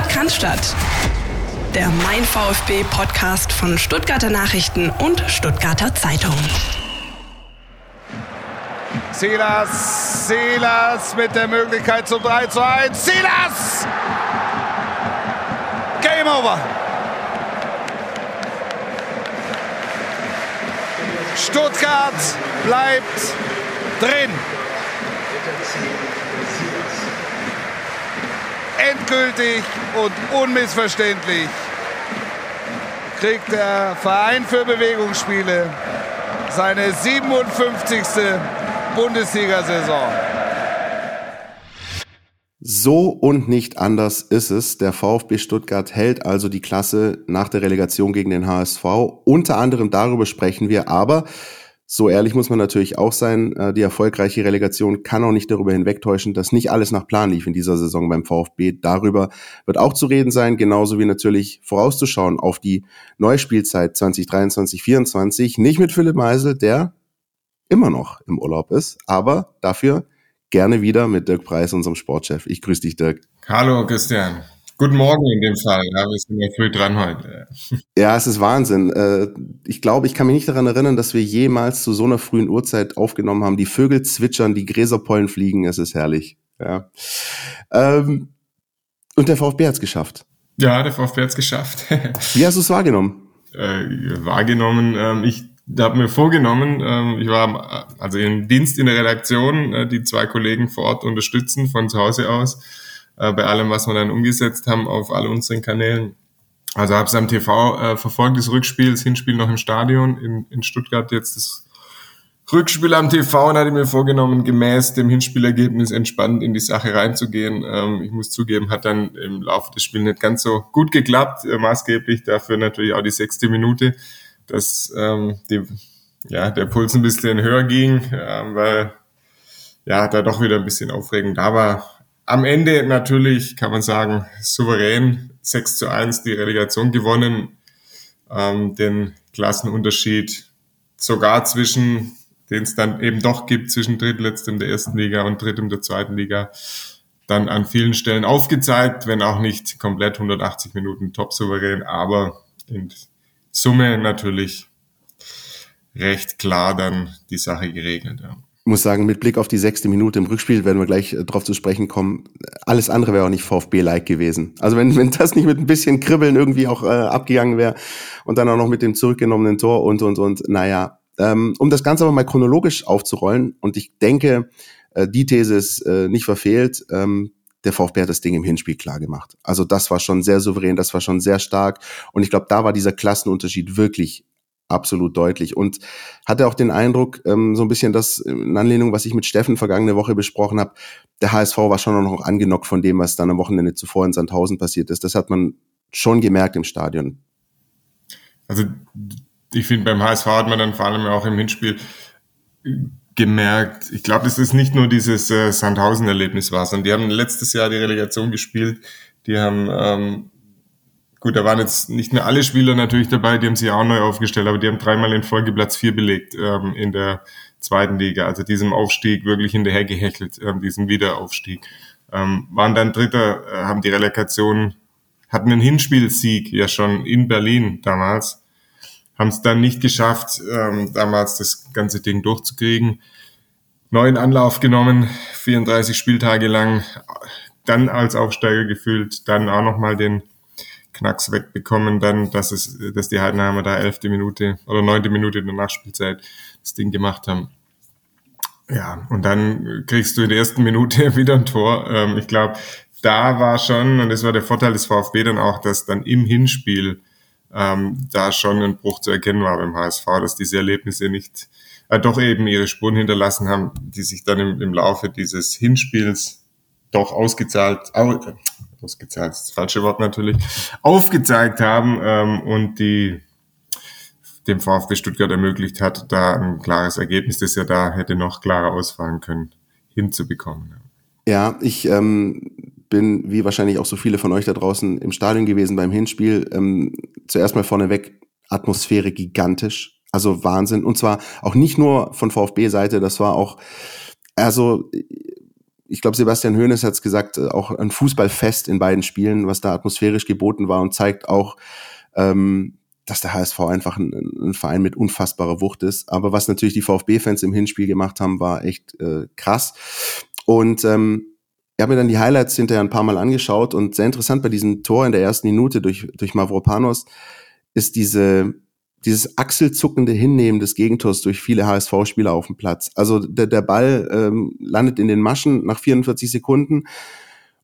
Sport kann statt. Der Mein VfB Podcast von Stuttgarter Nachrichten und Stuttgarter Zeitung. Silas, Silas mit der Möglichkeit zum 3 zu 1. Silas! Game over. Stuttgart bleibt drin. Endgültig und unmissverständlich kriegt der Verein für Bewegungsspiele seine 57. Bundesliga-Saison. So und nicht anders ist es. Der VfB Stuttgart hält also die Klasse nach der Relegation gegen den HSV. Unter anderem darüber sprechen wir, aber so ehrlich muss man natürlich auch sein, äh, die erfolgreiche Relegation kann auch nicht darüber hinwegtäuschen, dass nicht alles nach Plan lief in dieser Saison beim VfB. Darüber wird auch zu reden sein, genauso wie natürlich vorauszuschauen auf die neue Spielzeit 2023-24. Nicht mit Philipp Meisel, der immer noch im Urlaub ist, aber dafür gerne wieder mit Dirk Preis, unserem Sportchef. Ich grüße dich, Dirk. Hallo, Christian. Guten Morgen in dem Fall. Ja, wir sind ja früh dran heute. Ja, es ist Wahnsinn. Äh, ich glaube, ich kann mich nicht daran erinnern, dass wir jemals zu so einer frühen Uhrzeit aufgenommen haben. Die Vögel zwitschern, die Gräserpollen fliegen. Es ist herrlich. Ja. Ähm, und der VfB hat es geschafft. Ja, der VfB hat es geschafft. Wie hast du es wahrgenommen? Äh, wahrgenommen, ähm, ich habe mir vorgenommen, ähm, ich war also im Dienst in der Redaktion, äh, die zwei Kollegen vor Ort unterstützen von zu Hause aus, äh, bei allem, was wir dann umgesetzt haben auf all unseren Kanälen. Also habe es am TV äh, verfolgt, das Rückspiel, das Hinspiel noch im Stadion in, in Stuttgart, jetzt das Rückspiel am TV und hatte mir vorgenommen, gemäß dem Hinspielergebnis entspannt in die Sache reinzugehen. Ähm, ich muss zugeben, hat dann im Laufe des Spiels nicht ganz so gut geklappt, äh, maßgeblich dafür natürlich auch die sechste Minute dass ähm, die, ja, der Puls ein bisschen höher ging, äh, weil ja, da doch wieder ein bisschen aufregend da war. Am Ende natürlich kann man sagen, souverän 6 zu 1 die Relegation gewonnen, ähm, den Klassenunterschied sogar zwischen, den es dann eben doch gibt, zwischen Drittletztem der ersten Liga und Drittem der zweiten Liga, dann an vielen Stellen aufgezeigt, wenn auch nicht komplett 180 Minuten top souverän, aber in Summe natürlich recht klar dann die Sache geregelt. Ja. Muss sagen, mit Blick auf die sechste Minute im Rückspiel werden wir gleich äh, darauf zu sprechen kommen. Alles andere wäre auch nicht VfB-like gewesen. Also wenn, wenn das nicht mit ein bisschen Kribbeln irgendwie auch äh, abgegangen wäre und dann auch noch mit dem zurückgenommenen Tor und, und, und, naja. Ähm, um das Ganze aber mal chronologisch aufzurollen und ich denke, äh, die These ist äh, nicht verfehlt. Ähm, der VfB hat das Ding im Hinspiel klar gemacht. Also das war schon sehr souverän, das war schon sehr stark. Und ich glaube, da war dieser Klassenunterschied wirklich absolut deutlich. Und hatte auch den Eindruck, ähm, so ein bisschen das in Anlehnung, was ich mit Steffen vergangene Woche besprochen habe, der HSV war schon noch angenockt von dem, was dann am Wochenende zuvor in Sandhausen passiert ist. Das hat man schon gemerkt im Stadion. Also ich finde, beim HSV hat man dann vor allem auch im Hinspiel gemerkt, ich glaube, es ist nicht nur dieses äh, Sandhausen-Erlebnis war, sondern die haben letztes Jahr die Relegation gespielt. Die haben, ähm, gut, da waren jetzt nicht nur alle Spieler natürlich dabei, die haben sich auch neu aufgestellt, aber die haben dreimal in Folge Platz vier belegt ähm, in der zweiten Liga, also diesem Aufstieg wirklich hinterher gehechelt, ähm, diesen Wiederaufstieg. Ähm, waren dann Dritter, äh, haben die Relegation, hatten einen Hinspielsieg ja schon in Berlin damals haben es dann nicht geschafft, ähm, damals das ganze Ding durchzukriegen. Neuen Anlauf genommen, 34 Spieltage lang, dann als Aufsteiger gefühlt, dann auch nochmal den Knacks wegbekommen, dann, dass es, dass die Heidenheimer da elfte Minute oder neunte Minute in der Nachspielzeit das Ding gemacht haben. Ja, und dann kriegst du in der ersten Minute wieder ein Tor. Ähm, ich glaube, da war schon, und das war der Vorteil des VfB dann auch, dass dann im Hinspiel ähm, da schon ein Bruch zu erkennen war beim HSV, dass diese Erlebnisse nicht äh, doch eben ihre Spuren hinterlassen haben, die sich dann im, im Laufe dieses Hinspiels doch ausgezahlt, au, ausgezahlt, das falsche Wort natürlich, aufgezeigt haben ähm, und die dem VfB Stuttgart ermöglicht hat, da ein klares Ergebnis, das ja da hätte noch klarer ausfallen können, hinzubekommen. Ja, ich ähm, bin, wie wahrscheinlich auch so viele von euch da draußen, im Stadion gewesen beim Hinspiel. Ähm, zuerst mal vorneweg, Atmosphäre gigantisch. Also Wahnsinn. Und zwar auch nicht nur von VfB-Seite, das war auch, also ich glaube, Sebastian Hoeneß hat es gesagt, äh, auch ein Fußballfest in beiden Spielen, was da atmosphärisch geboten war und zeigt auch, ähm, dass der HSV einfach ein, ein, Verein mit unfassbarer Wucht ist. Aber was natürlich die VfB-Fans im Hinspiel gemacht haben, war echt äh, krass. Und ähm, ich habe mir dann die Highlights hinterher ein paar Mal angeschaut und sehr interessant bei diesem Tor in der ersten Minute durch, durch Mavropanos ist diese, dieses achselzuckende Hinnehmen des Gegentors durch viele HSV-Spieler auf dem Platz. Also der, der Ball ähm, landet in den Maschen nach 44 Sekunden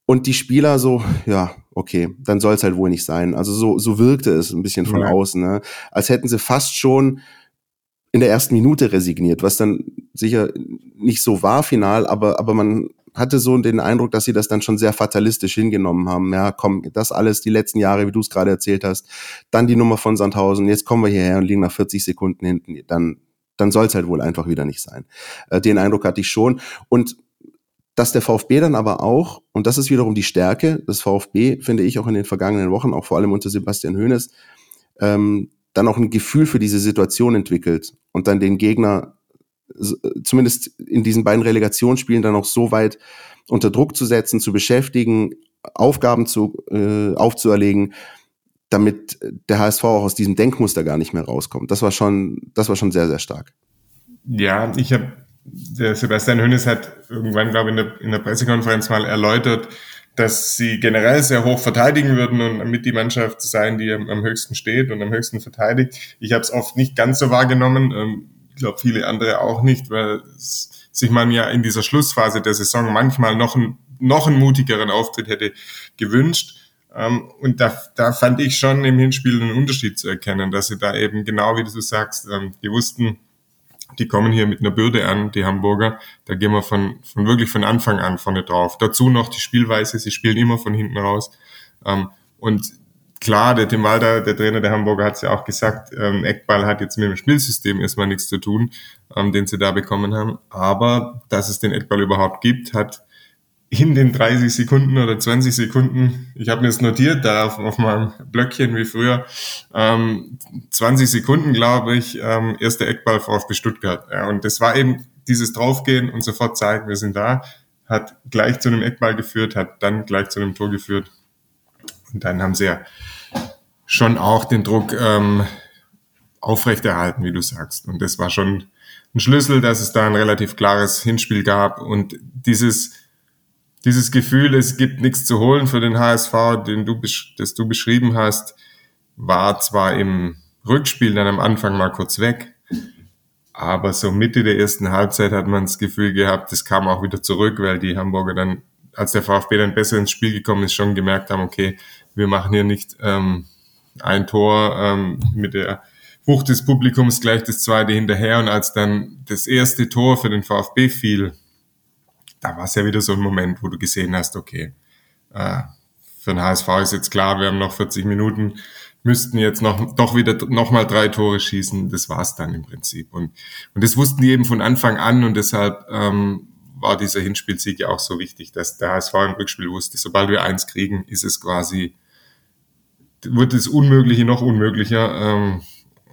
und die Spieler so, ja, okay, dann soll es halt wohl nicht sein. Also so, so wirkte es ein bisschen von ja. außen, ne? als hätten sie fast schon in der ersten Minute resigniert, was dann sicher nicht so war final, aber, aber man hatte so den Eindruck, dass sie das dann schon sehr fatalistisch hingenommen haben. Ja, komm, das alles die letzten Jahre, wie du es gerade erzählt hast, dann die Nummer von Sandhausen, jetzt kommen wir hierher und liegen nach 40 Sekunden hinten, dann, dann soll es halt wohl einfach wieder nicht sein. Äh, den Eindruck hatte ich schon. Und dass der VfB dann aber auch, und das ist wiederum die Stärke des VfB, finde ich auch in den vergangenen Wochen, auch vor allem unter Sebastian Hoeneß, ähm, dann auch ein Gefühl für diese Situation entwickelt und dann den Gegner zumindest in diesen beiden Relegationsspielen dann auch so weit unter Druck zu setzen, zu beschäftigen, Aufgaben zu, äh, aufzuerlegen, damit der HSV auch aus diesem Denkmuster gar nicht mehr rauskommt. Das war schon, das war schon sehr, sehr stark. Ja, ich habe, der Sebastian Hönes hat irgendwann, glaube ich, in der, in der Pressekonferenz mal erläutert, dass sie generell sehr hoch verteidigen würden und mit die Mannschaft sein, die am, am höchsten steht und am höchsten verteidigt. Ich habe es oft nicht ganz so wahrgenommen. Ähm, glaube viele andere auch nicht, weil sich man ja in dieser Schlussphase der Saison manchmal noch, ein, noch einen mutigeren Auftritt hätte gewünscht. Ähm, und da, da fand ich schon im Hinspiel einen Unterschied zu erkennen, dass sie da eben genau wie du sagst, ähm, die wussten, die kommen hier mit einer Bürde an, die Hamburger. Da gehen wir von, von wirklich von Anfang an vorne drauf. Dazu noch die Spielweise, sie spielen immer von hinten raus. Ähm, und klar, der Tim Walter, der Trainer der Hamburger, hat es ja auch gesagt, ähm, Eckball hat jetzt mit dem Spielsystem erstmal nichts zu tun, ähm, den sie da bekommen haben. Aber dass es den Eckball überhaupt gibt, hat in den 30 Sekunden oder 20 Sekunden, ich habe mir das notiert da auf, auf meinem Blöckchen wie früher, ähm, 20 Sekunden, glaube ich, ähm, erster Eckball VfB Stuttgart. Ja, und das war eben dieses Draufgehen und sofort zeigen, wir sind da, hat gleich zu einem Eckball geführt, hat dann gleich zu einem Tor geführt. Und dann haben sie ja schon auch den Druck ähm, aufrechterhalten, wie du sagst. Und das war schon ein Schlüssel, dass es da ein relativ klares Hinspiel gab und dieses dieses Gefühl, es gibt nichts zu holen für den HSV, den du, das du beschrieben hast, war zwar im Rückspiel dann am Anfang mal kurz weg, aber so Mitte der ersten Halbzeit hat man das Gefühl gehabt, es kam auch wieder zurück, weil die Hamburger dann, als der VfB dann besser ins Spiel gekommen ist, schon gemerkt haben, okay, wir machen hier nicht ähm, ein Tor ähm, mit der Wucht des Publikums gleich das zweite hinterher. Und als dann das erste Tor für den VfB fiel, da war es ja wieder so ein Moment, wo du gesehen hast, okay, äh, für den HSV ist jetzt klar, wir haben noch 40 Minuten, müssten jetzt noch doch wieder noch mal drei Tore schießen. Das war's dann im Prinzip. Und und das wussten die eben von Anfang an. Und deshalb ähm, war dieser Hinspielsieg ja auch so wichtig, dass der HSV im Rückspiel wusste, sobald wir eins kriegen, ist es quasi wird das Unmögliche noch unmöglicher ähm,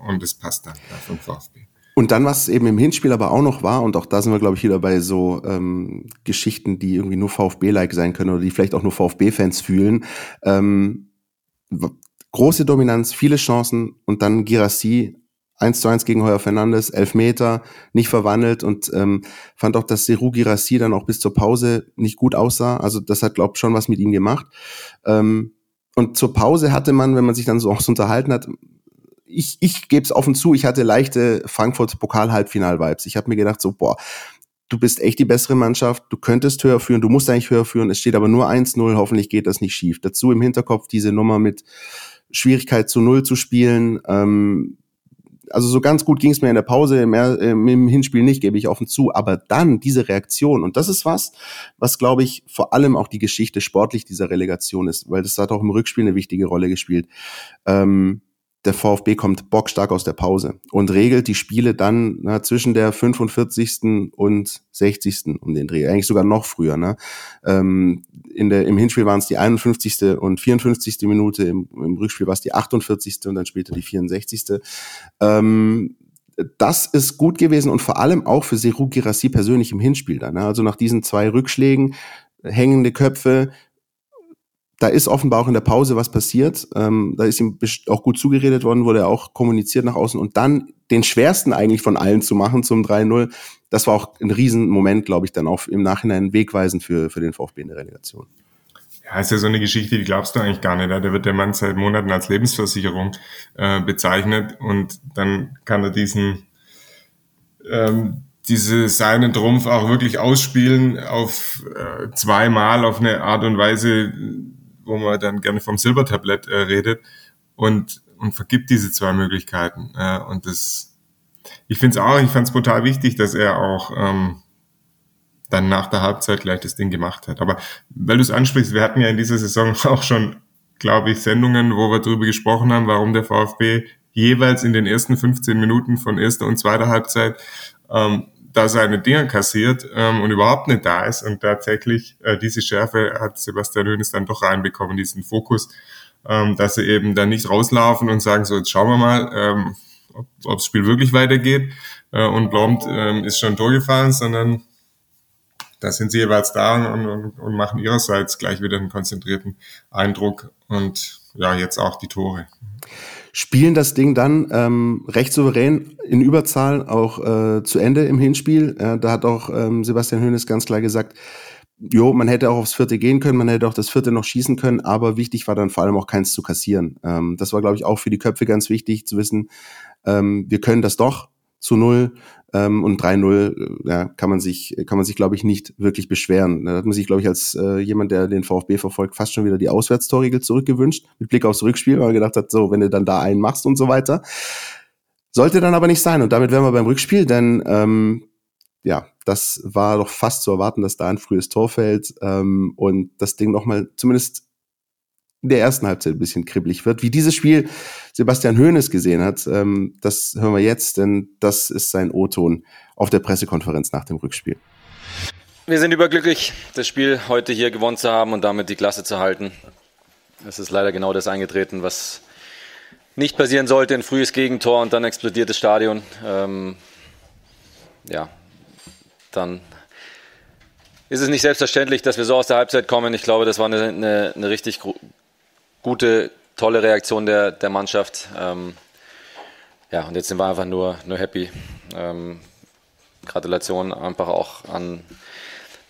und es passt dann ja, vom VfB. Und dann, was eben im Hinspiel aber auch noch war, und auch da sind wir, glaube ich, wieder bei so ähm, Geschichten, die irgendwie nur VfB-like sein können oder die vielleicht auch nur VfB-Fans fühlen. Ähm, große Dominanz, viele Chancen und dann Girassi 1 zu 1 gegen Heuer Fernandes, elf Meter, nicht verwandelt und ähm, fand auch, dass Seru Girassi dann auch bis zur Pause nicht gut aussah. Also das hat, glaube ich, schon was mit ihm gemacht. Ähm, und zur Pause hatte man, wenn man sich dann so auch so unterhalten hat, ich, ich gebe es offen zu, ich hatte leichte Frankfurt-Pokal-Halbfinal-Vibes. Ich habe mir gedacht, so, boah, du bist echt die bessere Mannschaft, du könntest höher führen, du musst eigentlich höher führen, es steht aber nur 1-0, hoffentlich geht das nicht schief. Dazu im Hinterkopf diese Nummer mit Schwierigkeit zu Null zu spielen. Ähm, also so ganz gut ging es mir in der Pause, im, im Hinspiel nicht, gebe ich offen zu. Aber dann diese Reaktion, und das ist was, was glaube ich vor allem auch die Geschichte sportlich dieser Relegation ist, weil das hat auch im Rückspiel eine wichtige Rolle gespielt. Ähm, der VfB kommt bockstark aus der Pause und regelt die Spiele dann na, zwischen der 45. und 60. um den Dreh, eigentlich sogar noch früher. Ne? Ähm, in der, Im Hinspiel waren es die 51. und 54. Minute, im, im Rückspiel war es die 48. und dann später die 64. Ähm, das ist gut gewesen und vor allem auch für Seru Girassi persönlich im Hinspiel dann. Ne? Also nach diesen zwei Rückschlägen, hängende Köpfe, da ist offenbar auch in der Pause was passiert. Ähm, da ist ihm auch gut zugeredet worden, wurde er auch kommuniziert nach außen. Und dann den schwersten eigentlich von allen zu machen zum 3-0, das war auch ein Riesenmoment, glaube ich, dann auch im Nachhinein wegweisend für, für den VfB in der Relegation. Ja, ist ja so eine Geschichte, die glaubst du eigentlich gar nicht. Da wird der Mann seit Monaten als Lebensversicherung äh, bezeichnet und dann kann er diesen ähm, diese seinen Trumpf auch wirklich ausspielen auf äh, zweimal auf eine Art und Weise, wo man dann gerne vom Silbertablett äh, redet und, und vergibt diese zwei Möglichkeiten. Äh, und das, ich finde es auch, ich fand es brutal wichtig, dass er auch ähm, dann nach der Halbzeit gleich das Ding gemacht hat. Aber weil du es ansprichst, wir hatten ja in dieser Saison auch schon, glaube ich, Sendungen, wo wir darüber gesprochen haben, warum der VfB jeweils in den ersten 15 Minuten von erster und zweiter Halbzeit ähm, da seine Dinge kassiert ähm, und überhaupt nicht da ist. Und tatsächlich äh, diese Schärfe hat Sebastian Hönes dann doch reinbekommen, diesen Fokus, ähm, dass sie eben dann nicht rauslaufen und sagen, so jetzt schauen wir mal, ähm, ob, ob das Spiel wirklich weitergeht äh, und Blomd ähm, ist schon durchgefallen, sondern da sind sie jeweils da und, und, und machen ihrerseits gleich wieder einen konzentrierten Eindruck und ja, jetzt auch die Tore spielen das Ding dann ähm, recht souverän in Überzahl auch äh, zu Ende im Hinspiel. Äh, da hat auch ähm, Sebastian Hönes ganz klar gesagt, jo, man hätte auch aufs vierte gehen können, man hätte auch das vierte noch schießen können, aber wichtig war dann vor allem auch keins zu kassieren. Ähm, das war, glaube ich, auch für die Köpfe ganz wichtig zu wissen, ähm, wir können das doch zu null ähm, und 3-0 äh, ja, kann man sich, kann man sich, glaube ich, nicht wirklich beschweren. Da hat man sich, glaube ich, als äh, jemand, der den VfB verfolgt, fast schon wieder die Auswärtstorregel zurückgewünscht, mit Blick aufs Rückspiel, weil man gedacht hat, so, wenn du dann da einen machst und so weiter. Sollte dann aber nicht sein. Und damit wären wir beim Rückspiel, denn ähm, ja, das war doch fast zu erwarten, dass da ein frühes Tor fällt ähm, und das Ding nochmal zumindest in der ersten Halbzeit ein bisschen kribbelig wird. Wie dieses Spiel Sebastian Hoeneß gesehen hat, ähm, das hören wir jetzt, denn das ist sein O-Ton auf der Pressekonferenz nach dem Rückspiel. Wir sind überglücklich, das Spiel heute hier gewonnen zu haben und damit die Klasse zu halten. Es ist leider genau das eingetreten, was nicht passieren sollte. Ein frühes Gegentor und dann explodiert das Stadion. Ähm, ja, dann ist es nicht selbstverständlich, dass wir so aus der Halbzeit kommen. Ich glaube, das war eine, eine, eine richtig gute, tolle Reaktion der, der Mannschaft. Ähm, ja, und jetzt sind wir einfach nur, nur happy. Ähm, Gratulation einfach auch an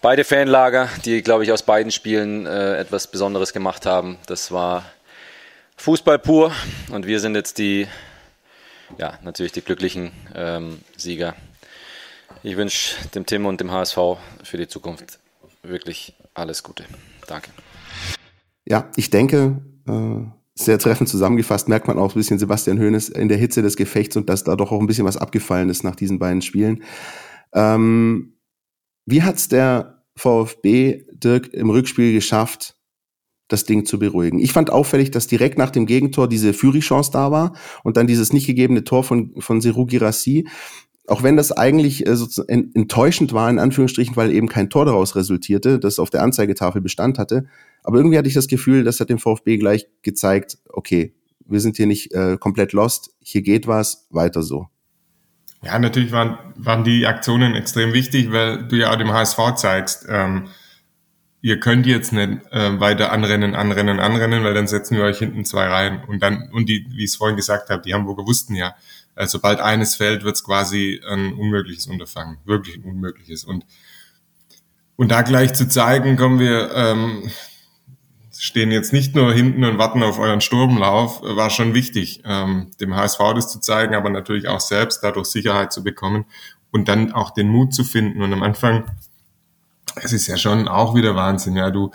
beide Fanlager, die, glaube ich, aus beiden Spielen äh, etwas Besonderes gemacht haben. Das war Fußball pur und wir sind jetzt die, ja, natürlich die glücklichen ähm, Sieger. Ich wünsche dem Tim und dem HSV für die Zukunft wirklich alles Gute. Danke. Ja, ich denke, äh, sehr treffend zusammengefasst, merkt man auch ein bisschen Sebastian Hoeneß in der Hitze des Gefechts und dass da doch auch ein bisschen was abgefallen ist nach diesen beiden Spielen. Ähm, wie hat's der VfB Dirk im Rückspiel geschafft, das Ding zu beruhigen? Ich fand auffällig, dass direkt nach dem Gegentor diese Führig-Chance da war und dann dieses nicht gegebene Tor von, von Seru Girassi auch wenn das eigentlich äh, enttäuschend war, in Anführungsstrichen, weil eben kein Tor daraus resultierte, das auf der Anzeigetafel Bestand hatte. Aber irgendwie hatte ich das Gefühl, das hat dem VfB gleich gezeigt, okay, wir sind hier nicht äh, komplett lost, hier geht was, weiter so. Ja, natürlich waren, waren die Aktionen extrem wichtig, weil du ja auch dem HSV zeigst, ähm, ihr könnt jetzt nicht äh, weiter anrennen, anrennen, anrennen, weil dann setzen wir euch hinten zwei rein. Und dann, und die, wie ich es vorhin gesagt habe, die Hamburger wussten ja, äh, sobald eines fällt, wird es quasi ein unmögliches Unterfangen, wirklich ein unmögliches. Und, und da gleich zu zeigen, kommen wir, ähm, stehen jetzt nicht nur hinten und warten auf euren Sturmlauf, war schon wichtig, ähm, dem HSV das zu zeigen, aber natürlich auch selbst dadurch Sicherheit zu bekommen und dann auch den Mut zu finden. Und am Anfang, es ist ja schon auch wieder Wahnsinn, ja, du,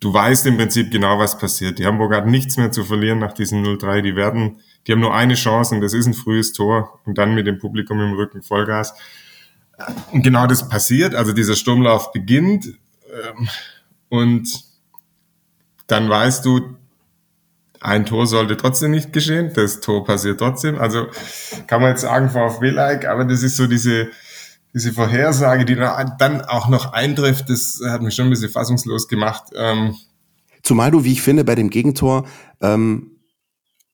du weißt im Prinzip genau, was passiert. Die Hamburger hatten nichts mehr zu verlieren nach diesem 0-3, die werden die haben nur eine Chance und das ist ein frühes Tor und dann mit dem Publikum im Rücken Vollgas. Und genau das passiert, also dieser Sturmlauf beginnt ähm, und dann weißt du, ein Tor sollte trotzdem nicht geschehen, das Tor passiert trotzdem. Also kann man jetzt sagen VfB-like, aber das ist so diese, diese Vorhersage, die dann auch noch eintrifft, das hat mich schon ein bisschen fassungslos gemacht. Ähm, Zumal du, wie ich finde, bei dem Gegentor ähm,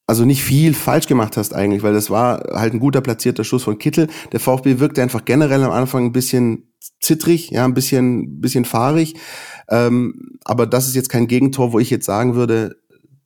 also nicht viel falsch gemacht hast eigentlich, weil das war halt ein guter platzierter Schuss von Kittel. Der VfB wirkte einfach generell am Anfang ein bisschen zittrig, ja, ein bisschen, bisschen fahrig. Ähm, aber das ist jetzt kein Gegentor, wo ich jetzt sagen würde,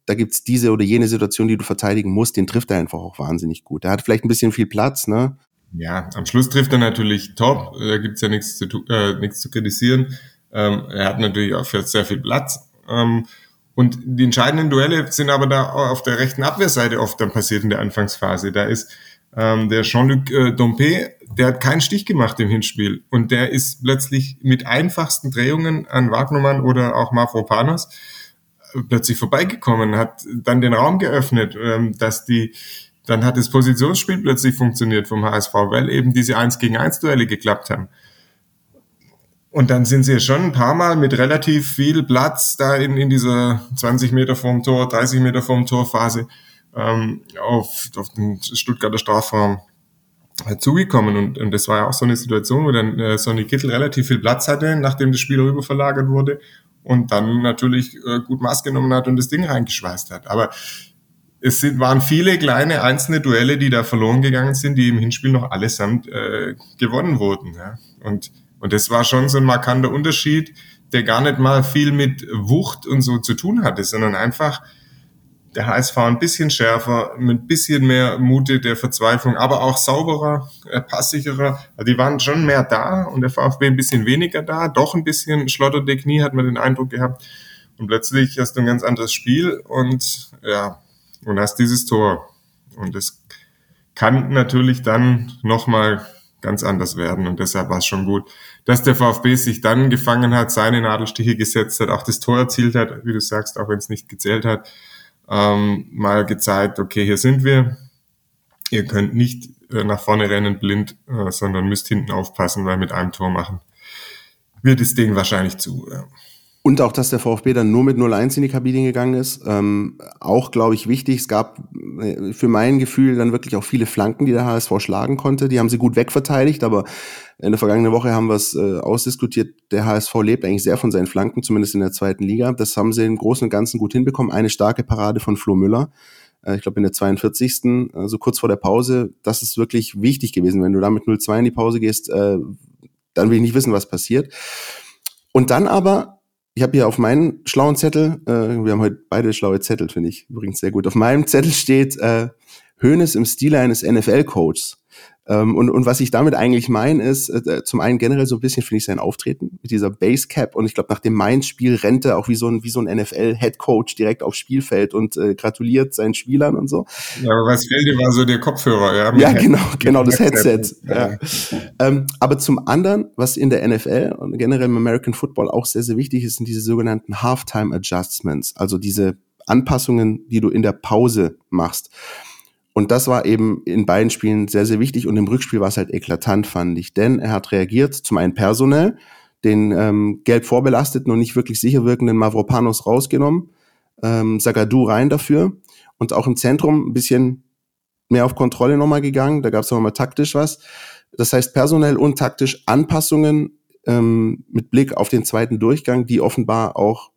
da gibt's diese oder jene Situation, die du verteidigen musst, den trifft er einfach auch wahnsinnig gut. Er hat vielleicht ein bisschen viel Platz, ne? Ja, am Schluss trifft er natürlich top. Da gibt's ja nichts zu, äh, zu kritisieren. Ähm, er hat natürlich auch sehr viel Platz. Ähm, und die entscheidenden Duelle sind aber da auf der rechten Abwehrseite oft dann passiert in der Anfangsphase. Da ist ähm, der Jean-Luc äh, Dompe, der hat keinen Stich gemacht im Hinspiel. Und der ist plötzlich mit einfachsten Drehungen an Wagnermann oder auch Mavropanos äh, plötzlich vorbeigekommen, hat dann den Raum geöffnet, ähm, dass die, dann hat das Positionsspiel plötzlich funktioniert vom HSV, weil eben diese 1 gegen 1 Duelle geklappt haben. Und dann sind sie schon ein paar Mal mit relativ viel Platz da in, in dieser 20 Meter vorm Tor, 30 Meter vorm Torphase ähm, auf, auf den Stuttgarter Strafraum zugekommen. Und, und das war ja auch so eine Situation, wo dann äh, Sonny Kittel relativ viel Platz hatte, nachdem das Spiel rüber verlagert wurde und dann natürlich äh, gut Maß genommen hat und das Ding reingeschweißt hat. Aber es sind, waren viele kleine einzelne Duelle, die da verloren gegangen sind, die im Hinspiel noch allesamt äh, gewonnen wurden. Ja. Und und das war schon so ein markanter Unterschied, der gar nicht mal viel mit Wucht und so zu tun hatte, sondern einfach der HSV ein bisschen schärfer, mit ein bisschen mehr Mute der Verzweiflung, aber auch sauberer, äh, passsicherer. Also die waren schon mehr da und der VfB ein bisschen weniger da, doch ein bisschen schlotterte Knie, hat man den Eindruck gehabt. Und plötzlich hast du ein ganz anderes Spiel und ja, und hast dieses Tor. Und es kann natürlich dann nochmal ganz anders werden. Und deshalb war es schon gut, dass der VfB sich dann gefangen hat, seine Nadelstiche gesetzt hat, auch das Tor erzielt hat, wie du sagst, auch wenn es nicht gezählt hat, ähm, mal gezeigt, okay, hier sind wir. Ihr könnt nicht äh, nach vorne rennen blind, äh, sondern müsst hinten aufpassen, weil mit einem Tor machen wird das Ding wahrscheinlich zu. Ja. Und auch, dass der VfB dann nur mit 0-1 in die Kabine gegangen ist. Ähm, auch, glaube ich, wichtig. Es gab äh, für mein Gefühl dann wirklich auch viele Flanken, die der HSV schlagen konnte. Die haben sie gut wegverteidigt, aber in der vergangenen Woche haben wir es äh, ausdiskutiert. Der HSV lebt eigentlich sehr von seinen Flanken, zumindest in der zweiten Liga. Das haben sie im Großen und Ganzen gut hinbekommen. Eine starke Parade von Flo Müller. Äh, ich glaube, in der 42. Also kurz vor der Pause. Das ist wirklich wichtig gewesen. Wenn du da mit 0-2 in die Pause gehst, äh, dann will ich nicht wissen, was passiert. Und dann aber ich habe hier auf meinen schlauen Zettel, äh, wir haben heute beide schlaue Zettel, finde ich übrigens sehr gut. Auf meinem Zettel steht äh, Hönes im Stile eines NFL-Coaches. Ähm, und, und was ich damit eigentlich meine, ist äh, zum einen generell so ein bisschen finde ich sein Auftreten mit dieser Basecap und ich glaube nach dem Mainz-Spiel rennt er auch wie so ein wie so ein NFL-Headcoach direkt aufs Spielfeld und äh, gratuliert seinen Spielern und so. Ja, aber was fehlt dir war so der Kopfhörer, ja? Ja, genau, genau das Headset. Ja. Ähm, aber zum anderen, was in der NFL und generell im American Football auch sehr sehr wichtig ist, sind diese sogenannten Halftime Adjustments, also diese Anpassungen, die du in der Pause machst. Und das war eben in beiden Spielen sehr, sehr wichtig. Und im Rückspiel war es halt eklatant, fand ich. Denn er hat reagiert, zum einen personell, den ähm, gelb vorbelasteten und nicht wirklich sicher wirkenden Mavropanos rausgenommen, ähm, Sagadu rein dafür. Und auch im Zentrum ein bisschen mehr auf Kontrolle nochmal gegangen. Da gab es nochmal taktisch was. Das heißt, personell und taktisch Anpassungen ähm, mit Blick auf den zweiten Durchgang, die offenbar auch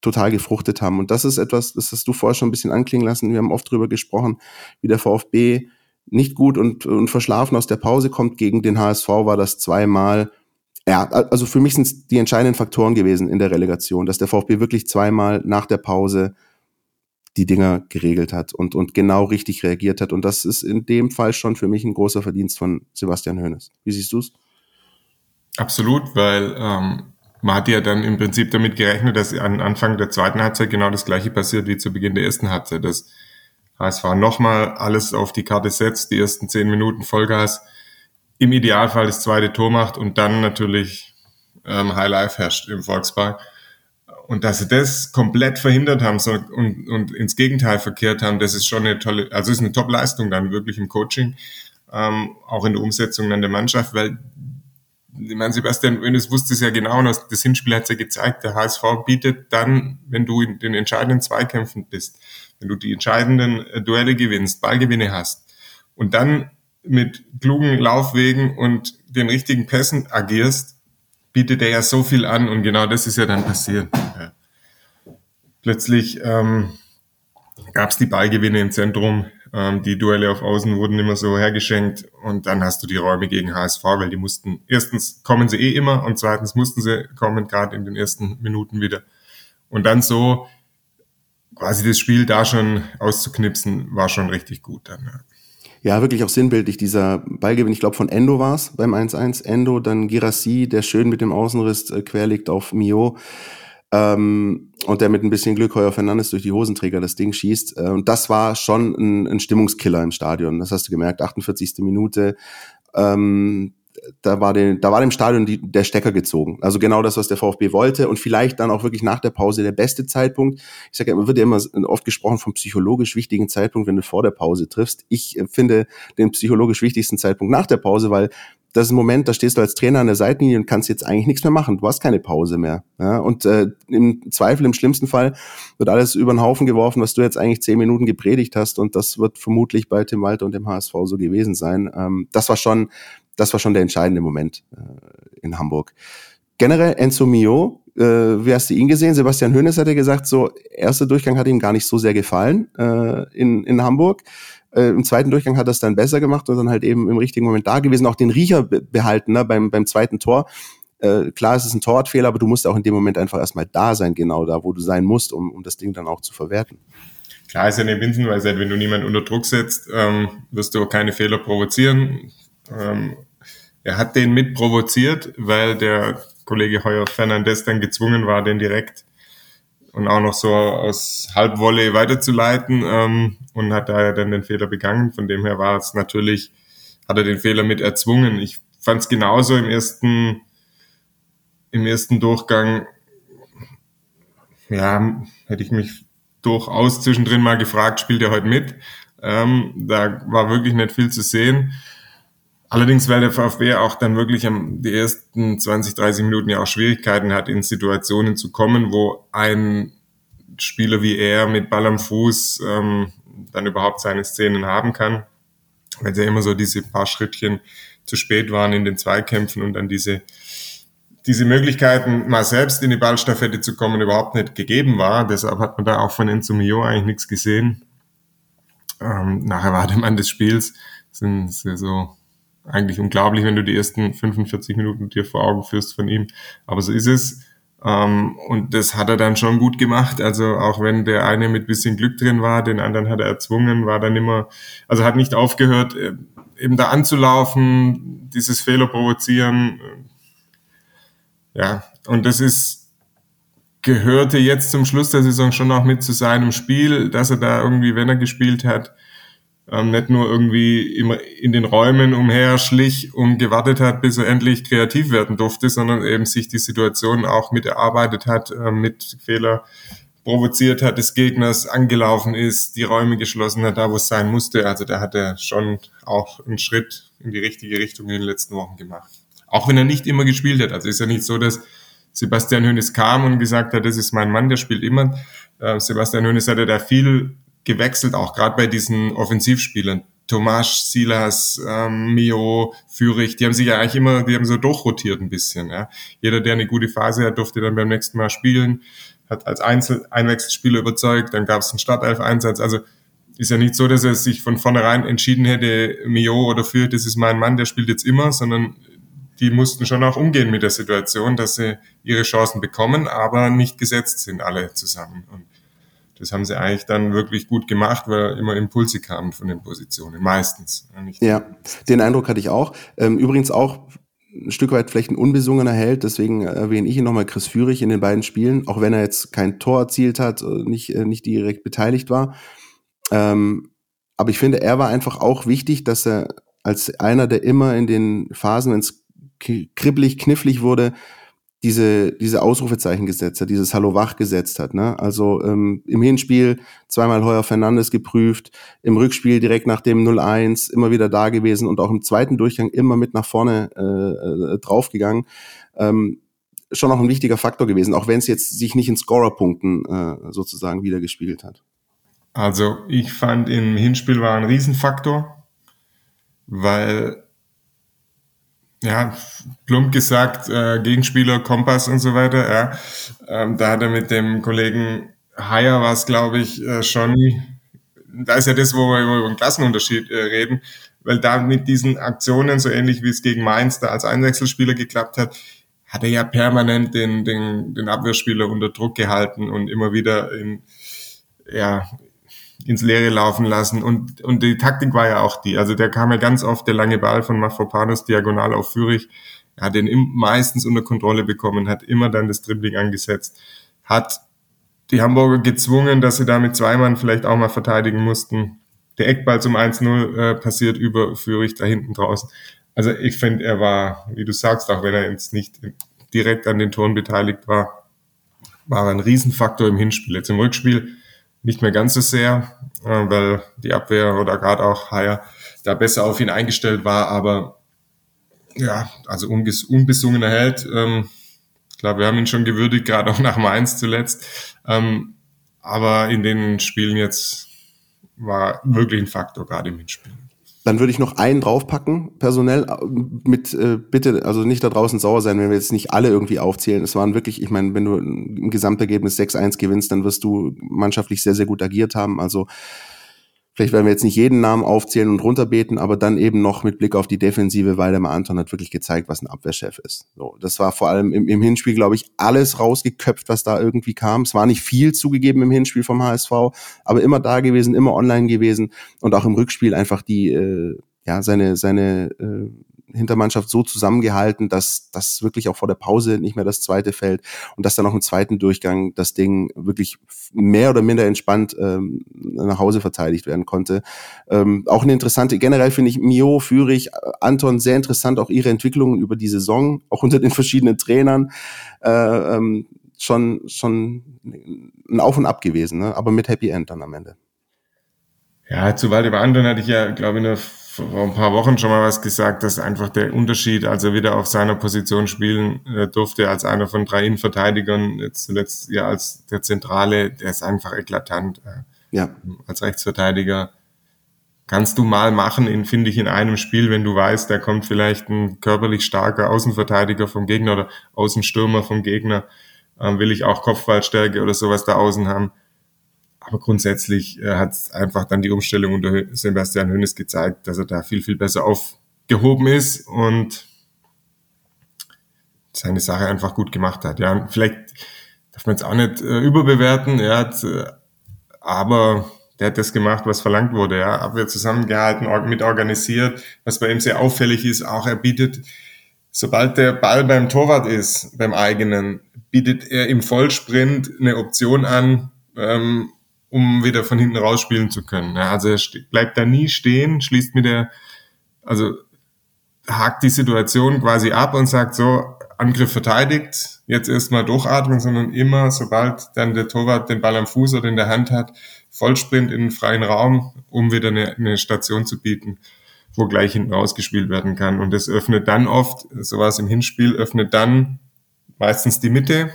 total gefruchtet haben. Und das ist etwas, das hast du vorher schon ein bisschen anklingen lassen. Wir haben oft drüber gesprochen, wie der VfB nicht gut und, und verschlafen aus der Pause kommt. Gegen den HSV war das zweimal. Ja, also für mich sind es die entscheidenden Faktoren gewesen in der Relegation, dass der VfB wirklich zweimal nach der Pause die Dinger geregelt hat und, und genau richtig reagiert hat. Und das ist in dem Fall schon für mich ein großer Verdienst von Sebastian Hoeneß. Wie siehst du es? Absolut, weil ähm, man hat ja dann im Prinzip damit gerechnet, dass an Anfang der zweiten Halbzeit genau das gleiche passiert wie zu Beginn der ersten Halbzeit. Dass HSV nochmal alles auf die Karte setzt, die ersten zehn Minuten Vollgas, im Idealfall das zweite Tor macht und dann natürlich ähm, High Life herrscht im Volkspark. Und dass sie das komplett verhindert haben so, und, und ins Gegenteil verkehrt haben, das ist schon eine tolle, also ist eine Top-Leistung dann wirklich im Coaching, ähm, auch in der Umsetzung dann der Mannschaft, weil ich meine, Sebastian Oenes wusste es ja genau, und das Hinspiel hat es ja gezeigt, der HSV bietet dann, wenn du in den entscheidenden Zweikämpfen bist, wenn du die entscheidenden äh, Duelle gewinnst, Ballgewinne hast und dann mit klugen Laufwegen und den richtigen Pässen agierst, bietet er ja so viel an und genau das ist ja dann passiert. Plötzlich ähm, gab es die Ballgewinne im Zentrum. Ähm, die Duelle auf Außen wurden immer so hergeschenkt und dann hast du die Räume gegen HSV, weil die mussten, erstens kommen sie eh immer und zweitens mussten sie kommen, gerade in den ersten Minuten wieder. Und dann so quasi das Spiel da schon auszuknipsen, war schon richtig gut dann. Ja. Ja, wirklich auch sinnbildlich, dieser Ballgewinn, ich glaube von Endo war es beim 1-1. Endo, dann Girassi, der schön mit dem Außenriss äh, quer liegt auf Mio. Ähm, und der mit ein bisschen Glück Heuer Fernandes durch die Hosenträger das Ding schießt. Äh, und das war schon ein, ein Stimmungskiller im Stadion. Das hast du gemerkt, 48. Minute. Ähm, da war, den, da war dem Stadion die, der Stecker gezogen. Also genau das, was der VfB wollte und vielleicht dann auch wirklich nach der Pause der beste Zeitpunkt. Ich sage ja, wird ja immer oft gesprochen vom psychologisch wichtigen Zeitpunkt, wenn du vor der Pause triffst. Ich finde den psychologisch wichtigsten Zeitpunkt nach der Pause, weil das ist ein Moment, da stehst du als Trainer an der Seitenlinie und kannst jetzt eigentlich nichts mehr machen. Du hast keine Pause mehr. Ja? Und äh, im Zweifel, im schlimmsten Fall, wird alles über den Haufen geworfen, was du jetzt eigentlich zehn Minuten gepredigt hast. Und das wird vermutlich bei Tim Walter und dem HSV so gewesen sein. Ähm, das war schon, das war schon der entscheidende Moment äh, in Hamburg. Generell Enzo Mio, äh, wie hast du ihn gesehen? Sebastian Hoeneß hat ja gesagt, so erster Durchgang hat ihm gar nicht so sehr gefallen äh, in, in Hamburg. Äh, Im zweiten Durchgang hat er es dann besser gemacht und dann halt eben im richtigen Moment da gewesen, auch den Riecher behalten ne, beim, beim zweiten Tor. Äh, klar, es ist ein Torwartfehler, aber du musst auch in dem Moment einfach erstmal da sein, genau da, wo du sein musst, um, um das Ding dann auch zu verwerten. Klar ist ja eine Binsenweisheit, wenn du niemanden unter Druck setzt, ähm, wirst du auch keine Fehler provozieren. Ähm, er hat den mit provoziert, weil der Kollege Heuer Fernandes dann gezwungen war, den direkt und auch noch so aus Halbwolle weiterzuleiten ähm, und hat da dann den Fehler begangen. Von dem her war es natürlich, hat er den Fehler mit erzwungen. Ich fand es genauso im ersten, im ersten Durchgang, ja, hätte ich mich durchaus zwischendrin mal gefragt, spielt er heute mit? Ähm, da war wirklich nicht viel zu sehen. Allerdings, weil der VfB auch dann wirklich am, die ersten 20, 30 Minuten ja auch Schwierigkeiten hat, in Situationen zu kommen, wo ein Spieler wie er mit Ball am Fuß ähm, dann überhaupt seine Szenen haben kann. Weil es ja immer so diese paar Schrittchen zu spät waren in den Zweikämpfen und dann diese, diese Möglichkeiten, mal selbst in die Ballstaffette zu kommen, überhaupt nicht gegeben war. Deshalb hat man da auch von Enzo Mio eigentlich nichts gesehen. Ähm, nachher war der Mann des Spiels. Sind, sind so eigentlich unglaublich, wenn du die ersten 45 Minuten dir vor Augen führst von ihm. Aber so ist es. Ähm, und das hat er dann schon gut gemacht. Also auch wenn der eine mit bisschen Glück drin war, den anderen hat er erzwungen, war dann immer, also hat nicht aufgehört, äh, eben da anzulaufen, dieses Fehler provozieren. Ja, und das ist, gehörte jetzt zum Schluss der Saison schon auch mit zu seinem Spiel, dass er da irgendwie, wenn er gespielt hat, ähm, nicht nur irgendwie immer in den Räumen umher schlich und gewartet hat, bis er endlich kreativ werden durfte, sondern eben sich die Situation auch mit erarbeitet hat, äh, mit Fehler provoziert hat des Gegners, angelaufen ist, die Räume geschlossen hat, da wo es sein musste. Also da hat er schon auch einen Schritt in die richtige Richtung in den letzten Wochen gemacht. Auch wenn er nicht immer gespielt hat. Also ist ja nicht so, dass Sebastian Hönes kam und gesagt hat, das ist mein Mann, der spielt immer. Äh, Sebastian Hönes hat ja da viel gewechselt, auch gerade bei diesen Offensivspielern. Tomasz, Silas, ähm, Mio, Fürich, die haben sich ja eigentlich immer, die haben so durchrotiert ein bisschen. Ja. Jeder, der eine gute Phase hat, durfte dann beim nächsten Mal spielen, hat als Einzel Einwechselspieler überzeugt, dann gab es einen Startelf-Einsatz. Also ist ja nicht so, dass er sich von vornherein entschieden hätte, Mio oder Fürich, das ist mein Mann, der spielt jetzt immer, sondern die mussten schon auch umgehen mit der Situation, dass sie ihre Chancen bekommen, aber nicht gesetzt sind alle zusammen. Und das haben sie eigentlich dann wirklich gut gemacht, weil immer Impulse kamen von den Positionen, meistens. ja, den Eindruck hatte ich auch. Ähm, übrigens auch ein Stück weit vielleicht ein unbesungener Held, deswegen erwähne ich ihn nochmal Chris Führig in den beiden Spielen, auch wenn er jetzt kein Tor erzielt hat, äh, nicht, äh, nicht direkt beteiligt war. Ähm, aber ich finde, er war einfach auch wichtig, dass er als einer, der immer in den Phasen, wenn es kribbelig, knifflig wurde, diese, diese Ausrufezeichen gesetzt hat, dieses Hallo wach gesetzt hat. Ne? Also ähm, im Hinspiel zweimal Heuer Fernandes geprüft, im Rückspiel direkt nach dem 0-1 immer wieder da gewesen und auch im zweiten Durchgang immer mit nach vorne äh, äh, draufgegangen. Ähm, schon auch ein wichtiger Faktor gewesen, auch wenn es jetzt sich nicht in Scorerpunkten äh, sozusagen wieder gespiegelt hat. Also ich fand im Hinspiel war ein Riesenfaktor, weil ja, plump gesagt, äh, Gegenspieler, Kompass und so weiter, ja. Ähm, da hat er mit dem Kollegen Haier was, glaube ich, äh, schon da ist ja das, wo wir über einen Klassenunterschied äh, reden, weil da mit diesen Aktionen, so ähnlich wie es gegen Mainz da als Einwechselspieler geklappt hat, hat er ja permanent den, den, den Abwehrspieler unter Druck gehalten und immer wieder in, ja, ins Leere laufen lassen. Und, und die Taktik war ja auch die. Also der kam ja ganz oft, der lange Ball von Mafropanos diagonal auf Führig. Er hat den meistens unter Kontrolle bekommen, hat immer dann das Dribbling angesetzt, hat die Hamburger gezwungen, dass sie damit zwei Mann vielleicht auch mal verteidigen mussten. Der Eckball zum 1-0 äh, passiert über Führig da hinten draußen. Also ich finde, er war, wie du sagst, auch wenn er jetzt nicht direkt an den Toren beteiligt war, war er ein Riesenfaktor im Hinspiel. Jetzt im Rückspiel nicht mehr ganz so sehr, äh, weil die Abwehr oder gerade auch Haier da besser auf ihn eingestellt war, aber ja, also unbesungener Held. Ähm, ich glaube, wir haben ihn schon gewürdigt, gerade auch nach Mainz zuletzt. Ähm, aber in den Spielen jetzt war wirklich ein Faktor, gerade im Hinspiel. Dann würde ich noch einen draufpacken, personell, mit äh, bitte, also nicht da draußen sauer sein, wenn wir jetzt nicht alle irgendwie aufzählen. Es waren wirklich, ich meine, wenn du im Gesamtergebnis 6-1 gewinnst, dann wirst du mannschaftlich sehr, sehr gut agiert haben. Also Vielleicht werden wir jetzt nicht jeden Namen aufzählen und runterbeten, aber dann eben noch mit Blick auf die Defensive, weil der Anton hat wirklich gezeigt, was ein Abwehrchef ist. So, das war vor allem im, im Hinspiel, glaube ich, alles rausgeköpft, was da irgendwie kam. Es war nicht viel zugegeben im Hinspiel vom HSV, aber immer da gewesen, immer online gewesen und auch im Rückspiel einfach die, äh, ja, seine, seine äh, Hintermannschaft so zusammengehalten, dass das wirklich auch vor der Pause nicht mehr das zweite fällt und dass dann auch im zweiten Durchgang das Ding wirklich mehr oder minder entspannt ähm, nach Hause verteidigt werden konnte. Ähm, auch eine interessante, generell finde ich Mio, Führig, Anton sehr interessant, auch ihre Entwicklungen über die Saison, auch unter den verschiedenen Trainern. Äh, ähm, schon, schon ein Auf und Ab gewesen, ne? aber mit Happy End dann am Ende. Ja, zu Waldemar Anton hatte ich ja, glaube ich, nur vor ein paar Wochen schon mal was gesagt, dass einfach der Unterschied, als er wieder auf seiner Position spielen äh, durfte, als einer von drei Innenverteidigern, jetzt zuletzt ja als der Zentrale, der ist einfach eklatant. Äh, ja. Als Rechtsverteidiger kannst du mal machen, in, finde ich, in einem Spiel, wenn du weißt, da kommt vielleicht ein körperlich starker Außenverteidiger vom Gegner oder Außenstürmer vom Gegner, ähm, will ich auch Kopfballstärke oder sowas da außen haben aber grundsätzlich äh, hat einfach dann die Umstellung unter Sebastian Hönes gezeigt, dass er da viel, viel besser aufgehoben ist und seine Sache einfach gut gemacht hat. Ja, vielleicht darf man jetzt auch nicht äh, überbewerten, er hat, äh, aber der hat das gemacht, was verlangt wurde. Ja, Abwehr zusammengehalten, mit organisiert. Was bei ihm sehr auffällig ist, auch er bietet, sobald der Ball beim Torwart ist, beim eigenen, bietet er im Vollsprint eine Option an, ähm, um wieder von hinten rausspielen zu können. Ja, also er bleibt da nie stehen, schließt mit der, also hakt die Situation quasi ab und sagt so, Angriff verteidigt, jetzt erstmal durchatmen, sondern immer, sobald dann der Torwart den Ball am Fuß oder in der Hand hat, Vollsprint in den freien Raum, um wieder eine, eine Station zu bieten, wo gleich hinten rausgespielt werden kann. Und das öffnet dann oft, sowas im Hinspiel, öffnet dann meistens die Mitte,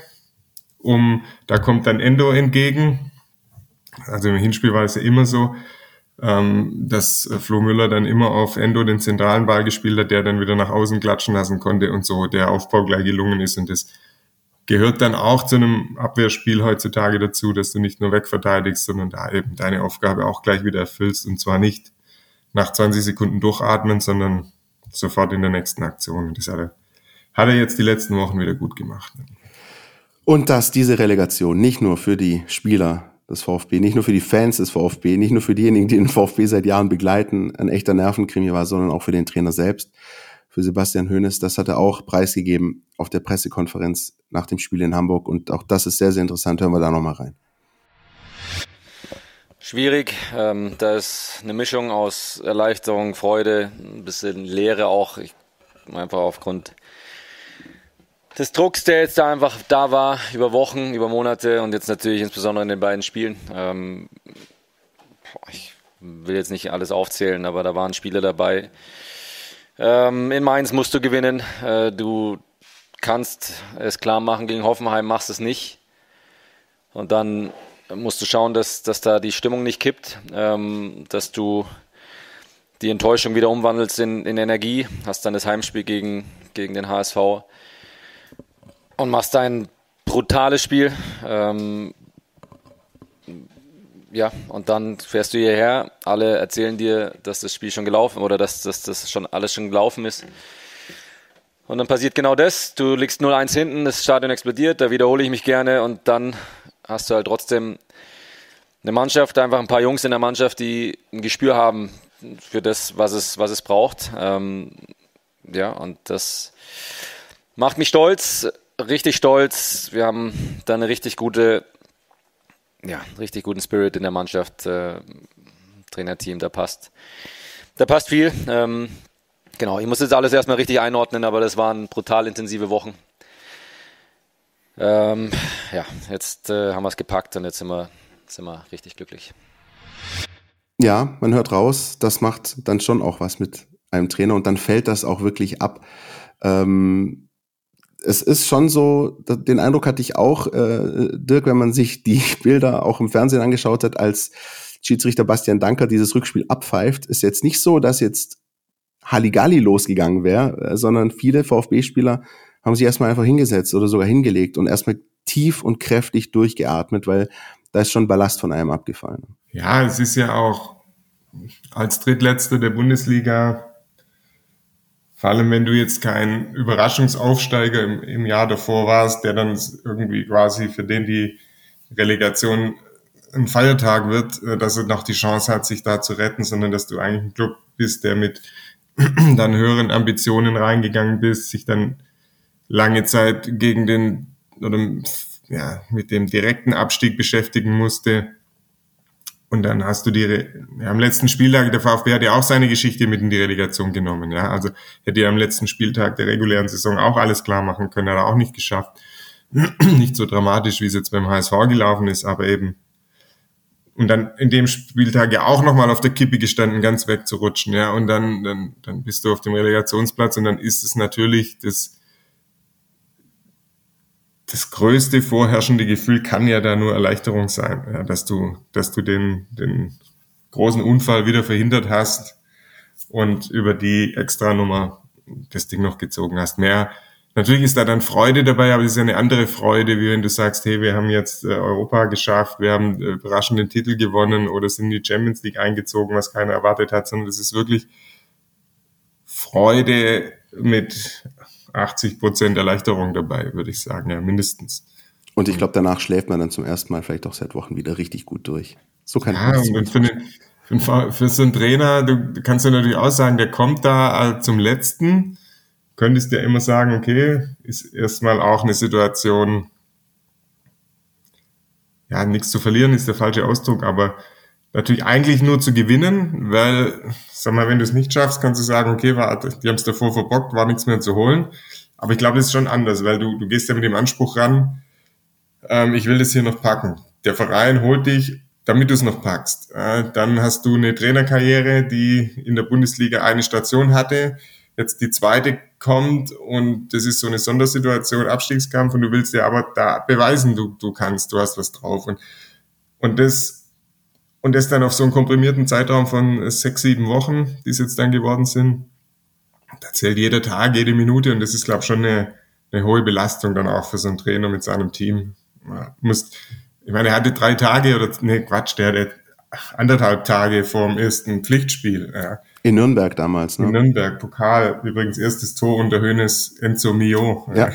um, da kommt dann Endo entgegen, also im Hinspiel war es ja immer so, ähm, dass Flo Müller dann immer auf Endo den zentralen Ball gespielt hat, der dann wieder nach außen klatschen lassen konnte und so der Aufbau gleich gelungen ist. Und das gehört dann auch zu einem Abwehrspiel heutzutage dazu, dass du nicht nur wegverteidigst, sondern da eben deine Aufgabe auch gleich wieder erfüllst. Und zwar nicht nach 20 Sekunden durchatmen, sondern sofort in der nächsten Aktion. Und das hat er, hat er jetzt die letzten Wochen wieder gut gemacht. Und dass diese Relegation nicht nur für die Spieler des VfB, nicht nur für die Fans des VfB, nicht nur für diejenigen, die den VfB seit Jahren begleiten, ein echter Nervenkrimi war, sondern auch für den Trainer selbst, für Sebastian Hoeneß. Das hat er auch preisgegeben auf der Pressekonferenz nach dem Spiel in Hamburg und auch das ist sehr, sehr interessant. Hören wir da nochmal rein. Schwierig. Ähm, da ist eine Mischung aus Erleichterung, Freude, ein bisschen Leere auch. Ich, einfach aufgrund des Drucks, der jetzt da einfach da war, über Wochen, über Monate und jetzt natürlich insbesondere in den beiden Spielen. Ähm, ich will jetzt nicht alles aufzählen, aber da waren Spiele dabei. Ähm, in Mainz musst du gewinnen. Äh, du kannst es klar machen gegen Hoffenheim, machst es nicht. Und dann musst du schauen, dass, dass da die Stimmung nicht kippt, ähm, dass du die Enttäuschung wieder umwandelst in, in Energie. Hast dann das Heimspiel gegen, gegen den HSV und machst ein brutales Spiel. Ähm, ja, und dann fährst du hierher, alle erzählen dir, dass das Spiel schon gelaufen oder dass, dass das schon alles schon gelaufen ist. Und dann passiert genau das, du liegst 0-1 hinten, das Stadion explodiert, da wiederhole ich mich gerne und dann hast du halt trotzdem eine Mannschaft, einfach ein paar Jungs in der Mannschaft, die ein Gespür haben für das, was es, was es braucht. Ähm, ja, und das macht mich stolz, richtig stolz. Wir haben da eine richtig gute, ja, richtig guten Spirit in der Mannschaft. Äh, Trainerteam, da passt, da passt viel. Ähm, genau, ich muss jetzt alles erstmal richtig einordnen, aber das waren brutal intensive Wochen. Ähm, ja, jetzt äh, haben wir es gepackt und jetzt sind wir, sind wir richtig glücklich. Ja, man hört raus, das macht dann schon auch was mit einem Trainer und dann fällt das auch wirklich ab. Ähm, es ist schon so, den Eindruck hatte ich auch, äh, Dirk, wenn man sich die Bilder auch im Fernsehen angeschaut hat, als Schiedsrichter Bastian Danker dieses Rückspiel abpfeift, ist jetzt nicht so, dass jetzt Halligalli losgegangen wäre, äh, sondern viele VfB-Spieler haben sich erstmal einfach hingesetzt oder sogar hingelegt und erstmal tief und kräftig durchgeatmet, weil da ist schon Ballast von einem abgefallen. Ja, es ist ja auch als Drittletzter der Bundesliga vor allem, wenn du jetzt kein Überraschungsaufsteiger im, im Jahr davor warst, der dann irgendwie quasi für den die Relegation ein Feiertag wird, äh, dass er noch die Chance hat, sich da zu retten, sondern dass du eigentlich ein Club bist, der mit dann höheren Ambitionen reingegangen bist, sich dann lange Zeit gegen den oder ja, mit dem direkten Abstieg beschäftigen musste und dann hast du die, ja, am letzten Spieltag, der VfB hat ja auch seine Geschichte mit in die Relegation genommen, ja. Also hätte er am letzten Spieltag der regulären Saison auch alles klar machen können, hat er auch nicht geschafft. nicht so dramatisch, wie es jetzt beim HSV gelaufen ist, aber eben. Und dann in dem Spieltag ja auch nochmal auf der Kippe gestanden, ganz wegzurutschen, ja. Und dann, dann, dann bist du auf dem Relegationsplatz und dann ist es natürlich das, das größte vorherrschende Gefühl kann ja da nur Erleichterung sein, ja, dass du, dass du den, den großen Unfall wieder verhindert hast und über die Extranummer das Ding noch gezogen hast. Mehr, natürlich ist da dann Freude dabei, aber es ist ja eine andere Freude, wie wenn du sagst, hey, wir haben jetzt äh, Europa geschafft, wir haben äh, überraschenden Titel gewonnen oder sind in die Champions League eingezogen, was keiner erwartet hat, sondern es ist wirklich Freude mit 80 Prozent Erleichterung dabei, würde ich sagen, ja, mindestens. Und ich glaube, danach schläft man dann zum ersten Mal vielleicht auch seit Wochen wieder richtig gut durch. So kann ja, ich und für, den, für, für, so einen Trainer, du kannst ja natürlich auch sagen, der kommt da zum letzten, könntest ja immer sagen, okay, ist erstmal auch eine Situation, ja, nichts zu verlieren ist der falsche Ausdruck, aber natürlich eigentlich nur zu gewinnen, weil, sag mal, wenn du es nicht schaffst, kannst du sagen, okay, war, die haben es davor verbockt, war nichts mehr zu holen. Aber ich glaube, das ist schon anders, weil du, du gehst ja mit dem Anspruch ran, ähm, ich will das hier noch packen. Der Verein holt dich, damit du es noch packst. Äh, dann hast du eine Trainerkarriere, die in der Bundesliga eine Station hatte, jetzt die zweite kommt und das ist so eine Sondersituation, Abstiegskampf und du willst dir aber da beweisen, du, du kannst, du hast was drauf. Und, und das und das dann auf so einen komprimierten Zeitraum von sechs, sieben Wochen, die es jetzt dann geworden sind, da zählt jeder Tag, jede Minute und das ist, glaube ich, schon eine, eine hohe Belastung dann auch für so einen Trainer mit seinem Team. Man muss, ich meine, er hatte drei Tage oder, nee, Quatsch, der hatte anderthalb Tage vor dem ersten Pflichtspiel. Ja. In Nürnberg damals, ne? In Nürnberg, Pokal, übrigens erstes Tor unter Hönes Enzo Mio. Ja.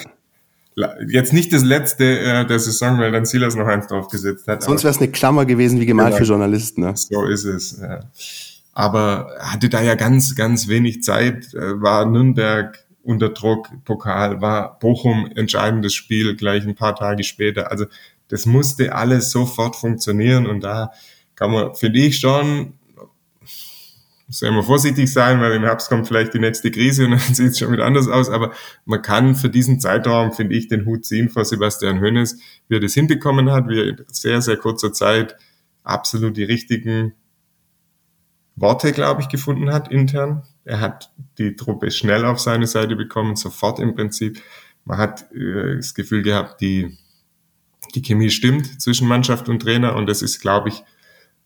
Jetzt nicht das letzte äh, der Saison, weil dann Silas noch eins draufgesetzt hat. Sonst wäre es eine Klammer gewesen, wie gemalt genau. für Journalisten. Ne? So ist es. Ja. Aber hatte da ja ganz, ganz wenig Zeit, äh, war Nürnberg unter Druck, Pokal, war Bochum entscheidendes Spiel gleich ein paar Tage später. Also das musste alles sofort funktionieren und da kann man, finde ich schon, muss ja immer vorsichtig sein, weil im Herbst kommt vielleicht die nächste Krise und dann sieht es schon wieder anders aus. Aber man kann für diesen Zeitraum, finde ich, den Hut ziehen vor Sebastian Hönes, wie er das hinbekommen hat, wie er in sehr, sehr kurzer Zeit absolut die richtigen Worte, glaube ich, gefunden hat intern. Er hat die Truppe schnell auf seine Seite bekommen, sofort im Prinzip. Man hat äh, das Gefühl gehabt, die, die Chemie stimmt zwischen Mannschaft und Trainer und das ist, glaube ich,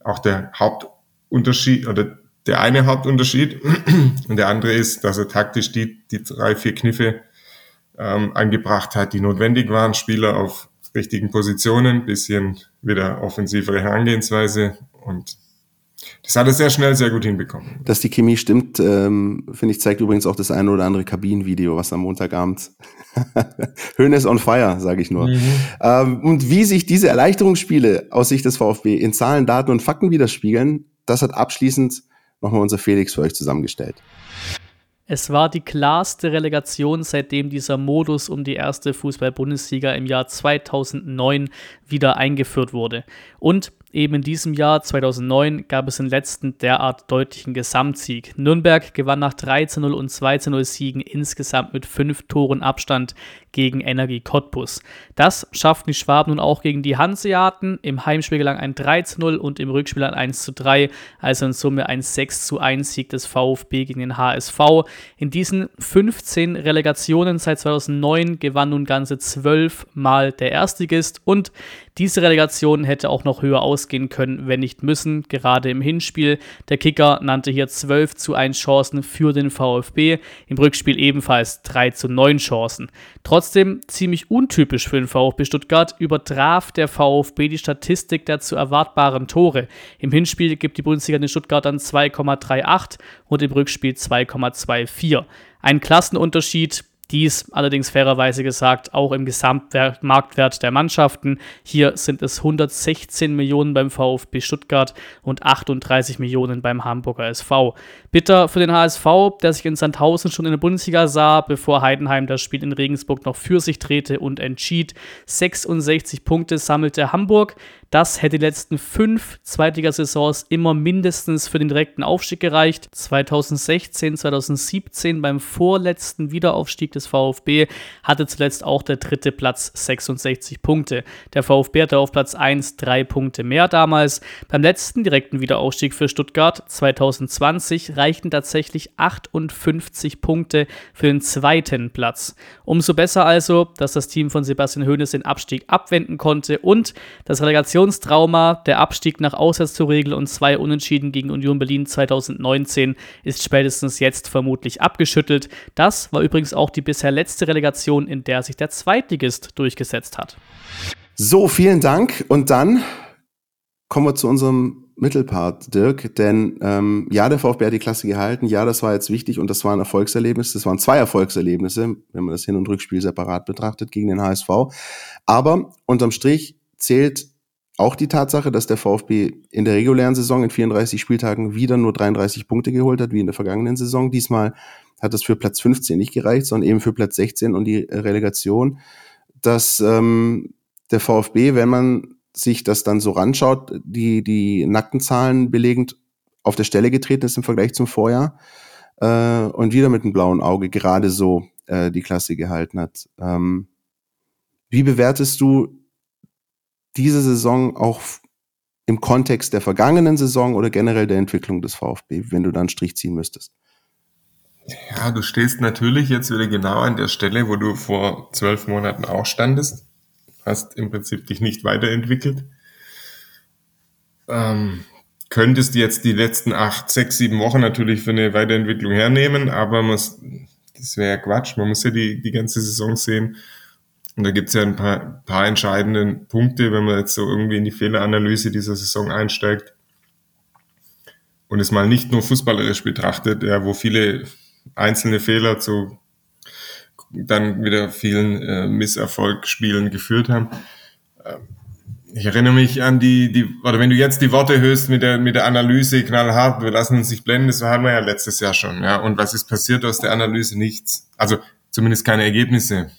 auch der Hauptunterschied oder der eine Hauptunterschied und der andere ist, dass er taktisch die, die drei, vier Kniffe ähm, angebracht hat, die notwendig waren, Spieler auf richtigen Positionen, bisschen wieder offensivere Herangehensweise und das hat er sehr schnell sehr gut hinbekommen. Dass die Chemie stimmt, ähm, finde ich, zeigt übrigens auch das eine oder andere Kabinenvideo, was am Montagabend Höhnes on fire, sage ich nur. Mhm. Ähm, und wie sich diese Erleichterungsspiele aus Sicht des VfB in Zahlen, Daten und Fakten widerspiegeln, das hat abschließend nochmal unser Felix für euch zusammengestellt. Es war die klarste Relegation, seitdem dieser Modus um die erste Fußball-Bundesliga im Jahr 2009 wieder eingeführt wurde. Und Eben in diesem Jahr 2009 gab es den letzten derart deutlichen Gesamtsieg. Nürnberg gewann nach 13-0 und 2-0 Siegen insgesamt mit fünf Toren Abstand gegen Energie Cottbus. Das schafften die Schwaben nun auch gegen die Hanseaten. Im Heimspiel gelang ein 3-0 und im Rückspiel ein 1-3, also in Summe ein 6-1 Sieg des VfB gegen den HSV. In diesen 15 Relegationen seit 2009 gewann nun ganze 12 Mal der Erstligist und diese Relegation hätte auch noch höher ausgehen können, wenn nicht müssen, gerade im Hinspiel. Der Kicker nannte hier 12 zu 1 Chancen für den VfB, im Rückspiel ebenfalls 3 zu 9 Chancen. Trotzdem ziemlich untypisch für den VfB Stuttgart übertraf der VfB die Statistik der zu erwartbaren Tore. Im Hinspiel gibt die Bundesliga den Stuttgartern 2,38 und im Rückspiel 2,24. Ein Klassenunterschied, dies allerdings fairerweise gesagt auch im Gesamtmarktwert der Mannschaften. Hier sind es 116 Millionen beim VfB Stuttgart und 38 Millionen beim Hamburger SV. Bitter für den HSV, der sich in Sandhausen schon in der Bundesliga sah, bevor Heidenheim das Spiel in Regensburg noch für sich drehte und entschied. 66 Punkte sammelte Hamburg. Das hätte die letzten fünf Zweitligasaisons immer mindestens für den direkten Aufstieg gereicht. 2016, 2017 beim vorletzten Wiederaufstieg des VfB hatte zuletzt auch der dritte Platz 66 Punkte. Der VfB hatte auf Platz 1 drei Punkte mehr damals. Beim letzten direkten Wiederaufstieg für Stuttgart 2020 reichten tatsächlich 58 Punkte für den zweiten Platz. Umso besser also, dass das Team von Sebastian Hoeneß den Abstieg abwenden konnte und das Relegation Relegationstrauma, der Abstieg nach Auswärtstorregel und zwei Unentschieden gegen Union Berlin 2019 ist spätestens jetzt vermutlich abgeschüttelt. Das war übrigens auch die bisher letzte Relegation, in der sich der Zweitligist durchgesetzt hat. So, vielen Dank. Und dann kommen wir zu unserem Mittelpart, Dirk. Denn ähm, ja, der VfB hat die Klasse gehalten. Ja, das war jetzt wichtig und das war ein Erfolgserlebnis. Das waren zwei Erfolgserlebnisse, wenn man das Hin- und Rückspiel separat betrachtet gegen den HSV. Aber unterm Strich zählt auch die Tatsache, dass der VfB in der regulären Saison in 34 Spieltagen wieder nur 33 Punkte geholt hat, wie in der vergangenen Saison. Diesmal hat das für Platz 15 nicht gereicht, sondern eben für Platz 16 und die Relegation. Dass ähm, der VfB, wenn man sich das dann so ranschaut, die, die nackten Zahlen belegend auf der Stelle getreten ist im Vergleich zum Vorjahr äh, und wieder mit einem blauen Auge gerade so äh, die Klasse gehalten hat. Ähm, wie bewertest du diese Saison auch im Kontext der vergangenen Saison oder generell der Entwicklung des VfB, wenn du da einen Strich ziehen müsstest? Ja, du stehst natürlich jetzt wieder genau an der Stelle, wo du vor zwölf Monaten auch standest. Hast im Prinzip dich nicht weiterentwickelt. Ähm, könntest jetzt die letzten acht, sechs, sieben Wochen natürlich für eine Weiterentwicklung hernehmen, aber man, das wäre ja Quatsch. Man muss ja die, die ganze Saison sehen. Und da gibt es ja ein paar, paar entscheidende Punkte, wenn man jetzt so irgendwie in die Fehleranalyse dieser Saison einsteigt und es mal nicht nur fußballerisch betrachtet, ja, wo viele einzelne Fehler zu dann wieder vielen äh, Misserfolgsspielen geführt haben. Ähm, ich erinnere mich an die, die, oder wenn du jetzt die Worte hörst mit der, mit der Analyse knallhart, wir lassen uns nicht blenden, das hatten wir ja letztes Jahr schon, ja. Und was ist passiert aus der Analyse? Nichts. Also zumindest keine Ergebnisse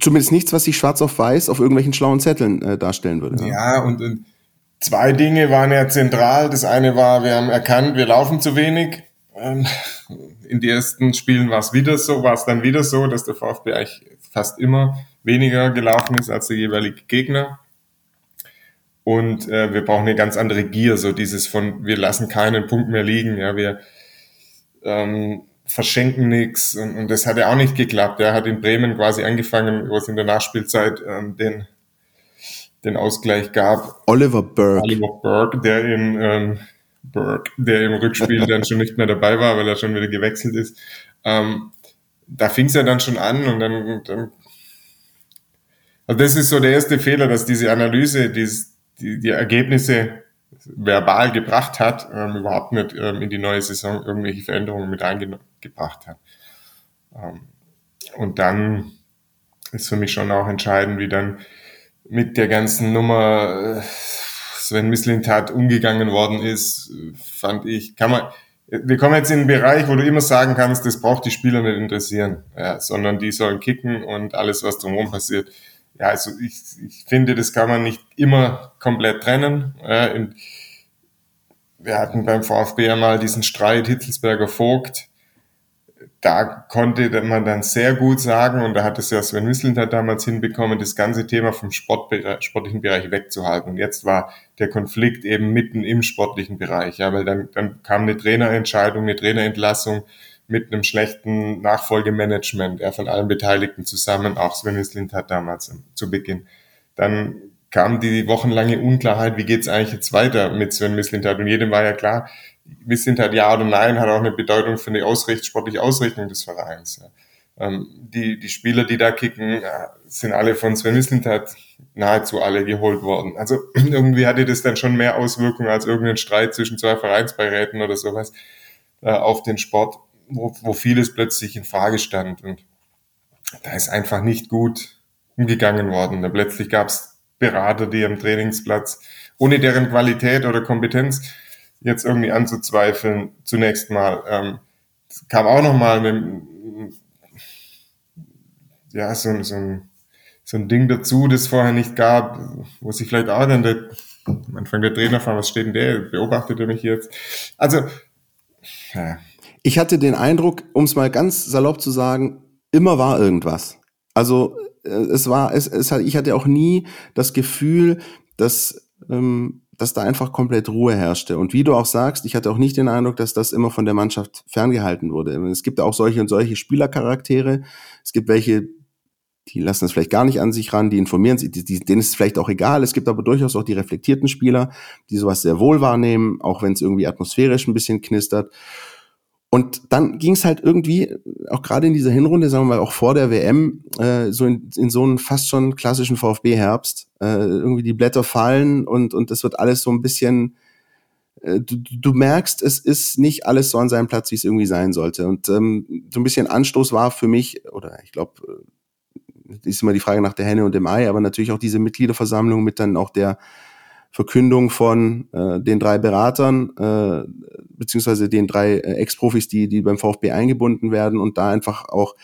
zumindest nichts, was sich schwarz auf weiß auf irgendwelchen schlauen Zetteln äh, darstellen würde. Ja, ja und, und zwei Dinge waren ja zentral. Das eine war, wir haben erkannt, wir laufen zu wenig. Ähm, in den ersten Spielen war es wieder so, war es dann wieder so, dass der VfB eigentlich fast immer weniger gelaufen ist als der jeweilige Gegner. Und äh, wir brauchen eine ganz andere Gier, so dieses von, wir lassen keinen Punkt mehr liegen. Ja, wir ähm, verschenken nichts und, und das hat ja auch nicht geklappt. Er hat in Bremen quasi angefangen, wo es in der Nachspielzeit ähm, den, den Ausgleich gab. Oliver Burke. Oliver Burke, der im ähm, Burke, der im Rückspiel dann schon nicht mehr dabei war, weil er schon wieder gewechselt ist. Ähm, da fing es ja dann schon an und dann, dann Also das ist so der erste Fehler, dass diese Analyse, die, die, die Ergebnisse verbal gebracht hat, ähm, überhaupt nicht ähm, in die neue Saison irgendwelche Veränderungen mit eingebracht hat. Ähm, und dann ist für mich schon auch entscheidend, wie dann mit der ganzen Nummer äh, Sven Mislintat umgegangen worden ist, fand ich, kann man, wir kommen jetzt in einen Bereich, wo du immer sagen kannst, das braucht die Spieler nicht interessieren, ja, sondern die sollen kicken und alles, was drumherum passiert. Ja, also ich, ich finde, das kann man nicht immer komplett trennen. Ja, in, wir hatten beim VfB einmal diesen Streit Hitzelsberger Vogt da konnte man dann sehr gut sagen, und da hat es ja Sven Mislintat damals hinbekommen, das ganze Thema vom Sportbereich, sportlichen Bereich wegzuhalten. Und jetzt war der Konflikt eben mitten im sportlichen Bereich, ja, weil dann, dann kam eine Trainerentscheidung, eine Trainerentlassung mit einem schlechten Nachfolgemanagement, ja, von allen Beteiligten zusammen, auch Sven Mislintat damals zu Beginn. Dann kam die wochenlange Unklarheit, wie geht's eigentlich jetzt weiter mit Sven Mislintat? Und jedem war ja klar, halt ja oder nein, hat auch eine Bedeutung für die Ausricht, sportliche Ausrichtung des Vereins. Ja. Ähm, die, die Spieler, die da kicken, ja, sind alle von Sven Mislintat nahezu alle geholt worden. Also irgendwie hatte das dann schon mehr Auswirkungen als irgendein Streit zwischen zwei Vereinsbeiräten oder sowas äh, auf den Sport, wo, wo vieles plötzlich in Frage stand. Und da ist einfach nicht gut umgegangen worden. Da plötzlich gab es Berater, die am Trainingsplatz ohne deren Qualität oder Kompetenz jetzt irgendwie anzuzweifeln, zunächst mal. Ähm, kam auch nochmal ja, so, so, ein, so ein Ding dazu, das vorher nicht gab, wo sich vielleicht auch dann der, am Anfang der Trainer fragt, was steht denn der, beobachtet er mich jetzt? Also, ja. Ich hatte den Eindruck, um es mal ganz salopp zu sagen, immer war irgendwas. Also äh, es war, es, es, ich hatte auch nie das Gefühl, dass ähm, dass da einfach komplett Ruhe herrschte. Und wie du auch sagst, ich hatte auch nicht den Eindruck, dass das immer von der Mannschaft ferngehalten wurde. Es gibt auch solche und solche Spielercharaktere. Es gibt welche, die lassen es vielleicht gar nicht an sich ran, die informieren sich, die, die, denen ist es vielleicht auch egal. Es gibt aber durchaus auch die reflektierten Spieler, die sowas sehr wohl wahrnehmen, auch wenn es irgendwie atmosphärisch ein bisschen knistert. Und dann ging es halt irgendwie, auch gerade in dieser Hinrunde, sagen wir mal auch vor der WM, äh, so in, in so einen fast schon klassischen VfB-Herbst. Äh, irgendwie die Blätter fallen und, und das wird alles so ein bisschen, äh, du, du merkst, es ist nicht alles so an seinem Platz, wie es irgendwie sein sollte. Und ähm, so ein bisschen Anstoß war für mich, oder ich glaube, äh, ist immer die Frage nach der Henne und dem Ei, aber natürlich auch diese Mitgliederversammlung mit dann auch der Verkündung von äh, den drei Beratern, äh, beziehungsweise den drei äh, Ex-Profis, die, die beim VfB eingebunden werden und da einfach auch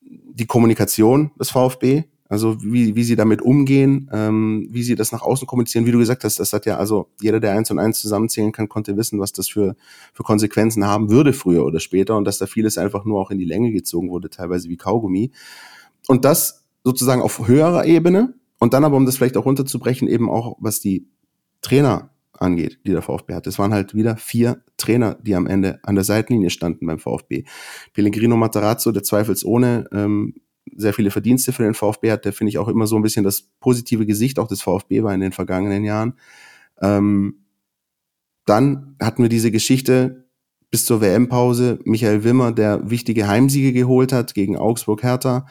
die Kommunikation des VfB, also wie, wie sie damit umgehen, ähm, wie sie das nach außen kommunizieren, wie du gesagt hast, das hat ja also jeder, der eins und eins zusammenzählen kann, konnte wissen, was das für, für Konsequenzen haben würde früher oder später und dass da vieles einfach nur auch in die Länge gezogen wurde, teilweise wie Kaugummi. Und das sozusagen auf höherer Ebene, und dann aber, um das vielleicht auch runterzubrechen, eben auch, was die Trainer angeht, die der VfB hat. Es waren halt wieder vier Trainer, die am Ende an der Seitenlinie standen beim VfB. Pellegrino Matarazzo, der zweifelsohne ähm, sehr viele Verdienste für den VfB hat, der finde ich auch immer so ein bisschen das positive Gesicht auch des VfB war in den vergangenen Jahren. Ähm, dann hatten wir diese Geschichte bis zur WM-Pause, Michael Wimmer, der wichtige Heimsiege geholt hat gegen Augsburg Hertha.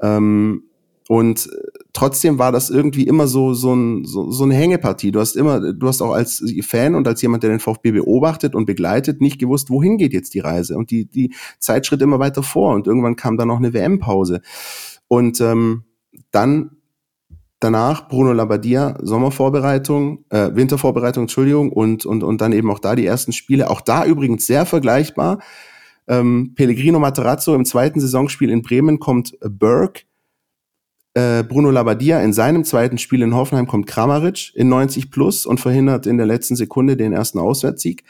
Ähm, und trotzdem war das irgendwie immer so, so, ein, so, so eine Hängepartie. Du hast immer, du hast auch als Fan und als jemand, der den VfB beobachtet und begleitet, nicht gewusst, wohin geht jetzt die Reise. Und die, die Zeit schritt immer weiter vor und irgendwann kam dann noch eine WM-Pause. Und ähm, dann danach Bruno Labbadia, Sommervorbereitung, äh, Wintervorbereitung, Entschuldigung, und, und, und dann eben auch da die ersten Spiele. Auch da übrigens sehr vergleichbar. Ähm, Pellegrino Materazzo im zweiten Saisonspiel in Bremen kommt Burke äh, Bruno Labbadia in seinem zweiten Spiel in Hoffenheim kommt Kramaric in 90 plus und verhindert in der letzten Sekunde den ersten Auswärtssieg.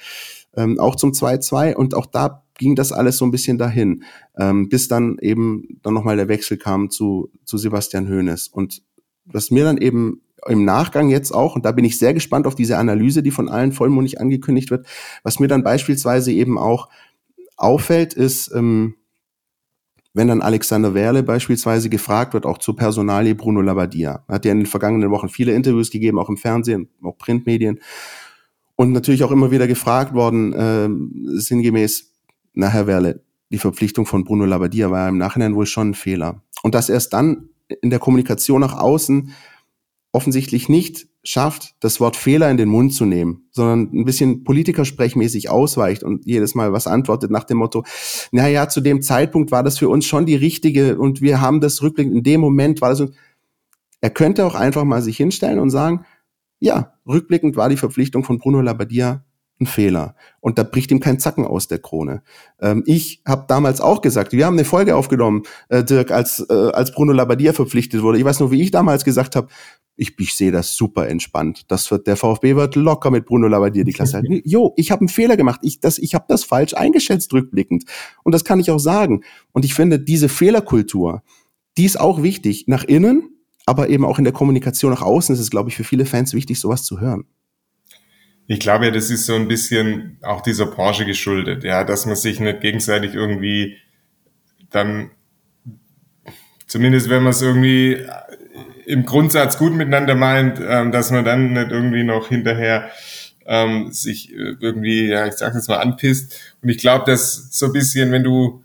Ähm, auch zum 2-2 und auch da ging das alles so ein bisschen dahin, ähm, bis dann eben dann nochmal der Wechsel kam zu, zu Sebastian Hoeneß. Und was mir dann eben im Nachgang jetzt auch, und da bin ich sehr gespannt auf diese Analyse, die von allen vollmundig angekündigt wird, was mir dann beispielsweise eben auch auffällt, ist, ähm, wenn dann Alexander Werle beispielsweise gefragt wird, auch zur Personalie Bruno Labbadia. Hat ja in den vergangenen Wochen viele Interviews gegeben, auch im Fernsehen, auch Printmedien. Und natürlich auch immer wieder gefragt worden, äh, sinngemäß, na Herr Werle, die Verpflichtung von Bruno Labbadia war im Nachhinein wohl schon ein Fehler. Und dass erst dann in der Kommunikation nach außen offensichtlich nicht schafft, das Wort Fehler in den Mund zu nehmen, sondern ein bisschen politikersprechmäßig ausweicht und jedes Mal was antwortet nach dem Motto, na ja, zu dem Zeitpunkt war das für uns schon die richtige und wir haben das rückblickend, in dem Moment war das, er könnte auch einfach mal sich hinstellen und sagen, ja, rückblickend war die Verpflichtung von Bruno Labbadia ein Fehler. Und da bricht ihm kein Zacken aus der Krone. Ähm, ich habe damals auch gesagt, wir haben eine Folge aufgenommen, äh, Dirk, als, äh, als Bruno Labbadia verpflichtet wurde. Ich weiß nur, wie ich damals gesagt habe, ich, ich sehe das super entspannt. Das wird, der VfB wird locker mit Bruno Labbadia die Klasse halten. Jo, ich habe einen Fehler gemacht. Ich, das, ich habe das falsch eingeschätzt rückblickend. Und das kann ich auch sagen. Und ich finde, diese Fehlerkultur, die ist auch wichtig. Nach innen, aber eben auch in der Kommunikation nach außen ist es, glaube ich, für viele Fans wichtig, sowas zu hören. Ich glaube das ist so ein bisschen auch dieser Branche geschuldet, ja, dass man sich nicht gegenseitig irgendwie dann, zumindest wenn man es irgendwie im Grundsatz gut miteinander meint, ähm, dass man dann nicht irgendwie noch hinterher ähm, sich irgendwie, ja, ich sag jetzt mal, anpisst. Und ich glaube, dass so ein bisschen, wenn du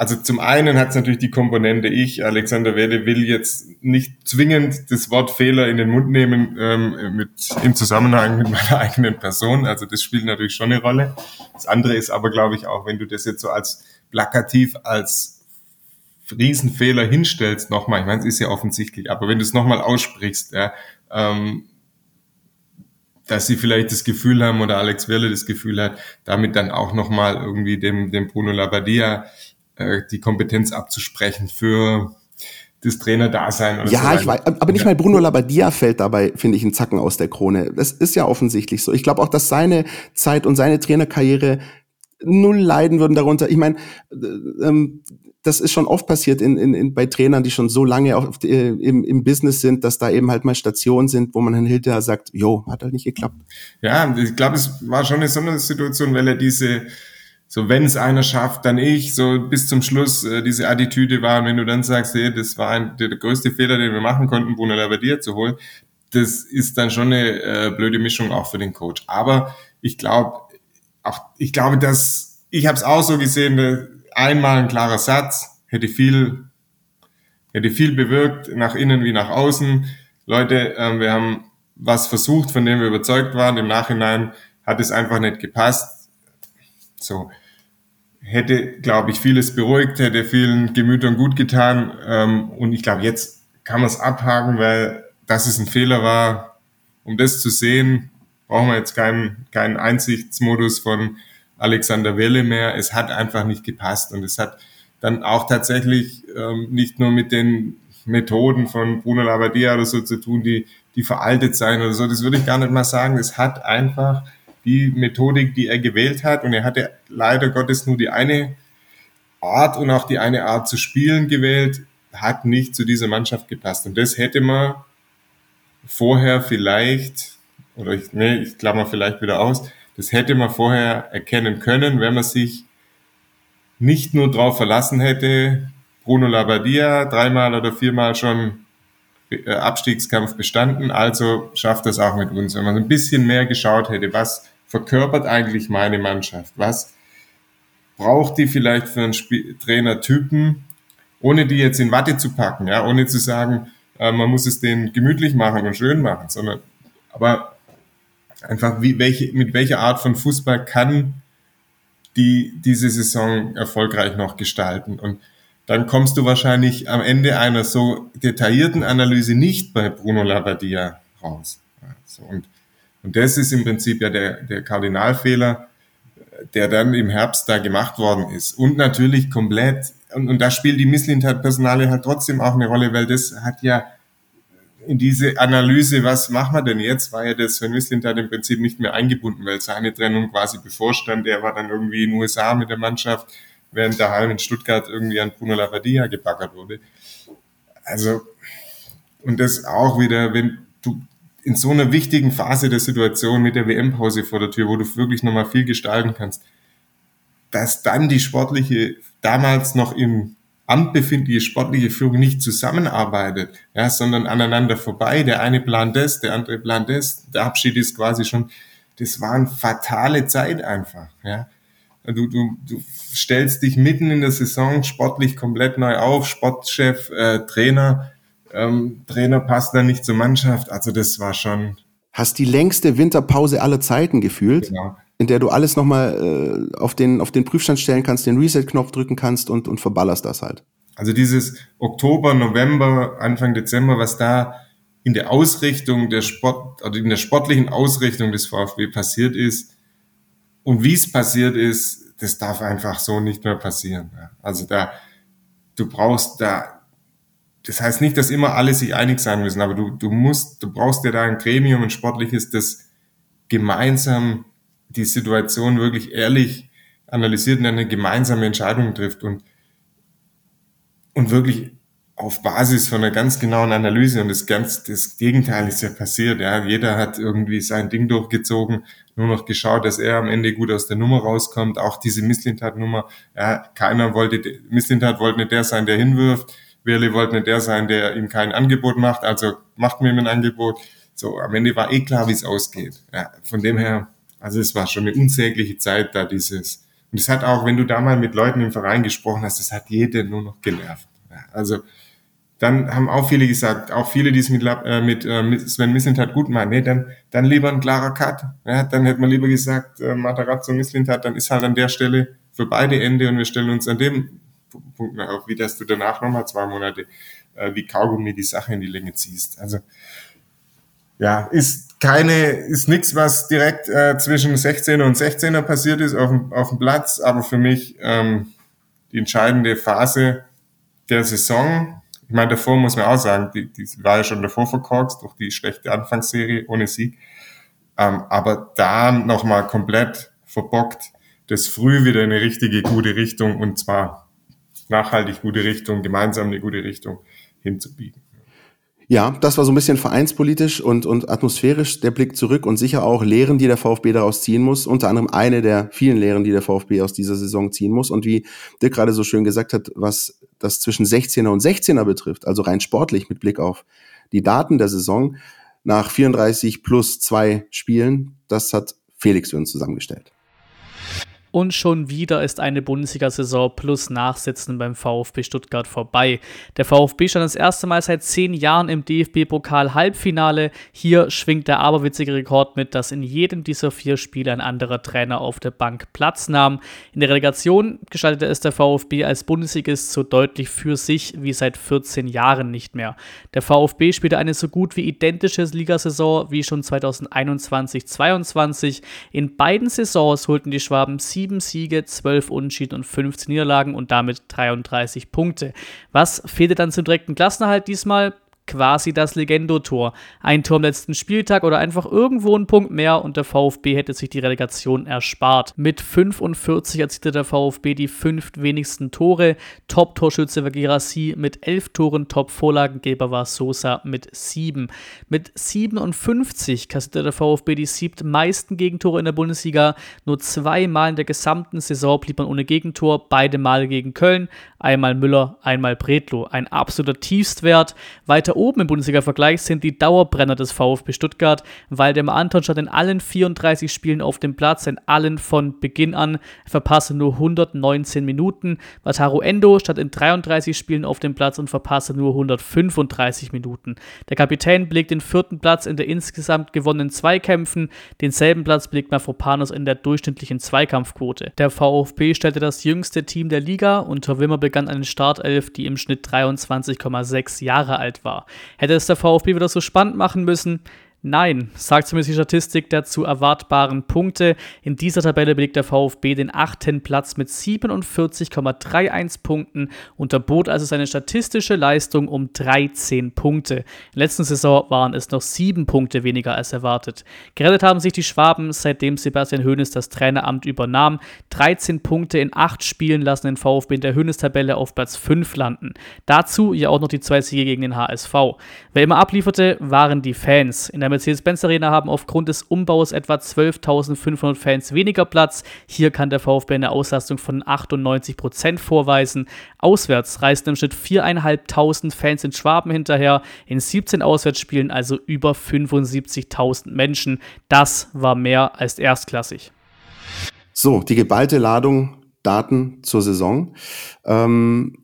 also zum einen hat es natürlich die Komponente, ich, Alexander Wede, will jetzt nicht zwingend das Wort Fehler in den Mund nehmen ähm, mit, im Zusammenhang mit meiner eigenen Person. Also das spielt natürlich schon eine Rolle. Das andere ist aber, glaube ich, auch, wenn du das jetzt so als plakativ, als Riesenfehler hinstellst, nochmal, ich meine, es ist ja offensichtlich, aber wenn du es nochmal aussprichst, ja, ähm, dass sie vielleicht das Gefühl haben oder Alex Wirle das Gefühl hat, damit dann auch nochmal irgendwie dem, dem Bruno Labbadia äh, die Kompetenz abzusprechen für das Trainerdasein. Oder ja, so ich weiß, aber nicht mal Bruno Labbadia fällt dabei, finde ich, einen Zacken aus der Krone. Das ist ja offensichtlich so. Ich glaube auch, dass seine Zeit und seine Trainerkarriere null leiden würden darunter. Ich meine, äh, ähm, das ist schon oft passiert in, in, in, bei Trainern, die schon so lange auf, äh, im, im Business sind, dass da eben halt mal Stationen sind, wo man dann hinterher sagt, jo, hat halt nicht geklappt. Ja, ich glaube, es war schon eine Sondersituation, weil er diese so wenn es einer schafft, dann ich, so bis zum Schluss äh, diese Attitüde war. Und wenn du dann sagst, hey, das war ein, der, der größte Fehler, den wir machen konnten, Bruno Labbadia zu holen, das ist dann schon eine äh, blöde Mischung auch für den Coach. Aber ich glaube, auch ich glaube, dass ich habe es auch so gesehen, einmal ein klarer Satz hätte viel hätte viel bewirkt nach innen wie nach außen. Leute, äh, wir haben was versucht, von dem wir überzeugt waren. Im Nachhinein hat es einfach nicht gepasst. So hätte, glaube ich, vieles beruhigt, hätte vielen Gemütern gut getan. Ähm, und ich glaube, jetzt kann man es abhaken, weil das ist ein Fehler war. Um das zu sehen, brauchen wir jetzt keinen, keinen Einsichtsmodus von Alexander Welle mehr. Es hat einfach nicht gepasst und es hat dann auch tatsächlich ähm, nicht nur mit den Methoden von Bruno Labbadia oder so zu tun, die, die veraltet sein oder so. Das würde ich gar nicht mal sagen. Es hat einfach die Methodik, die er gewählt hat. Und er hatte leider Gottes nur die eine Art und auch die eine Art zu spielen gewählt, hat nicht zu dieser Mannschaft gepasst. Und das hätte man vorher vielleicht, oder ich, nee, ich klammer vielleicht wieder aus, das hätte man vorher erkennen können, wenn man sich nicht nur darauf verlassen hätte, Bruno Labbadia dreimal oder viermal schon äh, Abstiegskampf bestanden, also schafft das auch mit uns. Wenn man ein bisschen mehr geschaut hätte, was verkörpert eigentlich meine Mannschaft? Was braucht die vielleicht für einen Spiel Trainertypen, ohne die jetzt in Watte zu packen, ja, ohne zu sagen, äh, man muss es denen gemütlich machen und schön machen, sondern aber einfach wie welche mit welcher Art von Fußball kann die diese Saison erfolgreich noch gestalten und dann kommst du wahrscheinlich am Ende einer so detaillierten Analyse nicht bei Bruno Labbadia raus. So, und und das ist im Prinzip ja der, der Kardinalfehler, der dann im Herbst da gemacht worden ist. Und natürlich komplett, und, und da spielt die Misslintat-Personale halt trotzdem auch eine Rolle, weil das hat ja in diese Analyse, was machen wir denn jetzt, war ja das Sven Misslintat im Prinzip nicht mehr eingebunden, weil seine Trennung quasi bevorstand. Er war dann irgendwie in den USA mit der Mannschaft, während daheim in Stuttgart irgendwie an Bruno Labbadia gebackert wurde. Also, und das auch wieder, wenn du in so einer wichtigen Phase der Situation mit der WM-Pause vor der Tür, wo du wirklich nochmal viel gestalten kannst, dass dann die sportliche, damals noch im Amt befindliche sportliche Führung nicht zusammenarbeitet, ja, sondern aneinander vorbei. Der eine plant das, der andere plant das. Der Abschied ist quasi schon, das war eine fatale Zeit einfach, ja. Du, du, du stellst dich mitten in der Saison sportlich komplett neu auf, Sportchef, äh, Trainer, ähm, Trainer passt dann nicht zur Mannschaft. Also das war schon. Hast die längste Winterpause aller Zeiten gefühlt, Genau. In der du alles nochmal äh, auf, den, auf den Prüfstand stellen kannst, den Reset-Knopf drücken kannst und, und verballerst das halt. Also dieses Oktober, November, Anfang Dezember, was da in der Ausrichtung der Sport, oder in der sportlichen Ausrichtung des VfB passiert ist und wie es passiert ist, das darf einfach so nicht mehr passieren. Also da, du brauchst da, das heißt nicht, dass immer alle sich einig sein müssen, aber du, du musst, du brauchst ja da ein Gremium, ein sportliches, das gemeinsam die Situation wirklich ehrlich analysiert und eine gemeinsame Entscheidung trifft und und wirklich auf Basis von einer ganz genauen Analyse und das ganz das Gegenteil ist ja passiert. Ja, jeder hat irgendwie sein Ding durchgezogen, nur noch geschaut, dass er am Ende gut aus der Nummer rauskommt. Auch diese Misslintat-Nummer, ja, keiner wollte Misslintat wollte nicht der sein, der hinwirft. Werle wollte nicht der sein, der ihm kein Angebot macht. Also macht mir ein Angebot. So, am Ende war eh klar, wie es ausgeht. Ja, von dem her, also es war schon eine unsägliche Zeit da dieses. Und es hat auch, wenn du da mal mit Leuten im Verein gesprochen hast, es hat jeden nur noch genervt. Also dann haben auch viele gesagt, auch viele, die es äh, mit, äh, mit Sven Mislintat gut meinen, nee, dann, dann lieber ein klarer Cut. Ja, dann hätte man lieber gesagt, äh, Matarazzo Mislintat, dann ist halt an der Stelle für beide Ende und wir stellen uns an dem Punkt mehr auf, wie dass du danach nochmal zwei Monate äh, wie Kaugummi die Sache in die Länge ziehst. Also ja, ist keine, ist nichts, was direkt äh, zwischen 16er und 16er passiert ist auf dem, auf dem Platz, aber für mich ähm, die entscheidende Phase der Saison. Ich meine, davor muss man auch sagen, die, die war ja schon davor verkorkst durch die schlechte Anfangsserie ohne Sieg. Ähm, aber da nochmal komplett verbockt, das früh wieder in eine richtige gute Richtung und zwar nachhaltig gute Richtung, gemeinsam eine gute Richtung hinzubiegen. Ja, das war so ein bisschen vereinspolitisch und, und atmosphärisch der Blick zurück und sicher auch Lehren, die der VfB daraus ziehen muss. Unter anderem eine der vielen Lehren, die der VfB aus dieser Saison ziehen muss. Und wie Dirk gerade so schön gesagt hat, was das zwischen 16er und 16er betrifft, also rein sportlich mit Blick auf die Daten der Saison, nach 34 plus zwei Spielen, das hat Felix für uns zusammengestellt. Und schon wieder ist eine Bundesliga-Saison plus Nachsitzen beim VfB Stuttgart vorbei. Der VfB stand das erste Mal seit zehn Jahren im DFB-Pokal-Halbfinale. Hier schwingt der aberwitzige Rekord mit, dass in jedem dieser vier Spiele ein anderer Trainer auf der Bank Platz nahm. In der Relegation gestaltete es der VfB als Bundesligist so deutlich für sich wie seit 14 Jahren nicht mehr. Der VfB spielte eine so gut wie identische Ligasaison wie schon 2021-22. In beiden Saisons holten die Schwaben sieben Siege, 12 Unentschieden und 15 Niederlagen und damit 33 Punkte. Was fehlte dann zum direkten Klassenerhalt diesmal? Quasi das Legendo-Tor. Ein Tor am letzten Spieltag oder einfach irgendwo ein Punkt mehr und der VfB hätte sich die Relegation erspart. Mit 45 erzielte der VfB die fünf wenigsten Tore. Top-Torschütze war Girassi mit 11 Toren, Top-Vorlagengeber war Sosa mit 7. Mit 57 kassierte der VfB die siebt meisten Gegentore in der Bundesliga. Nur zweimal in der gesamten Saison blieb man ohne Gegentor, beide Male gegen Köln. Einmal Müller, einmal Bredlo. Ein absoluter Tiefstwert. Weiter oben im Bundesliga-Vergleich sind die Dauerbrenner des VfB Stuttgart. Waldemar Anton stand in allen 34 Spielen auf dem Platz, in allen von Beginn an. Er verpasste nur 119 Minuten. Wataru Endo stand in 33 Spielen auf dem Platz und verpasste nur 135 Minuten. Der Kapitän belegt den vierten Platz in der insgesamt gewonnenen Zweikämpfen. Denselben Platz belegt Mafropanos in der durchschnittlichen Zweikampfquote. Der VfB stellte das jüngste Team der Liga. Unter Wimmer begann eine Startelf, die im Schnitt 23,6 Jahre alt war. Hätte es der VfB wieder so spannend machen müssen? Nein, sagt zumindest die Statistik der zu erwartbaren Punkte. In dieser Tabelle belegt der VfB den achten Platz mit 47,31 Punkten, unterbot also seine statistische Leistung um 13 Punkte. In der letzten Saison waren es noch sieben Punkte weniger als erwartet. Gerettet haben sich die Schwaben, seitdem Sebastian Hoeneß das Traineramt übernahm. 13 Punkte in acht Spielen lassen den VfB in der Hoeneß-Tabelle auf Platz 5 landen. Dazu ja auch noch die zwei Siege gegen den HSV. Wer immer ablieferte, waren die Fans. In der Mercedes-Benz Arena haben aufgrund des Umbaus etwa 12.500 Fans weniger Platz. Hier kann der VfB eine Auslastung von 98% vorweisen. Auswärts reisten im Schnitt 4.500 Fans in Schwaben hinterher. In 17 Auswärtsspielen also über 75.000 Menschen. Das war mehr als erstklassig. So, die geballte Ladung Daten zur Saison. Ähm,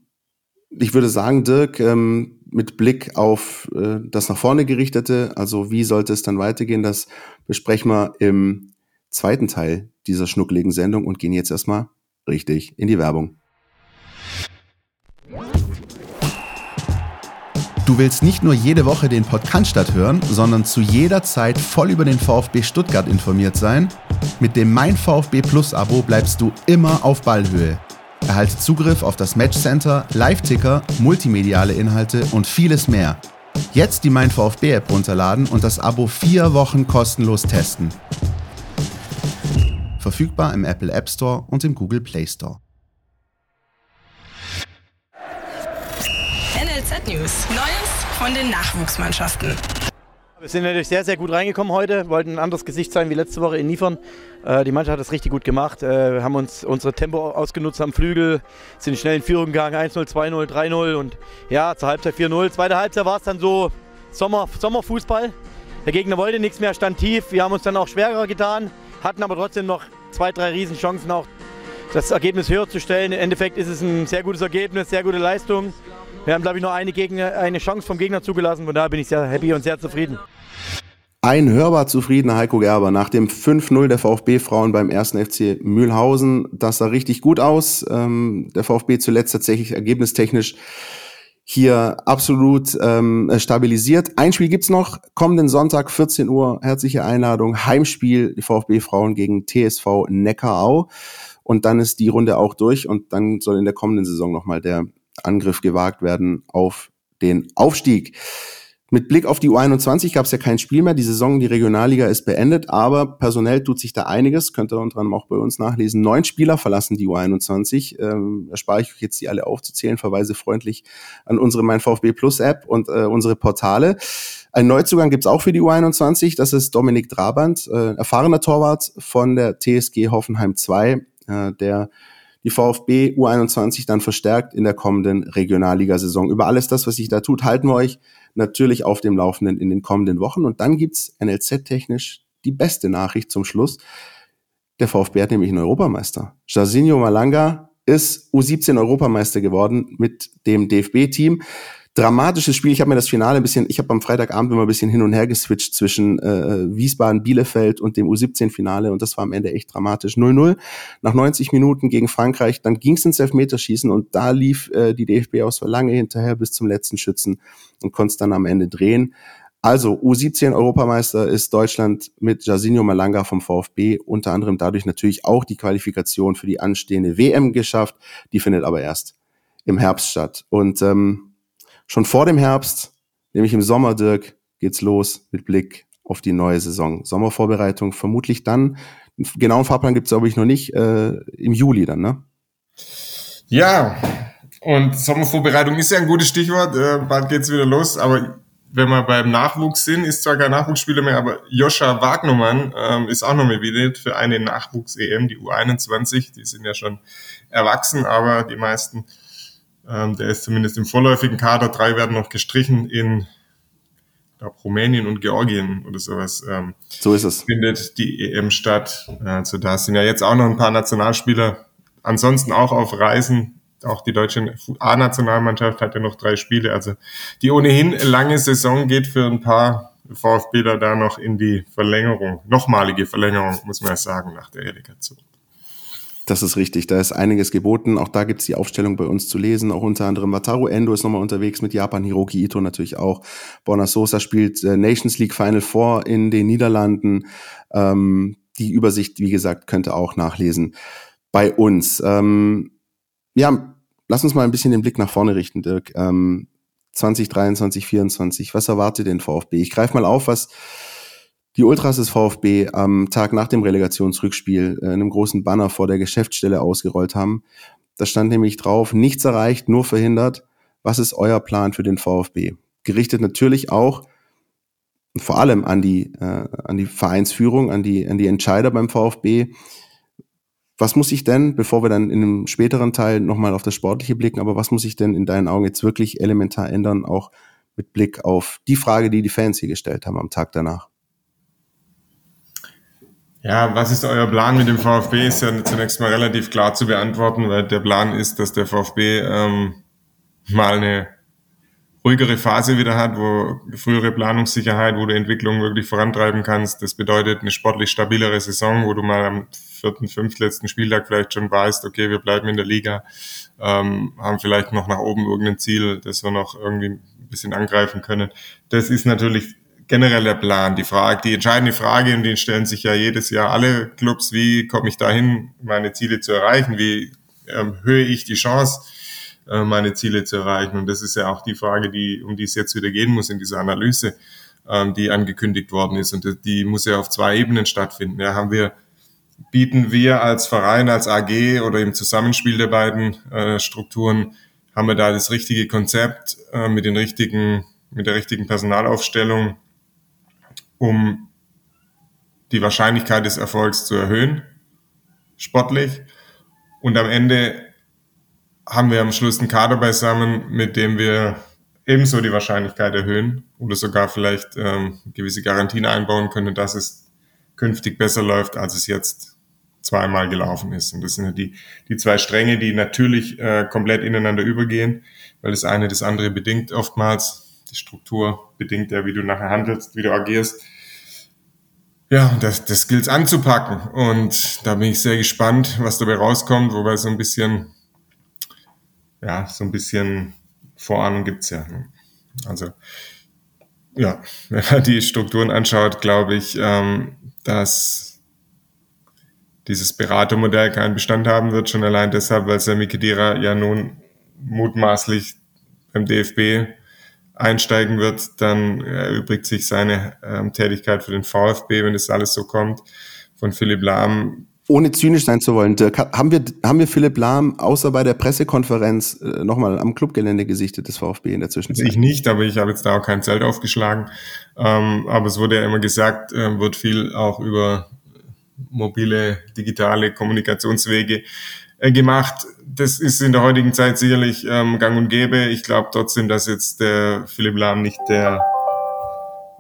ich würde sagen, Dirk, ähm, mit Blick auf äh, das nach vorne gerichtete, also wie sollte es dann weitergehen, das besprechen wir im zweiten Teil dieser schnuckligen Sendung und gehen jetzt erstmal richtig in die Werbung. Du willst nicht nur jede Woche den Podcast hören, sondern zu jeder Zeit voll über den VfB Stuttgart informiert sein? Mit dem Mein VfB Plus Abo bleibst du immer auf Ballhöhe. Erhalte Zugriff auf das Matchcenter, Live-Ticker, multimediale Inhalte und vieles mehr. Jetzt die Mein VfB App runterladen und das Abo vier Wochen kostenlos testen. Verfügbar im Apple App Store und im Google Play Store. NLZ News. Neues von den Nachwuchsmannschaften. Wir sind natürlich sehr, sehr gut reingekommen heute, wollten ein anderes Gesicht sein wie letzte Woche in Niefern. Äh, die Mannschaft hat das richtig gut gemacht. Äh, wir haben uns unsere Tempo ausgenutzt am Flügel, sind schnell in Führung gegangen, 1-0, 2-0, 3-0 und ja, zur Halbzeit 4-0. Zweite Halbzeit war es dann so Sommer, Sommerfußball. Der Gegner wollte nichts mehr, stand tief. Wir haben uns dann auch schwerer getan, hatten aber trotzdem noch zwei, drei Riesenchancen auch das Ergebnis höher zu stellen. Im Endeffekt ist es ein sehr gutes Ergebnis, sehr gute Leistung. Wir haben, glaube ich, nur eine, Gegner, eine Chance vom Gegner zugelassen. Von daher bin ich sehr happy und sehr zufrieden. Ein hörbar zufriedener Heiko Gerber nach dem 5-0 der VfB-Frauen beim ersten FC Mühlhausen. Das sah richtig gut aus. Ähm, der VfB zuletzt tatsächlich ergebnistechnisch hier absolut ähm, stabilisiert. Ein Spiel gibt's noch, kommenden Sonntag 14 Uhr, herzliche Einladung, Heimspiel, die VfB-Frauen gegen TSV Neckarau. Und dann ist die Runde auch durch und dann soll in der kommenden Saison nochmal der Angriff gewagt werden auf den Aufstieg. Mit Blick auf die U21 gab es ja kein Spiel mehr. Die Saison, die Regionalliga ist beendet, aber personell tut sich da einiges. Könnt ihr unter anderem auch bei uns nachlesen. Neun Spieler verlassen die U21. Ähm, erspare ich euch jetzt, die alle aufzuzählen. Verweise freundlich an unsere Mein VfB Plus App und äh, unsere Portale. Ein Neuzugang gibt's auch für die U21. Das ist Dominik Trabant, äh, erfahrener Torwart von der TSG Hoffenheim 2, äh, der die VfB U21 dann verstärkt in der kommenden Regionalligasaison. Über alles das, was sich da tut, halten wir euch natürlich auf dem Laufenden in den kommenden Wochen. Und dann gibt's NLZ-technisch die beste Nachricht zum Schluss. Der VfB hat nämlich einen Europameister. Jairzinho Malanga ist U17 Europameister geworden mit dem DFB-Team dramatisches Spiel. Ich habe mir das Finale ein bisschen, ich habe am Freitagabend immer ein bisschen hin und her geswitcht zwischen äh, Wiesbaden, Bielefeld und dem U17-Finale und das war am Ende echt dramatisch. 0-0 nach 90 Minuten gegen Frankreich, dann ging es ins Elfmeterschießen und da lief äh, die DFB aus lange hinterher bis zum letzten Schützen und konnte es dann am Ende drehen. Also U17 Europameister ist Deutschland mit Jasinho Malanga vom VfB unter anderem dadurch natürlich auch die Qualifikation für die anstehende WM geschafft. Die findet aber erst im Herbst statt. Und ähm, schon vor dem Herbst, nämlich im Sommer, Dirk, geht's los mit Blick auf die neue Saison. Sommervorbereitung vermutlich dann. Genauen Fahrplan gibt's glaube ich, noch nicht. Äh, Im Juli dann, ne? Ja, und Sommervorbereitung ist ja ein gutes Stichwort. Äh, bald geht's wieder los. Aber wenn wir beim Nachwuchs sind, ist zwar kein Nachwuchsspieler mehr, aber Joscha Wagnermann ähm, ist auch nominiert für eine Nachwuchs-EM, die U21. Die sind ja schon erwachsen, aber die meisten ähm, der ist zumindest im vorläufigen Kader. Drei werden noch gestrichen in glaub, Rumänien und Georgien oder sowas. Ähm, so ist es. Findet die EM statt. Also da sind ja jetzt auch noch ein paar Nationalspieler. Ansonsten auch auf Reisen. Auch die deutsche A-Nationalmannschaft hat ja noch drei Spiele. Also die ohnehin lange Saison geht für ein paar VfBler da noch in die Verlängerung, nochmalige Verlängerung, muss man ja sagen, nach der Relegation. Das ist richtig, da ist einiges geboten. Auch da gibt's die Aufstellung bei uns zu lesen. Auch unter anderem Wataru Endo ist nochmal unterwegs mit Japan, Hiroki Ito natürlich auch. Borna Sosa spielt äh, Nations League Final Four in den Niederlanden. Ähm, die Übersicht, wie gesagt, könnt ihr auch nachlesen bei uns. Ähm, ja, lass uns mal ein bisschen den Blick nach vorne richten, Dirk. Ähm, 2023, 2024, was erwartet den VfB? Ich greife mal auf, was die Ultras des VfB am Tag nach dem Relegationsrückspiel äh, einem großen Banner vor der Geschäftsstelle ausgerollt haben. Da stand nämlich drauf, nichts erreicht, nur verhindert. Was ist euer Plan für den VfB? Gerichtet natürlich auch vor allem an die, äh, an die Vereinsführung, an die, an die Entscheider beim VfB. Was muss ich denn, bevor wir dann in einem späteren Teil nochmal auf das Sportliche blicken, aber was muss ich denn in deinen Augen jetzt wirklich elementar ändern, auch mit Blick auf die Frage, die die Fans hier gestellt haben am Tag danach? Ja, was ist euer Plan mit dem VfB? Ist ja zunächst mal relativ klar zu beantworten, weil der Plan ist, dass der VfB ähm, mal eine ruhigere Phase wieder hat, wo frühere Planungssicherheit, wo du Entwicklung wirklich vorantreiben kannst. Das bedeutet eine sportlich stabilere Saison, wo du mal am vierten, fünftletzten Spieltag vielleicht schon weißt, okay, wir bleiben in der Liga, ähm, haben vielleicht noch nach oben irgendein Ziel, das wir noch irgendwie ein bisschen angreifen können. Das ist natürlich generell der Plan. Die Frage, die entscheidende Frage, und die stellen sich ja jedes Jahr alle Clubs, wie komme ich dahin, meine Ziele zu erreichen? Wie ähm, höhe ich die Chance, äh, meine Ziele zu erreichen? Und das ist ja auch die Frage, die, um die es jetzt wieder gehen muss in dieser Analyse, ähm, die angekündigt worden ist. Und die muss ja auf zwei Ebenen stattfinden. Ja, haben wir, bieten wir als Verein, als AG oder im Zusammenspiel der beiden äh, Strukturen, haben wir da das richtige Konzept äh, mit den richtigen, mit der richtigen Personalaufstellung, um die Wahrscheinlichkeit des Erfolgs zu erhöhen, sportlich. Und am Ende haben wir am Schluss einen Kader beisammen, mit dem wir ebenso die Wahrscheinlichkeit erhöhen oder sogar vielleicht ähm, gewisse Garantien einbauen können, dass es künftig besser läuft, als es jetzt zweimal gelaufen ist. Und das sind die, die zwei Stränge, die natürlich äh, komplett ineinander übergehen, weil das eine das andere bedingt oftmals. Die Struktur bedingt ja, wie du nachher handelst, wie du agierst. Ja, das, das gilt anzupacken. Und da bin ich sehr gespannt, was dabei rauskommt, wobei so ein bisschen, ja, so ein bisschen Vorahnung gibt's ja. Also, ja, wenn man die Strukturen anschaut, glaube ich, ähm, dass dieses Beratermodell keinen Bestand haben wird, schon allein deshalb, weil Sami Khedira ja nun mutmaßlich beim DFB einsteigen wird, dann erübrigt sich seine ähm, Tätigkeit für den VfB, wenn das alles so kommt. Von Philipp Lahm. Ohne zynisch sein zu wollen, Dirk, haben wir, haben wir Philipp Lahm außer bei der Pressekonferenz äh, nochmal am Clubgelände gesichtet des VfB in der Zwischenzeit? Ich nicht, aber ich habe jetzt da auch kein Zelt aufgeschlagen. Ähm, aber es wurde ja immer gesagt, äh, wird viel auch über mobile, digitale Kommunikationswege gemacht. Das ist in der heutigen Zeit sicherlich ähm, gang und gäbe. Ich glaube trotzdem, dass jetzt der Philipp Lahm nicht der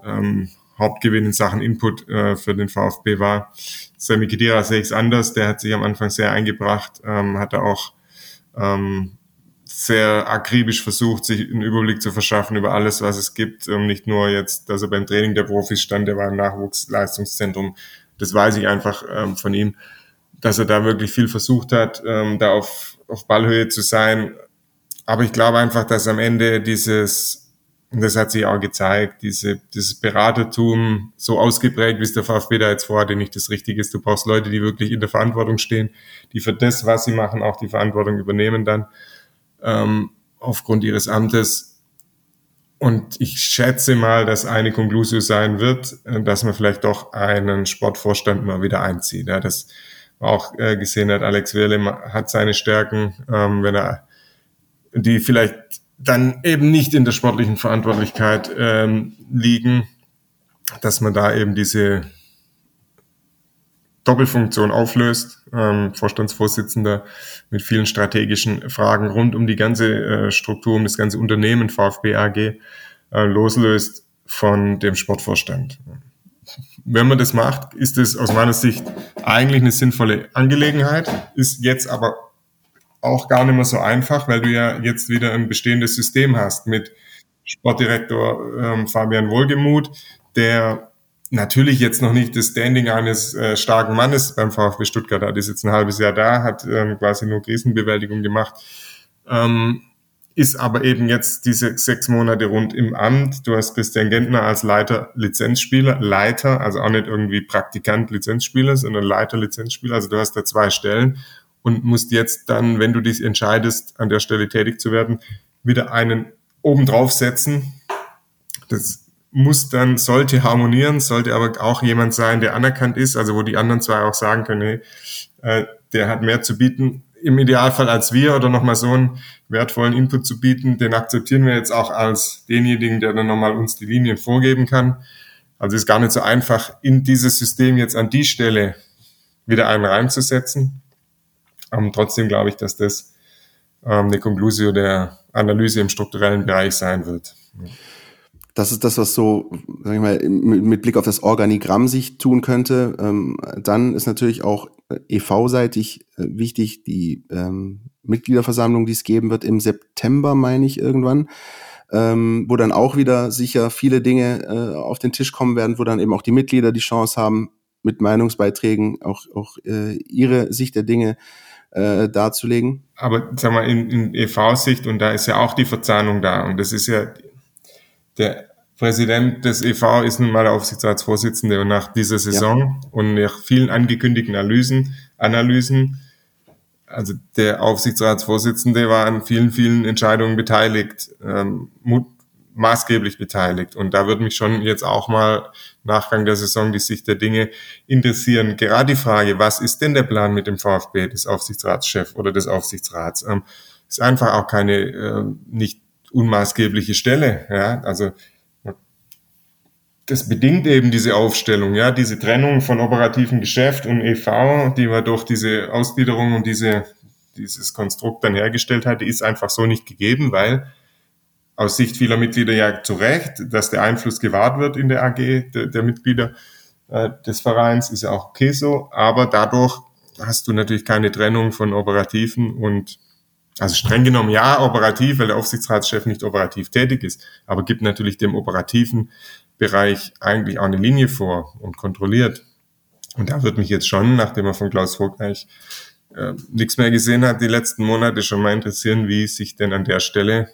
ähm, Hauptgewinn in Sachen Input äh, für den VfB war. Sami Khedira sehe ich es anders. Der hat sich am Anfang sehr eingebracht, ähm, hat er auch ähm, sehr akribisch versucht, sich einen Überblick zu verschaffen über alles, was es gibt. Ähm, nicht nur jetzt, dass er beim Training der Profis stand, der war im Nachwuchsleistungszentrum. Das weiß ich einfach ähm, von ihm dass er da wirklich viel versucht hat, ähm, da auf, auf Ballhöhe zu sein. Aber ich glaube einfach, dass am Ende dieses, und das hat sich auch gezeigt, diese, dieses Beratertum so ausgeprägt, wie es der VfB da jetzt vorhatte, nicht das Richtige ist. Du brauchst Leute, die wirklich in der Verantwortung stehen, die für das, was sie machen, auch die Verantwortung übernehmen dann ähm, aufgrund ihres Amtes. Und ich schätze mal, dass eine Konklusion sein wird, äh, dass man vielleicht doch einen Sportvorstand mal wieder einzieht. Ja, das, auch äh, gesehen hat, Alex Wirle hat seine Stärken, ähm, wenn er die vielleicht dann eben nicht in der sportlichen Verantwortlichkeit ähm, liegen, dass man da eben diese Doppelfunktion auflöst, ähm, Vorstandsvorsitzender mit vielen strategischen Fragen rund um die ganze äh, Struktur, um das ganze Unternehmen VfB AG äh, loslöst von dem Sportvorstand wenn man das macht, ist es aus meiner Sicht eigentlich eine sinnvolle Angelegenheit, ist jetzt aber auch gar nicht mehr so einfach, weil du ja jetzt wieder ein bestehendes System hast mit Sportdirektor ähm, Fabian Wohlgemuth, der natürlich jetzt noch nicht das Standing eines äh, starken Mannes beim VfB Stuttgart hat, ist jetzt ein halbes Jahr da, hat ähm, quasi nur Krisenbewältigung gemacht. Ähm, ist aber eben jetzt diese sechs Monate rund im Amt. Du hast Christian Gentner als Leiter Lizenzspieler, Leiter, also auch nicht irgendwie Praktikant Lizenzspieler, sondern Leiter Lizenzspieler. Also du hast da zwei Stellen und musst jetzt dann, wenn du dich entscheidest, an der Stelle tätig zu werden, wieder einen oben drauf setzen. Das muss dann, sollte harmonieren, sollte aber auch jemand sein, der anerkannt ist, also wo die anderen zwei auch sagen können, hey, äh, der hat mehr zu bieten, im Idealfall als wir oder nochmal so einen wertvollen Input zu bieten, den akzeptieren wir jetzt auch als denjenigen, der dann nochmal uns die Linien vorgeben kann. Also ist gar nicht so einfach, in dieses System jetzt an die Stelle wieder einen reinzusetzen. Aber trotzdem glaube ich, dass das ähm, eine Konklusion der Analyse im strukturellen Bereich sein wird. Das ist das, was so, sag ich mal, mit Blick auf das Organigramm sich tun könnte. Ähm, dann ist natürlich auch EV-seitig äh, wichtig, die ähm, Mitgliederversammlung, die es geben wird im September, meine ich irgendwann. ähm, wo dann auch wieder sicher viele Dinge äh, auf den Tisch kommen werden, wo dann eben auch die Mitglieder die Chance haben, mit Meinungsbeiträgen auch, auch äh, ihre Sicht der Dinge äh, darzulegen. Aber sag mal, in, in EV-Sicht, und da ist ja auch die Verzahnung da, und das ist ja der Präsident des EV ist nun mal der Aufsichtsratsvorsitzende und nach dieser Saison ja. und nach vielen angekündigten Analysen, Analysen, also der Aufsichtsratsvorsitzende war an vielen, vielen Entscheidungen beteiligt, ähm, maßgeblich beteiligt. Und da würde mich schon jetzt auch mal Nachgang der Saison die Sicht der Dinge interessieren. Gerade die Frage, was ist denn der Plan mit dem VfB des Aufsichtsratschefs oder des Aufsichtsrats? Ähm, ist einfach auch keine äh, nicht unmaßgebliche Stelle. Ja? Also das bedingt eben diese Aufstellung, ja, diese Trennung von operativen Geschäft und EV, die man durch diese Ausgliederung und diese, dieses Konstrukt dann hergestellt hat, ist einfach so nicht gegeben, weil aus Sicht vieler Mitglieder ja zu Recht, dass der Einfluss gewahrt wird in der AG der, der Mitglieder äh, des Vereins, ist ja auch okay so, aber dadurch hast du natürlich keine Trennung von operativen und also streng genommen ja operativ, weil der Aufsichtsratschef nicht operativ tätig ist, aber gibt natürlich dem operativen Bereich eigentlich auch eine Linie vor und kontrolliert. Und da wird mich jetzt schon, nachdem er von Klaus Vogt äh, nichts mehr gesehen hat, die letzten Monate schon mal interessieren, wie sich denn an der Stelle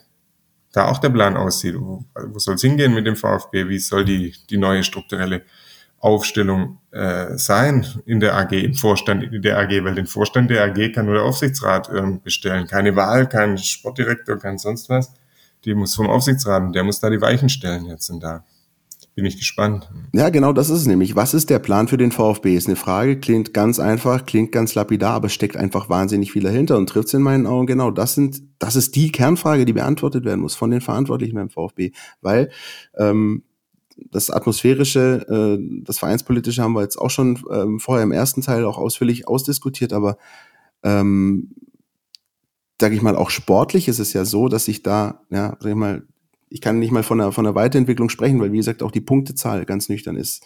da auch der Plan aussieht. Wo, wo soll es hingehen mit dem VfB? Wie soll die, die neue strukturelle Aufstellung äh, sein in der AG, im Vorstand in der AG? Weil den Vorstand der AG kann nur der Aufsichtsrat äh, bestellen. Keine Wahl, kein Sportdirektor, kein sonst was. Die muss vom Aufsichtsrat der muss da die Weichen stellen jetzt und da bin ich gespannt. Ja, genau, das ist es nämlich. Was ist der Plan für den VfB? Ist eine Frage, klingt ganz einfach, klingt ganz lapidar, aber steckt einfach wahnsinnig viel dahinter und trifft es in meinen Augen genau. Das sind, das ist die Kernfrage, die beantwortet werden muss von den Verantwortlichen beim VfB, weil ähm, das atmosphärische, äh, das vereinspolitische haben wir jetzt auch schon ähm, vorher im ersten Teil auch ausführlich ausdiskutiert, aber ähm, sage ich mal, auch sportlich ist es ja so, dass sich da, ja, sag ich mal, ich kann nicht mal von einer, von einer Weiterentwicklung sprechen, weil wie gesagt auch die Punktezahl ganz nüchtern ist,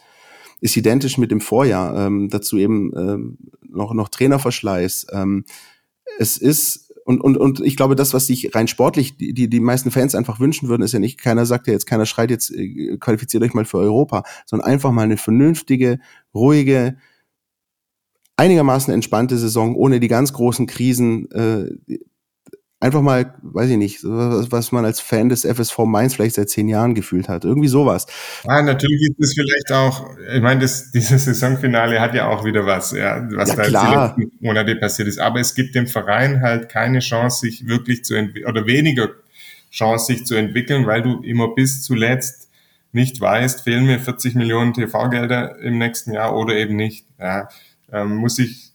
ist identisch mit dem Vorjahr. Ähm, dazu eben ähm, noch, noch Trainerverschleiß. Ähm, es ist und, und, und ich glaube, das, was sich rein sportlich die, die, die meisten Fans einfach wünschen würden, ist ja nicht, keiner sagt ja jetzt, keiner schreit jetzt, äh, qualifiziert euch mal für Europa, sondern einfach mal eine vernünftige, ruhige, einigermaßen entspannte Saison ohne die ganz großen Krisen. Äh, einfach mal, weiß ich nicht, was man als Fan des FSV Mainz vielleicht seit zehn Jahren gefühlt hat. Irgendwie sowas. Ja, natürlich ist es vielleicht auch, ich meine, das, dieses Saisonfinale hat ja auch wieder was, ja, was ja, da klar. die letzten Monate passiert ist. Aber es gibt dem Verein halt keine Chance, sich wirklich zu entwickeln, oder weniger Chance, sich zu entwickeln, weil du immer bis zuletzt nicht weißt, fehlen mir 40 Millionen TV-Gelder im nächsten Jahr oder eben nicht. Ja, ähm, muss ich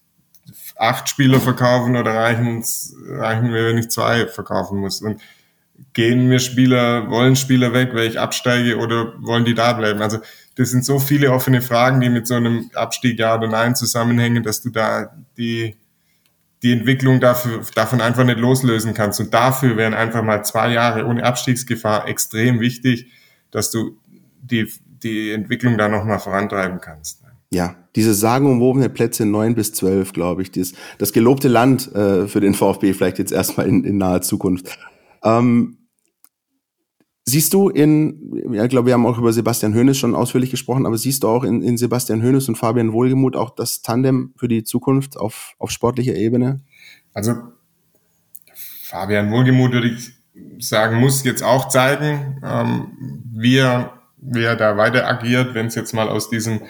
acht Spieler verkaufen oder reichen, reichen mir, wenn ich zwei verkaufen muss? Und gehen mir Spieler, wollen Spieler weg, weil ich absteige oder wollen die da bleiben? Also das sind so viele offene Fragen, die mit so einem Abstieg ja oder nein zusammenhängen, dass du da die, die Entwicklung dafür, davon einfach nicht loslösen kannst. Und dafür wären einfach mal zwei Jahre ohne Abstiegsgefahr extrem wichtig, dass du die, die Entwicklung da nochmal vorantreiben kannst ja, diese sagenumwobene Plätze neun bis zwölf, glaube ich, das, das gelobte Land äh, für den VfB vielleicht jetzt erstmal in, in naher Zukunft. Ähm, siehst du in, ja, ich glaube, wir haben auch über Sebastian Hoeneß schon ausführlich gesprochen, aber siehst du auch in, in Sebastian Hoeneß und Fabian Wohlgemuth auch das Tandem für die Zukunft auf, auf sportlicher Ebene? Also Fabian Wohlgemuth würde ich sagen, muss jetzt auch zeigen, ähm, wie, er, wie er da weiter agiert, wenn es jetzt mal aus diesem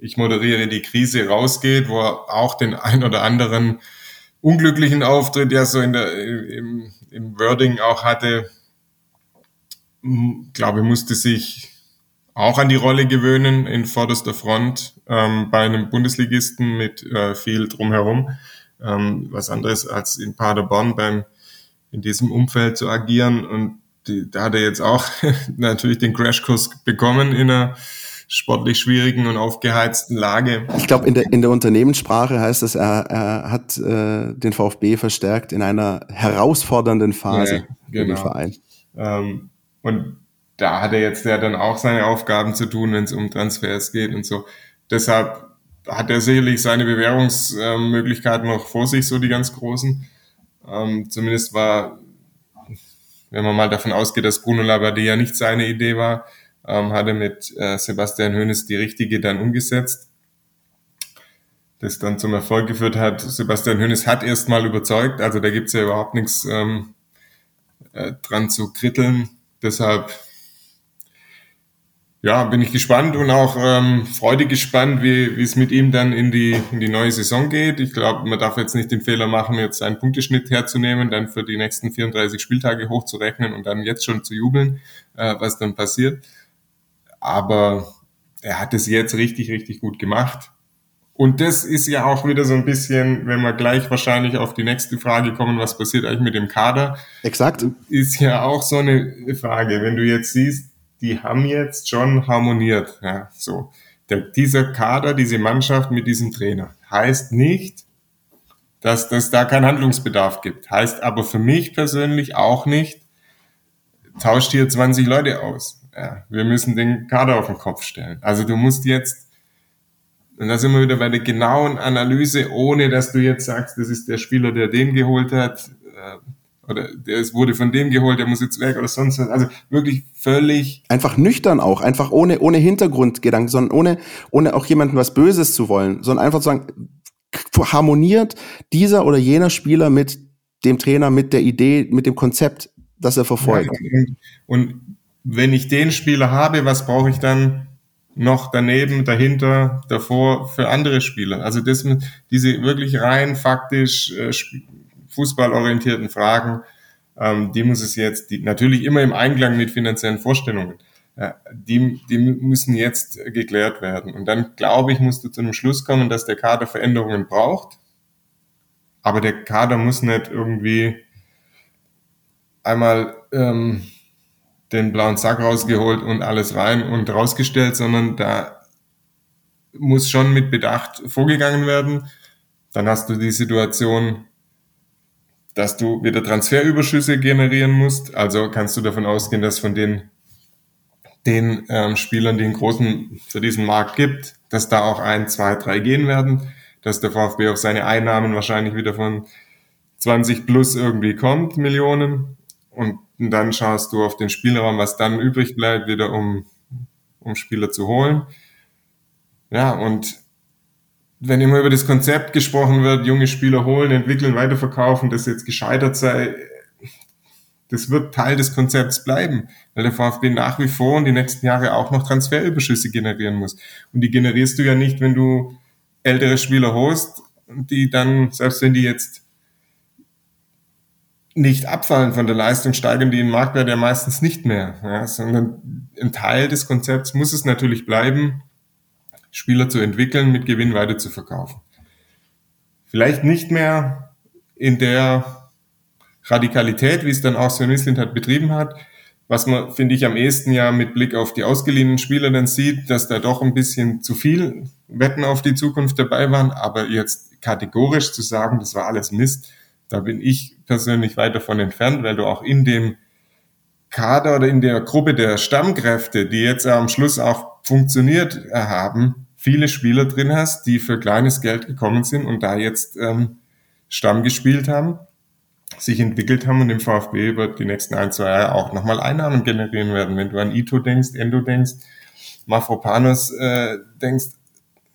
ich moderiere die Krise rausgeht, wo er auch den ein oder anderen unglücklichen Auftritt ja so in der, im, im Wording auch hatte, glaube, musste sich auch an die Rolle gewöhnen in vorderster Front ähm, bei einem Bundesligisten mit äh, viel drumherum. Ähm, was anderes als in Paderborn beim in diesem Umfeld zu agieren. Und die, da hat er jetzt auch natürlich den Crashkurs bekommen in einer sportlich schwierigen und aufgeheizten Lage. Ich glaube, in der, in der Unternehmenssprache heißt es, er, er hat äh, den VfB verstärkt in einer herausfordernden Phase ja, genau. für den genau. Verein. Ähm, und da hat er jetzt ja dann auch seine Aufgaben zu tun, wenn es um Transfers geht und so. Deshalb hat er sicherlich seine Bewährungsmöglichkeiten noch vor sich, so die ganz großen. Ähm, zumindest war wenn man mal davon ausgeht, dass Bruno Labbadia nicht seine Idee war, ähm, hat er mit äh, Sebastian Hoeneß die richtige dann umgesetzt das dann zum Erfolg geführt hat. Sebastian Hönes hat erst mal überzeugt, also da gibt's ja überhaupt nichts ähm, äh, dran zu kritteln. Deshalb ja, bin ich gespannt und auch ähm, freudig gespannt, wie, wie es mit ihm dann in die, in die neue Saison geht. Ich glaube, man darf jetzt nicht den Fehler machen, jetzt einen Punkteschnitt herzunehmen, dann für die nächsten 34 Spieltage hochzurechnen und dann jetzt schon zu jubeln, äh, was dann passiert. Aber er hat es jetzt richtig, richtig gut gemacht. Und das ist ja auch wieder so ein bisschen, wenn wir gleich wahrscheinlich auf die nächste Frage kommen, was passiert eigentlich mit dem Kader? Exakt. Ist ja auch so eine Frage. Wenn du jetzt siehst, die haben jetzt schon harmoniert. Ja, so. Der, dieser Kader, diese Mannschaft mit diesem Trainer heißt nicht, dass das da keinen Handlungsbedarf gibt. Heißt aber für mich persönlich auch nicht, tauscht hier 20 Leute aus. Ja, wir müssen den Kader auf den Kopf stellen. Also du musst jetzt, und da sind wir wieder bei der genauen Analyse, ohne dass du jetzt sagst, das ist der Spieler, der den geholt hat, äh, oder der es wurde von dem geholt, der muss jetzt weg oder sonst was. Also wirklich völlig. Einfach nüchtern auch, einfach ohne, ohne Hintergrundgedanken, sondern ohne, ohne auch jemandem was Böses zu wollen, sondern einfach zu sagen, harmoniert dieser oder jener Spieler mit dem Trainer, mit der Idee, mit dem Konzept, das er verfolgt. Ja, und, und wenn ich den Spieler habe, was brauche ich dann noch daneben, dahinter, davor für andere Spieler? Also das, diese wirklich rein faktisch äh, fußballorientierten Fragen, ähm, die muss es jetzt, die, natürlich immer im Einklang mit finanziellen Vorstellungen, äh, die, die müssen jetzt geklärt werden. Und dann, glaube ich, musst du zu einem Schluss kommen, dass der Kader Veränderungen braucht, aber der Kader muss nicht irgendwie einmal ähm, den blauen Sack rausgeholt und alles rein und rausgestellt, sondern da muss schon mit Bedacht vorgegangen werden. Dann hast du die Situation, dass du wieder Transferüberschüsse generieren musst. Also kannst du davon ausgehen, dass von den, den ähm, Spielern, die einen großen für diesen Markt gibt, dass da auch ein, zwei, drei gehen werden, dass der VfB auf seine Einnahmen wahrscheinlich wieder von 20 plus irgendwie kommt, Millionen. Und dann schaust du auf den Spielraum, was dann übrig bleibt, wieder um, um Spieler zu holen. Ja, und wenn immer über das Konzept gesprochen wird, junge Spieler holen, entwickeln, weiterverkaufen, das jetzt gescheitert sei, das wird Teil des Konzepts bleiben, weil der VfB nach wie vor in die nächsten Jahre auch noch Transferüberschüsse generieren muss. Und die generierst du ja nicht, wenn du ältere Spieler holst, die dann, selbst wenn die jetzt nicht abfallen von der Leistung, steigen die in Marktwert ja meistens nicht mehr, ja, sondern ein Teil des Konzepts muss es natürlich bleiben, Spieler zu entwickeln, mit Gewinn weiter zu verkaufen. Vielleicht nicht mehr in der Radikalität, wie es dann auch Sven Mislint hat betrieben hat, was man, finde ich, am ehesten ja mit Blick auf die ausgeliehenen Spieler dann sieht, dass da doch ein bisschen zu viel Wetten auf die Zukunft dabei waren, aber jetzt kategorisch zu sagen, das war alles Mist, da bin ich persönlich weit davon entfernt, weil du auch in dem Kader oder in der Gruppe der Stammkräfte, die jetzt am Schluss auch funktioniert haben, viele Spieler drin hast, die für kleines Geld gekommen sind und da jetzt ähm, Stamm gespielt haben, sich entwickelt haben und im VfB wird die nächsten ein, zwei Jahre auch nochmal Einnahmen generieren werden. Wenn du an Ito denkst, Endo denkst, Mafropanos äh, denkst,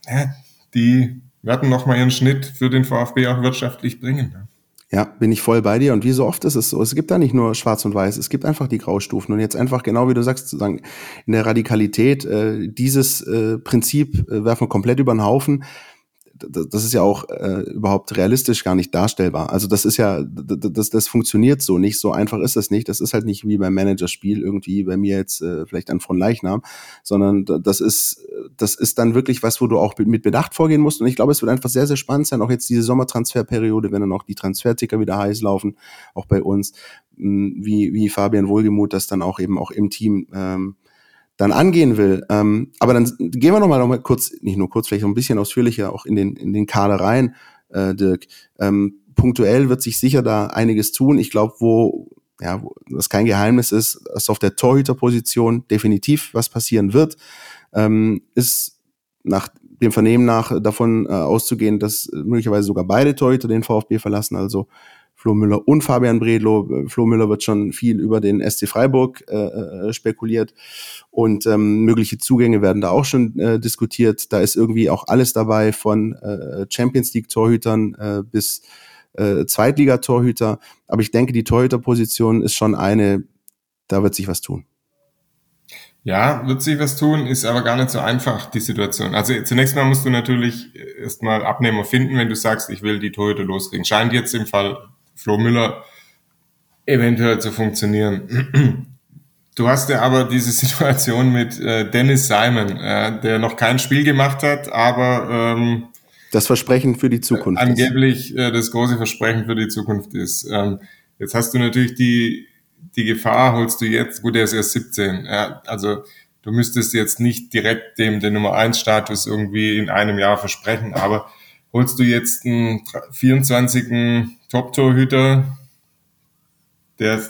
ja, die werden nochmal ihren Schnitt für den VfB auch wirtschaftlich bringen. Ja, bin ich voll bei dir. Und wie so oft ist es so, es gibt da nicht nur schwarz und weiß, es gibt einfach die Graustufen. Und jetzt einfach, genau wie du sagst, zu sagen, in der Radikalität, äh, dieses äh, Prinzip äh, werfen wir komplett über den Haufen das ist ja auch äh, überhaupt realistisch gar nicht darstellbar. Also das ist ja, das, das funktioniert so nicht, so einfach ist das nicht. Das ist halt nicht wie beim Managerspiel irgendwie bei mir jetzt äh, vielleicht an von Leichnam, sondern das ist, das ist dann wirklich was, wo du auch mit Bedacht vorgehen musst. Und ich glaube, es wird einfach sehr, sehr spannend sein, auch jetzt diese Sommertransferperiode, wenn dann auch die Transferticker wieder heiß laufen, auch bei uns, wie, wie Fabian Wohlgemuth das dann auch eben auch im Team ähm, dann angehen will. Ähm, aber dann gehen wir noch mal, noch mal kurz, nicht nur kurz, vielleicht noch ein bisschen ausführlicher auch in den, in den Kader rein, äh, Dirk. Ähm, punktuell wird sich sicher da einiges tun. Ich glaube, wo, ja, wo das kein Geheimnis ist, dass auf der Torhüterposition definitiv was passieren wird, ähm, ist nach dem Vernehmen nach davon äh, auszugehen, dass möglicherweise sogar beide Torhüter den VfB verlassen, also Flo Müller und Fabian Bredlow. Flo Müller wird schon viel über den SC Freiburg äh, äh, spekuliert und ähm, mögliche Zugänge werden da auch schon äh, diskutiert. Da ist irgendwie auch alles dabei von äh, Champions League Torhütern äh, bis äh, Zweitligatorhüter. Aber ich denke, die Torhüterposition ist schon eine, da wird sich was tun. Ja, wird sich was tun, ist aber gar nicht so einfach, die Situation. Also zunächst mal musst du natürlich erstmal Abnehmer finden, wenn du sagst, ich will die Torhüter loskriegen. Scheint jetzt im Fall Flo Müller eventuell zu funktionieren. Du hast ja aber diese Situation mit äh, Dennis Simon, äh, der noch kein Spiel gemacht hat, aber ähm, das Versprechen für die Zukunft. Angeblich äh, das große Versprechen für die Zukunft ist. Ähm, jetzt hast du natürlich die, die Gefahr, holst du jetzt, gut, er ist erst 17, ja, also du müsstest jetzt nicht direkt dem den Nummer 1 Status irgendwie in einem Jahr versprechen, aber holst du jetzt einen 24. Top-Torhüter, der,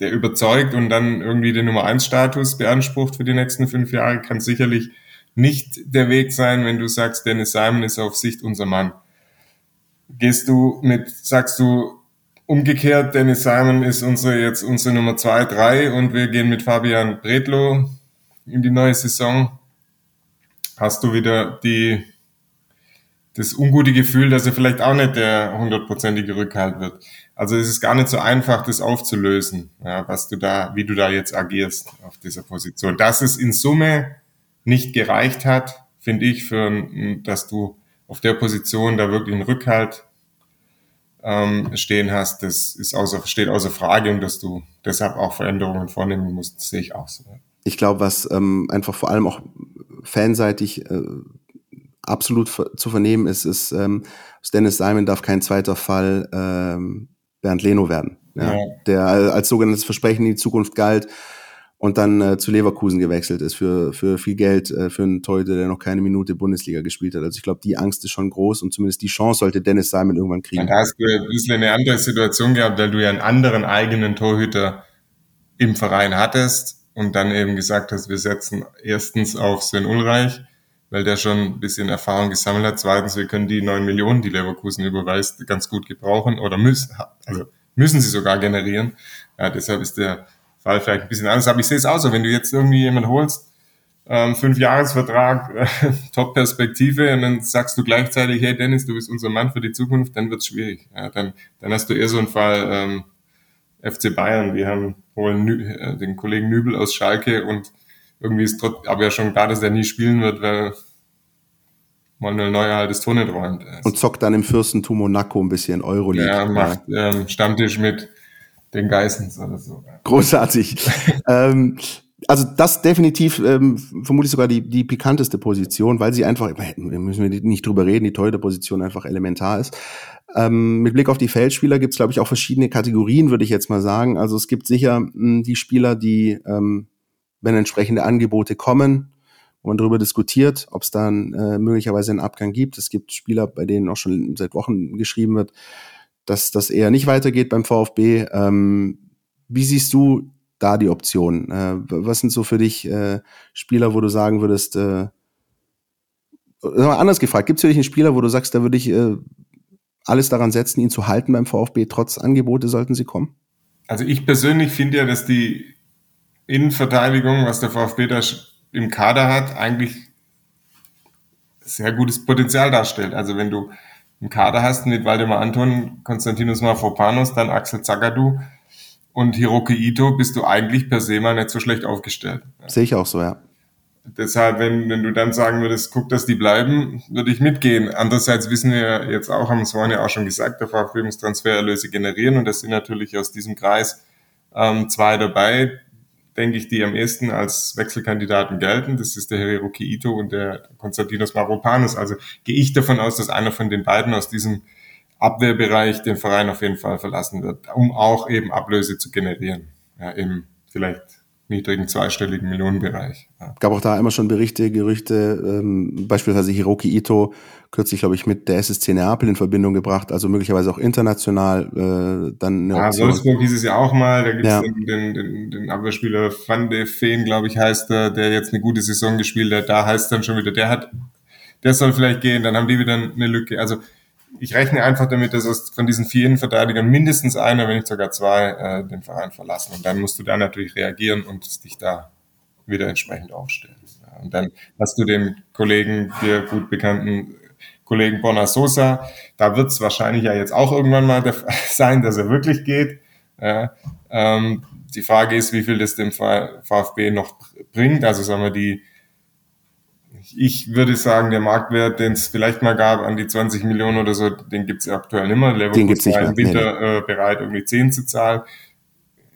der überzeugt und dann irgendwie den Nummer 1 Status beansprucht für die nächsten fünf Jahre, kann sicherlich nicht der Weg sein, wenn du sagst, Dennis Simon ist auf Sicht unser Mann. Gehst du mit, sagst du umgekehrt, Dennis Simon ist unsere, jetzt unsere Nummer zwei, drei und wir gehen mit Fabian Bredlo in die neue Saison, hast du wieder die, das ungute Gefühl, dass er vielleicht auch nicht der hundertprozentige Rückhalt wird. Also es ist gar nicht so einfach, das aufzulösen, ja, was du da, wie du da jetzt agierst auf dieser Position. Das ist in Summe nicht gereicht hat, finde ich, für, dass du auf der Position da wirklich einen Rückhalt ähm, stehen hast, das ist außer, steht außer Frage und dass du deshalb auch Veränderungen vornehmen musst, sehe ich auch so. Ich glaube, was ähm, einfach vor allem auch fanseitig äh, absolut zu vernehmen ist, ist, ähm, Dennis Simon darf kein zweiter Fall ähm, Bernd Leno werden, ja, ja. der als sogenanntes Versprechen in die Zukunft galt und dann äh, zu Leverkusen gewechselt ist für, für viel Geld äh, für einen Torhüter, der noch keine Minute Bundesliga gespielt hat. Also ich glaube, die Angst ist schon groß und zumindest die Chance sollte Dennis Simon irgendwann kriegen. da hast du ein bisschen eine andere Situation gehabt, weil du ja einen anderen eigenen Torhüter im Verein hattest und dann eben gesagt hast, wir setzen erstens auf Sven Ulreich, weil der schon ein bisschen Erfahrung gesammelt hat. Zweitens, wir können die neun Millionen, die Leverkusen überweist, ganz gut gebrauchen oder müssen, also müssen sie sogar generieren. Ja, deshalb ist der Fall vielleicht ein bisschen anders, aber ich sehe es auch so, wenn du jetzt irgendwie jemanden holst, ähm, fünf Jahresvertrag, äh, Top-Perspektive und dann sagst du gleichzeitig, hey Dennis, du bist unser Mann für die Zukunft, dann wird's schwierig. Ja, dann, dann hast du eher so einen Fall ähm, FC Bayern, die haben holen Nü äh, den Kollegen Nübel aus Schalke und irgendwie ist trotz, aber ja schon klar, dass er nie spielen wird, weil Manuel Neuer halt das Tor nicht räumt. Und zockt dann im Fürstentum Monaco ein bisschen Euroleague. Ja, macht ähm, Stammtisch mit den Geissens oder so. Großartig. ähm, also das definitiv ähm, vermutlich sogar die, die pikanteste Position, weil sie einfach, müssen wir nicht drüber reden, die teure Position einfach elementar ist. Ähm, mit Blick auf die Feldspieler gibt es, glaube ich, auch verschiedene Kategorien, würde ich jetzt mal sagen. Also es gibt sicher mh, hm, die Spieler, die, ähm, wenn entsprechende Angebote kommen, wo man darüber diskutiert, ob es dann äh, möglicherweise einen Abgang gibt. Es gibt Spieler, bei denen auch schon seit Wochen geschrieben wird, dass das eher nicht weitergeht beim VfB. Ähm, wie siehst du da die Optionen? Äh, was sind so für dich äh, Spieler, wo du sagen würdest, äh, anders gefragt, gibt es für dich einen Spieler, wo du sagst, da würde ich äh, alles daran setzen, ihn zu halten beim VfB, trotz Angebote sollten sie kommen? Also ich persönlich finde ja, dass die Innenverteidigung, was der VfB da im Kader hat, eigentlich sehr gutes Potenzial darstellt. Also wenn du im Kader hast mit Waldemar Anton, Konstantinos Mafropanos, dann Axel Zagadou und Hiroki Ito, bist du eigentlich per se mal nicht so schlecht aufgestellt. Sehe ich auch so, ja. Deshalb, wenn, wenn du dann sagen würdest, guck, dass die bleiben, würde ich mitgehen. Andererseits wissen wir jetzt auch, haben es vorhin ja auch schon gesagt, der VfB muss Transfererlöse generieren und das sind natürlich aus diesem Kreis ähm, zwei dabei, denke ich, die am ehesten als Wechselkandidaten gelten. Das ist der Hiroki Ito und der Konstantinos Maropanos. Also gehe ich davon aus, dass einer von den beiden aus diesem Abwehrbereich den Verein auf jeden Fall verlassen wird, um auch eben Ablöse zu generieren. Ja, im vielleicht niedrigen zweistelligen Millionenbereich. Ja. Gab auch da immer schon Berichte, Gerüchte, ähm, beispielsweise Hiroki Ito kürzlich, glaube ich, mit der SSC Neapel in Verbindung gebracht, also möglicherweise auch international äh, dann eine Ja, Wolfsburg hieß es ja auch mal, da gibt es ja. den, den, den, den Abwehrspieler Van de Feen, glaube ich, heißt er, der jetzt eine gute Saison gespielt hat, da heißt dann schon wieder, der hat, der soll vielleicht gehen, dann haben die wieder eine Lücke. Also ich rechne einfach damit, dass aus, von diesen vier Innenverteidigern mindestens einer, wenn nicht sogar zwei, äh, den Verein verlassen. Und dann musst du da natürlich reagieren und dich da wieder entsprechend aufstellen. Und dann hast du den Kollegen, dir gut bekannten Kollegen Bonner Sosa, da wird es wahrscheinlich ja jetzt auch irgendwann mal sein, dass er wirklich geht. Ja, ähm, die Frage ist, wie viel das dem VfB noch bringt. Also sagen wir die ich würde sagen, der Marktwert, den es vielleicht mal gab, an die 20 Millionen oder so, den gibt es aktuell nicht mehr. Leverkusen den war im Winter nee. äh, bereit, irgendwie 10 zu zahlen.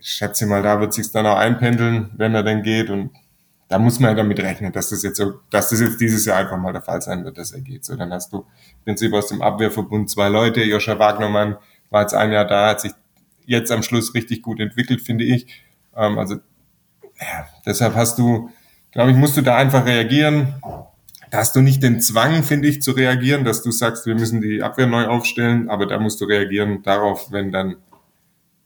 Ich schätze mal, da wird sich dann auch einpendeln, wenn er denn geht. Und da muss man ja damit rechnen, dass das jetzt dass das jetzt dieses Jahr einfach mal der Fall sein wird, dass er geht. So, dann hast du im Prinzip aus dem Abwehrverbund zwei Leute. Joscha Wagnermann war jetzt ein Jahr da, hat sich jetzt am Schluss richtig gut entwickelt, finde ich. Ähm, also ja, deshalb hast du glaube ich, musst du da einfach reagieren. Da hast du nicht den Zwang, finde ich, zu reagieren, dass du sagst, wir müssen die Abwehr neu aufstellen, aber da musst du reagieren darauf, wenn dann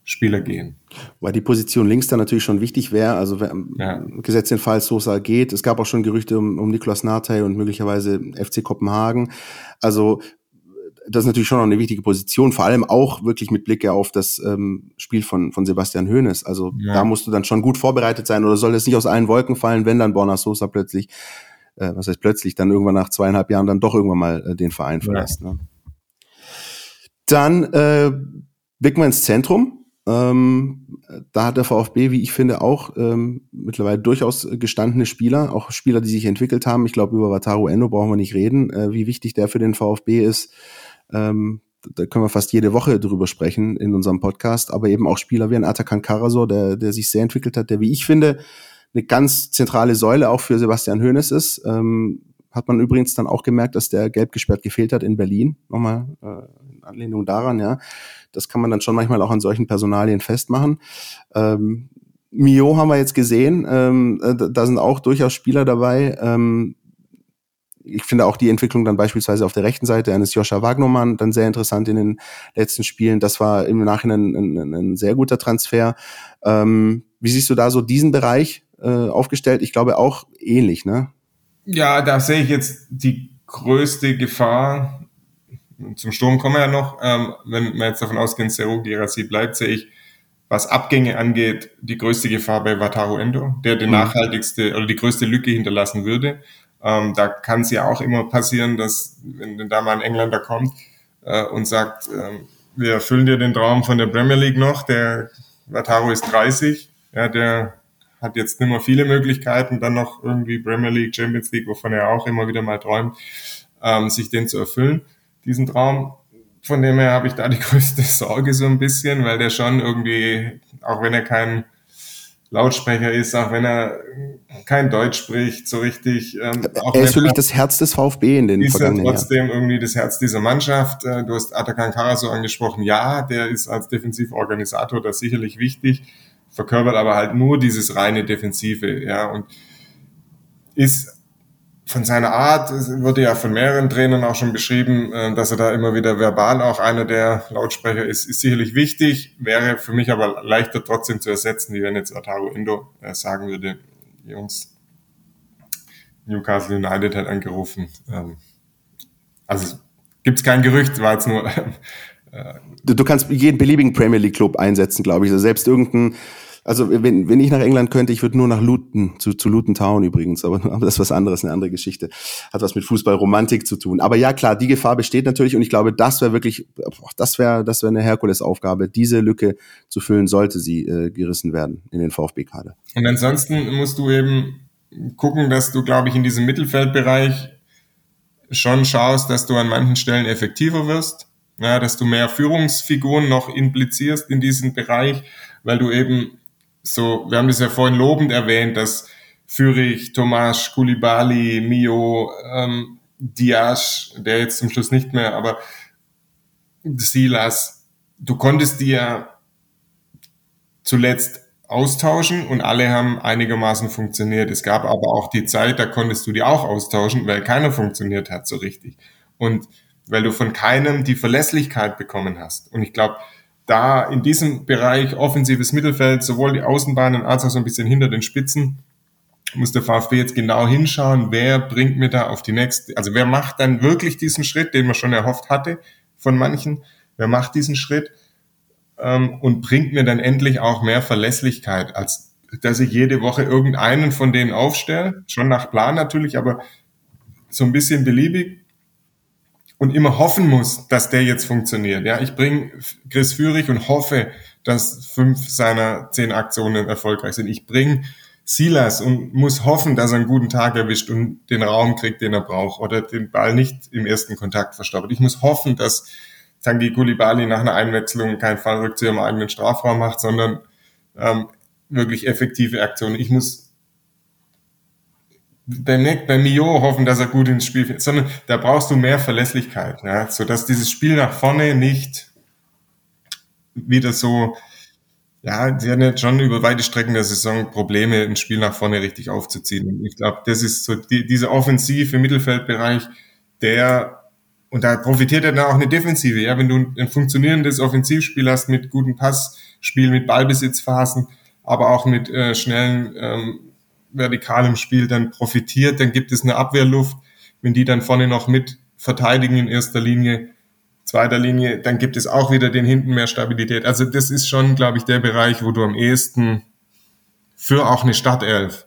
Spieler gehen. Weil die Position links da natürlich schon wichtig wäre. Also ja. gesetzt den Fall Sosa geht. Es gab auch schon Gerüchte um, um Niklas Natey und möglicherweise FC Kopenhagen. Also das ist natürlich schon noch eine wichtige Position, vor allem auch wirklich mit Blick auf das ähm, Spiel von, von Sebastian Hoeneß. Also ja. da musst du dann schon gut vorbereitet sein oder soll es nicht aus allen Wolken fallen, wenn dann Borna Sosa plötzlich, äh, was heißt plötzlich, dann irgendwann nach zweieinhalb Jahren dann doch irgendwann mal äh, den Verein verlässt. Ja. Ne? Dann äh, blicken wir ins Zentrum. Ähm, da hat der VfB, wie ich finde, auch ähm, mittlerweile durchaus gestandene Spieler, auch Spieler, die sich entwickelt haben. Ich glaube, über Wataru Endo brauchen wir nicht reden, äh, wie wichtig der für den VfB ist. Ähm, da können wir fast jede Woche drüber sprechen in unserem Podcast, aber eben auch Spieler wie ein Atakan Karasor, der, der sich sehr entwickelt hat, der, wie ich finde, eine ganz zentrale Säule auch für Sebastian Hoeneß ist. Ähm, hat man übrigens dann auch gemerkt, dass der gelb gesperrt gefehlt hat in Berlin. Nochmal äh, in Anlehnung daran, ja. Das kann man dann schon manchmal auch an solchen Personalien festmachen. Ähm, Mio haben wir jetzt gesehen. Ähm, äh, da sind auch durchaus Spieler dabei, ähm, ich finde auch die Entwicklung dann beispielsweise auf der rechten Seite eines Joscha Wagnermann dann sehr interessant in den letzten Spielen. Das war im Nachhinein ein, ein, ein sehr guter Transfer. Ähm, wie siehst du da so diesen Bereich äh, aufgestellt? Ich glaube auch ähnlich, ne? Ja, da sehe ich jetzt die größte Gefahr. Zum Sturm kommen wir ja noch. Ähm, wenn wir jetzt davon ausgehen, Seru Girassi bleibt, sehe ich, was Abgänge angeht, die größte Gefahr bei Wataru Endo, der die mhm. nachhaltigste oder die größte Lücke hinterlassen würde. Ähm, da kann es ja auch immer passieren, dass wenn da mal ein Engländer kommt äh, und sagt, äh, wir erfüllen dir den Traum von der Premier League noch, der Wataru ist 30, ja, der hat jetzt nicht mehr viele Möglichkeiten, dann noch irgendwie Premier League, Champions League, wovon er auch immer wieder mal träumt, ähm, sich den zu erfüllen, diesen Traum. Von dem her habe ich da die größte Sorge so ein bisschen, weil der schon irgendwie, auch wenn er kein Lautsprecher ist, auch wenn er kein Deutsch spricht, so richtig. Ähm, auch er ist wirklich das Herz des VfB in den ist. Ist trotzdem irgendwie das Herz dieser Mannschaft. Äh, du hast Atakan Karaso angesprochen. Ja, der ist als Defensivorganisator da sicherlich wichtig, verkörpert aber halt nur dieses reine Defensive, ja, und ist von seiner Art wurde ja von mehreren Trainern auch schon beschrieben, äh, dass er da immer wieder verbal auch einer der Lautsprecher ist, ist sicherlich wichtig, wäre für mich aber leichter trotzdem zu ersetzen, wie wenn jetzt Ataru Indo äh, sagen würde, Jungs, Newcastle United hat angerufen. Ähm, also gibt es kein Gerücht, war jetzt nur. Äh, du, du kannst jeden beliebigen Premier League Club einsetzen, glaube ich. Also selbst irgendein also wenn, wenn ich nach England könnte, ich würde nur nach Luton, zu, zu Luton Town übrigens, aber, aber das ist was anderes, eine andere Geschichte. Hat was mit Fußballromantik zu tun. Aber ja, klar, die Gefahr besteht natürlich und ich glaube, das wäre wirklich, das wäre das wäre eine Herkulesaufgabe. Diese Lücke zu füllen, sollte sie äh, gerissen werden in den VfB-Kader. Und ansonsten musst du eben gucken, dass du, glaube ich, in diesem Mittelfeldbereich schon schaust, dass du an manchen Stellen effektiver wirst, ja, dass du mehr Führungsfiguren noch implizierst in diesem Bereich, weil du eben so, wir haben das ja vorhin lobend erwähnt, dass Fürich, Tomasz, Kulibali, Mio, ähm, Diasch, der jetzt zum Schluss nicht mehr, aber Silas, du konntest die ja zuletzt austauschen und alle haben einigermaßen funktioniert. Es gab aber auch die Zeit, da konntest du die auch austauschen, weil keiner funktioniert hat so richtig. Und weil du von keinem die Verlässlichkeit bekommen hast. Und ich glaube, da in diesem Bereich offensives Mittelfeld, sowohl die Außenbahnen als auch so ein bisschen hinter den Spitzen, muss der VfB jetzt genau hinschauen, wer bringt mir da auf die nächste, also wer macht dann wirklich diesen Schritt, den man schon erhofft hatte, von manchen. Wer macht diesen Schritt? Ähm, und bringt mir dann endlich auch mehr Verlässlichkeit, als dass ich jede Woche irgendeinen von denen aufstelle. Schon nach Plan natürlich, aber so ein bisschen beliebig und immer hoffen muss, dass der jetzt funktioniert. Ja, ich bringe Chris Führig und hoffe, dass fünf seiner zehn Aktionen erfolgreich sind. Ich bringe Silas und muss hoffen, dass er einen guten Tag erwischt und den Raum kriegt, den er braucht oder den Ball nicht im ersten Kontakt verstaubt. Ich muss hoffen, dass Tangi Kulibali nach einer Einwechslung keinen Fallrückzieher im eigenen Strafraum macht, sondern ähm, wirklich effektive Aktionen. Ich muss bei, bei Mio hoffen, dass er gut ins Spiel findet, sondern da brauchst du mehr Verlässlichkeit, ja, so dass dieses Spiel nach vorne nicht wieder so, ja, sie hatten jetzt schon über weite Strecken der Saison Probleme, ein Spiel nach vorne richtig aufzuziehen. Und ich glaube, das ist so die, dieser offensive Mittelfeldbereich, der und da profitiert dann auch eine Defensive. Ja, wenn du ein funktionierendes Offensivspiel hast mit gutem Passspiel, mit Ballbesitzphasen, aber auch mit äh, schnellen ähm, vertikal im Spiel dann profitiert, dann gibt es eine Abwehrluft. Wenn die dann vorne noch mit verteidigen in erster Linie, zweiter Linie, dann gibt es auch wieder den hinten mehr Stabilität. Also das ist schon, glaube ich, der Bereich, wo du am ehesten für auch eine Startelf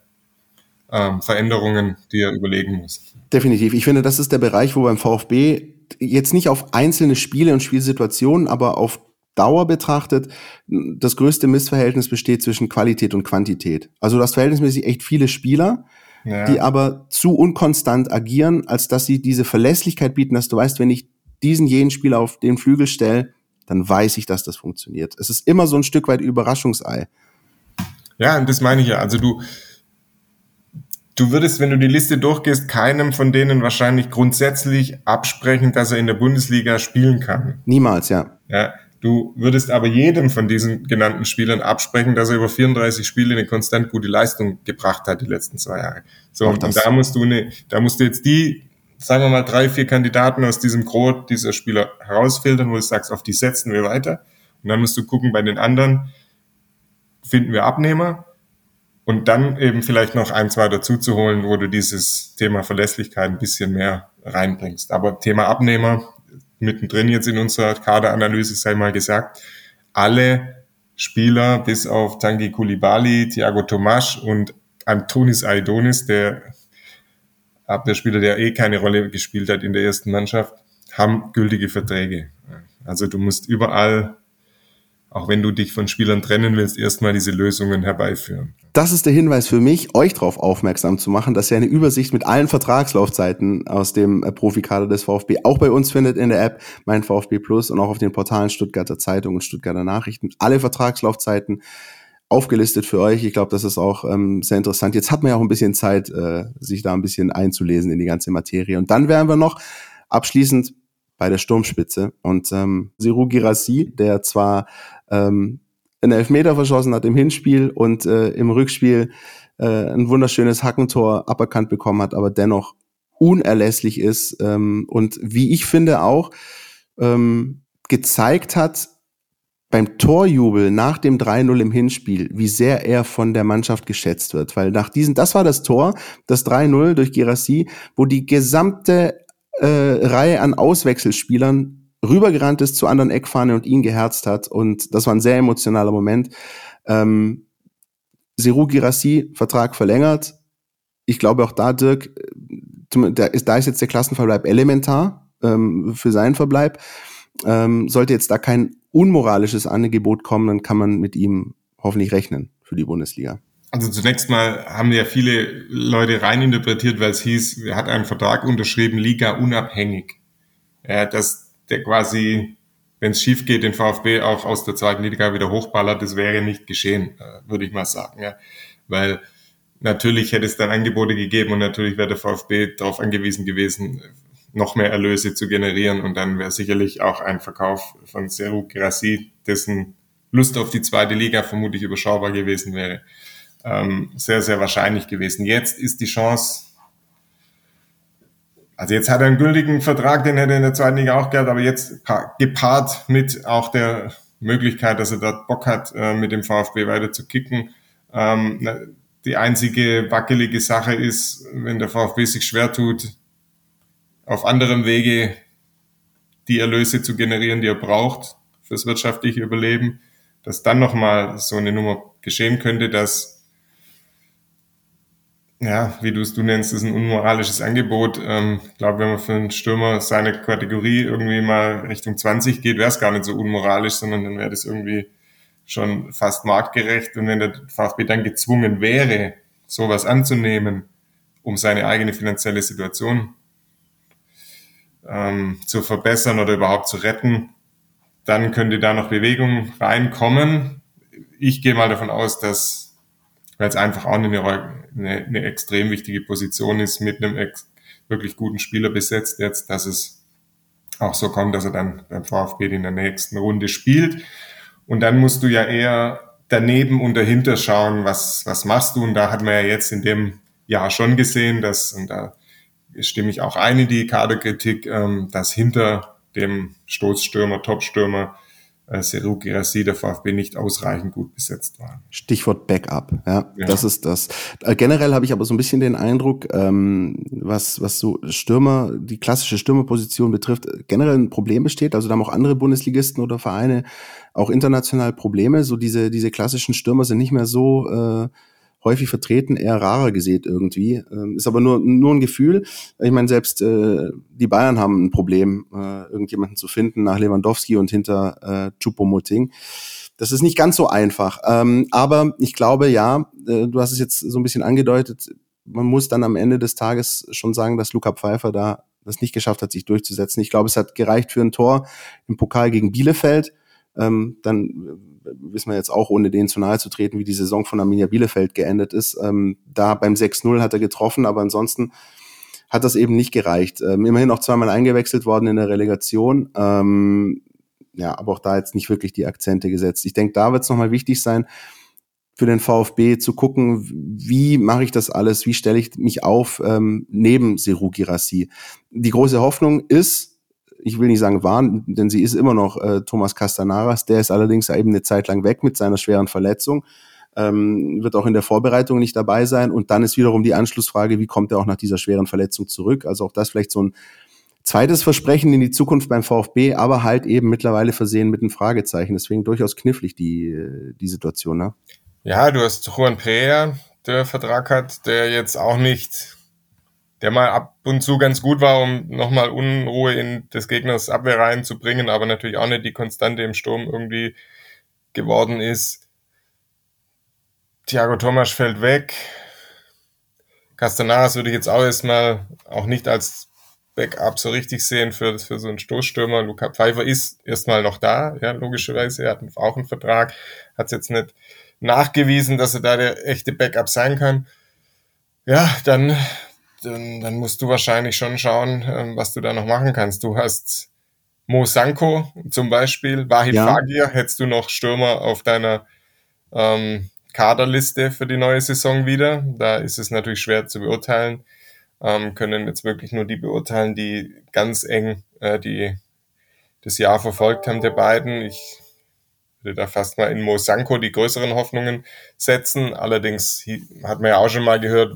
ähm, Veränderungen dir überlegen musst. Definitiv. Ich finde, das ist der Bereich, wo beim VfB jetzt nicht auf einzelne Spiele und Spielsituationen, aber auf Dauer betrachtet, das größte Missverhältnis besteht zwischen Qualität und Quantität. Also du hast verhältnismäßig echt viele Spieler, ja. die aber zu unkonstant agieren, als dass sie diese Verlässlichkeit bieten, dass du weißt, wenn ich diesen jenen Spieler auf den Flügel stelle, dann weiß ich, dass das funktioniert. Es ist immer so ein Stück weit Überraschungsei. Ja, und das meine ich ja. Also du, du würdest, wenn du die Liste durchgehst, keinem von denen wahrscheinlich grundsätzlich absprechen, dass er in der Bundesliga spielen kann. Niemals, ja. Ja, Du würdest aber jedem von diesen genannten Spielern absprechen, dass er über 34 Spiele eine konstant gute Leistung gebracht hat die letzten zwei Jahre. So, und da musst du eine, da musst du jetzt die, sagen wir mal, drei, vier Kandidaten aus diesem Gros dieser Spieler herausfiltern, wo du sagst, auf die setzen wir weiter. Und dann musst du gucken, bei den anderen finden wir Abnehmer und dann eben vielleicht noch ein, zwei dazu zu holen, wo du dieses Thema Verlässlichkeit ein bisschen mehr reinbringst. Aber Thema Abnehmer, mittendrin jetzt in unserer Kaderanalyse, sei mal gesagt, alle Spieler bis auf Tangi Kulibali, Thiago Tomasch und Antonis Aidonis, der Abwehrspieler, der eh keine Rolle gespielt hat in der ersten Mannschaft, haben gültige Verträge. Also du musst überall auch wenn du dich von Spielern trennen willst, erstmal diese Lösungen herbeiführen. Das ist der Hinweis für mich, euch darauf aufmerksam zu machen, dass ihr eine Übersicht mit allen Vertragslaufzeiten aus dem äh, Profikader des VfB auch bei uns findet in der App, mein VfB Plus und auch auf den Portalen Stuttgarter Zeitung und Stuttgarter Nachrichten. Alle Vertragslaufzeiten aufgelistet für euch. Ich glaube, das ist auch ähm, sehr interessant. Jetzt hat man ja auch ein bisschen Zeit, äh, sich da ein bisschen einzulesen in die ganze Materie. Und dann wären wir noch abschließend bei der Sturmspitze. Und ähm, Siru Girassi, der zwar ähm, einen Elfmeter verschossen hat im Hinspiel und äh, im Rückspiel äh, ein wunderschönes Hackentor aberkannt bekommen hat, aber dennoch unerlässlich ist ähm, und wie ich finde auch ähm, gezeigt hat beim Torjubel nach dem 3-0 im Hinspiel, wie sehr er von der Mannschaft geschätzt wird. Weil nach diesem, das war das Tor, das 3-0 durch Girassi, wo die gesamte äh, Reihe an Auswechselspielern rübergerannt ist zu anderen Eckfahne und ihn geherzt hat. Und das war ein sehr emotionaler Moment. Ähm, Seru Girassi, Vertrag verlängert. Ich glaube auch da, Dirk, da ist, da ist jetzt der Klassenverbleib elementar ähm, für seinen Verbleib. Ähm, sollte jetzt da kein unmoralisches Angebot kommen, dann kann man mit ihm hoffentlich rechnen für die Bundesliga. Also zunächst mal haben ja viele Leute reininterpretiert, weil es hieß, er hat einen Vertrag unterschrieben, Liga unabhängig. Ja, das, der quasi, wenn es schief geht, den VfB auch aus der zweiten Liga wieder hochballert, das wäre nicht geschehen, äh, würde ich mal sagen. Ja. Weil natürlich hätte es dann Angebote gegeben und natürlich wäre der VfB darauf angewiesen gewesen, noch mehr Erlöse zu generieren und dann wäre sicherlich auch ein Verkauf von Seru Girassi, dessen Lust auf die zweite Liga vermutlich überschaubar gewesen wäre, ähm, sehr, sehr wahrscheinlich gewesen. Jetzt ist die Chance also jetzt hat er einen gültigen Vertrag, den hätte er in der zweiten Liga auch gehabt, aber jetzt gepaart mit auch der Möglichkeit, dass er dort Bock hat, äh, mit dem VfB weiter zu kicken. Ähm, die einzige wackelige Sache ist, wenn der VfB sich schwer tut, auf anderem Wege die Erlöse zu generieren, die er braucht fürs wirtschaftliche Überleben, dass dann nochmal so eine Nummer geschehen könnte, dass ja, wie du es du nennst, ist ein unmoralisches Angebot. Ähm, ich glaube, wenn man für einen Stürmer seine Kategorie irgendwie mal Richtung 20 geht, wäre es gar nicht so unmoralisch, sondern dann wäre das irgendwie schon fast marktgerecht. Und wenn der VfB dann gezwungen wäre, sowas anzunehmen, um seine eigene finanzielle Situation ähm, zu verbessern oder überhaupt zu retten, dann könnte da noch Bewegung reinkommen. Ich gehe mal davon aus, dass, weil es einfach auch eine, eine, eine extrem wichtige Position ist, mit einem ex wirklich guten Spieler besetzt jetzt, dass es auch so kommt, dass er dann beim VfB in der nächsten Runde spielt. Und dann musst du ja eher daneben und dahinter schauen, was, was machst du. Und da hat man ja jetzt in dem Jahr schon gesehen, dass, und da stimme ich auch ein in die Kaderkritik, ähm, dass hinter dem Stoßstürmer, Topstürmer Seru Girassi der VfB nicht ausreichend gut besetzt war. Stichwort Backup, ja, ja. das ist das. Äh, generell habe ich aber so ein bisschen den Eindruck, ähm, was, was so Stürmer, die klassische Stürmerposition betrifft, generell ein Problem besteht. Also da haben auch andere Bundesligisten oder Vereine auch international Probleme. So diese, diese klassischen Stürmer sind nicht mehr so äh, häufig vertreten, eher rarer gesät irgendwie. Ähm, ist aber nur, nur ein Gefühl. Ich meine, selbst äh, die Bayern haben ein Problem, äh, irgendjemanden zu finden nach Lewandowski und hinter äh, Choupo-Moting. Das ist nicht ganz so einfach. Ähm, aber ich glaube, ja, äh, du hast es jetzt so ein bisschen angedeutet, man muss dann am Ende des Tages schon sagen, dass Luca Pfeiffer da das nicht geschafft hat, sich durchzusetzen. Ich glaube, es hat gereicht für ein Tor im Pokal gegen Bielefeld. Ähm, dann wissen wir jetzt auch, ohne denen zu nahe zu treten, wie die Saison von Arminia Bielefeld geendet ist. Ähm, da beim 6-0 hat er getroffen, aber ansonsten hat das eben nicht gereicht. Ähm, immerhin auch zweimal eingewechselt worden in der Relegation. Ähm, ja, aber auch da jetzt nicht wirklich die Akzente gesetzt. Ich denke, da wird es nochmal wichtig sein, für den VfB zu gucken, wie mache ich das alles, wie stelle ich mich auf ähm, neben Seru Girassi. Die große Hoffnung ist, ich will nicht sagen waren, denn sie ist immer noch äh, Thomas Castanaras. Der ist allerdings eben eine Zeit lang weg mit seiner schweren Verletzung. Ähm, wird auch in der Vorbereitung nicht dabei sein. Und dann ist wiederum die Anschlussfrage, wie kommt er auch nach dieser schweren Verletzung zurück? Also auch das vielleicht so ein zweites Versprechen in die Zukunft beim VfB, aber halt eben mittlerweile versehen mit einem Fragezeichen. Deswegen durchaus knifflig die, die Situation. Ne? Ja, du hast Juan Prea, der Vertrag hat, der jetzt auch nicht der mal ab und zu ganz gut war, um nochmal Unruhe in des Gegners Abwehr reinzubringen, aber natürlich auch nicht die Konstante im Sturm irgendwie geworden ist. Thiago Thomas fällt weg. Castanaras würde ich jetzt auch erstmal auch nicht als Backup so richtig sehen für, für so einen Stoßstürmer. Luca Pfeiffer ist erstmal noch da, ja, logischerweise. Er hat auch einen Vertrag, hat es jetzt nicht nachgewiesen, dass er da der echte Backup sein kann. Ja, dann dann, dann musst du wahrscheinlich schon schauen, ähm, was du da noch machen kannst. Du hast Mo Sanko zum Beispiel, Wahid ja. Fagir, hättest du noch Stürmer auf deiner ähm, Kaderliste für die neue Saison wieder. Da ist es natürlich schwer zu beurteilen. Ähm, können jetzt wirklich nur die beurteilen, die ganz eng äh, die das Jahr verfolgt haben, der beiden. Ich würde da fast mal in Mo Sanko die größeren Hoffnungen setzen. Allerdings hat man ja auch schon mal gehört,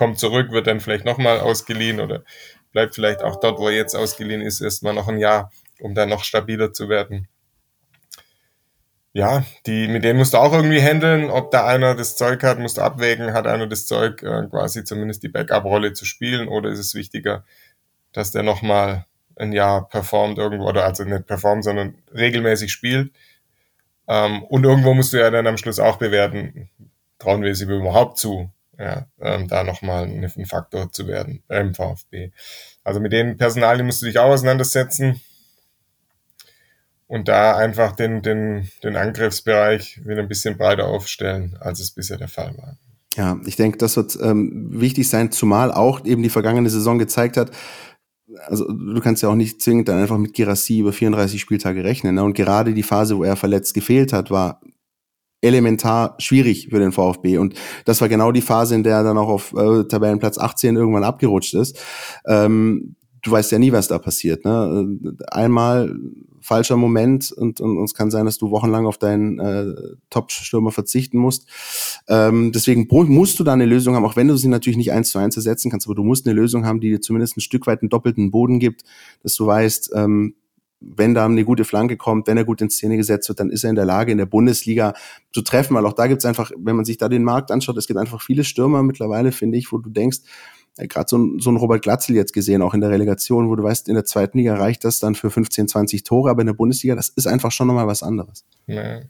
kommt zurück, wird dann vielleicht nochmal ausgeliehen oder bleibt vielleicht auch dort, wo er jetzt ausgeliehen ist, erstmal noch ein Jahr, um dann noch stabiler zu werden. Ja, die, mit denen musst du auch irgendwie handeln. Ob da einer das Zeug hat, musst du abwägen, hat einer das Zeug, äh, quasi zumindest die Backup-Rolle zu spielen, oder ist es wichtiger, dass der nochmal ein Jahr performt irgendwo, oder also nicht performt, sondern regelmäßig spielt. Ähm, und irgendwo musst du ja dann am Schluss auch bewerten, trauen wir sie überhaupt zu, ja, ähm, da nochmal ein, Faktor zu werden beim VfB. Also mit den Personalien musst du dich auch auseinandersetzen und da einfach den, den, den Angriffsbereich wieder ein bisschen breiter aufstellen, als es bisher der Fall war. Ja, ich denke, das wird ähm, wichtig sein, zumal auch eben die vergangene Saison gezeigt hat, also du kannst ja auch nicht zwingend dann einfach mit Girassi über 34 Spieltage rechnen. Ne? Und gerade die Phase, wo er verletzt gefehlt hat, war elementar schwierig für den VfB. Und das war genau die Phase, in der er dann auch auf äh, Tabellenplatz 18 irgendwann abgerutscht ist. Ähm, du weißt ja nie, was da passiert. Ne? Einmal falscher Moment und, und, und es kann sein, dass du wochenlang auf deinen äh, Top-Stürmer verzichten musst. Ähm, deswegen musst du da eine Lösung haben, auch wenn du sie natürlich nicht eins zu eins ersetzen kannst, aber du musst eine Lösung haben, die dir zumindest ein Stück weit einen doppelten Boden gibt, dass du weißt, ähm, wenn da eine gute Flanke kommt, wenn er gut in Szene gesetzt wird, dann ist er in der Lage, in der Bundesliga zu treffen, weil auch da gibt's einfach, wenn man sich da den Markt anschaut, es gibt einfach viele Stürmer mittlerweile, finde ich, wo du denkst, ja, gerade so, ein, so ein Robert Glatzel jetzt gesehen, auch in der Relegation, wo du weißt, in der zweiten Liga reicht das dann für 15, 20 Tore, aber in der Bundesliga, das ist einfach schon nochmal was anderes. Ja.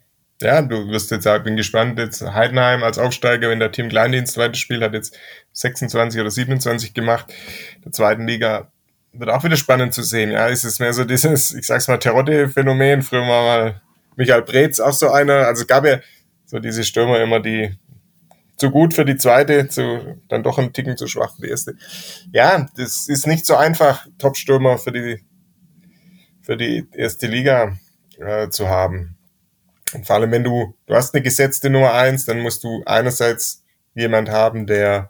du wirst jetzt, halt, bin gespannt, jetzt Heidenheim als Aufsteiger, wenn der Team Kleindienst zweites Spiel hat jetzt 26 oder 27 gemacht, der zweiten Liga, wird auch wieder spannend zu sehen. Ja, ist es mehr so dieses, ich sag's mal, Terodde-Phänomen. Früher war mal Michael Preetz auch so einer. Also gab ja so diese Stürmer immer, die zu gut für die zweite, zu, dann doch ein Ticken zu schwach für die erste. Ja, das ist nicht so einfach, Top-Stürmer für die, für die erste Liga äh, zu haben. Und vor allem, wenn du, du hast eine gesetzte Nummer eins, dann musst du einerseits jemand haben, der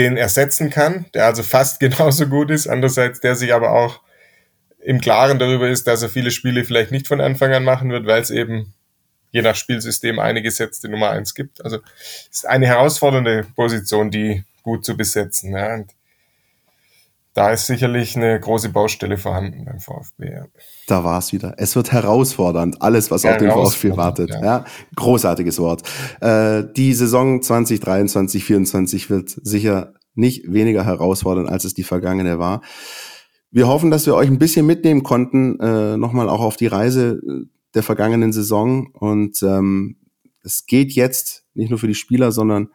den ersetzen kann, der also fast genauso gut ist, andererseits der sich aber auch im Klaren darüber ist, dass er viele Spiele vielleicht nicht von Anfang an machen wird, weil es eben je nach Spielsystem eine gesetzte Nummer eins gibt. Also ist eine herausfordernde Position, die gut zu besetzen. Ja. Und da ist sicherlich eine große Baustelle vorhanden beim VfB. Ja. Da war es wieder. Es wird herausfordernd, alles, was ja, auf den VfB wartet. Ja. ja. großartiges Wort. Äh, die Saison 2023, 2024 wird sicher nicht weniger herausfordernd, als es die vergangene war. Wir hoffen, dass wir euch ein bisschen mitnehmen konnten, äh, nochmal auch auf die Reise äh, der vergangenen Saison. Und ähm, es geht jetzt nicht nur für die Spieler, sondern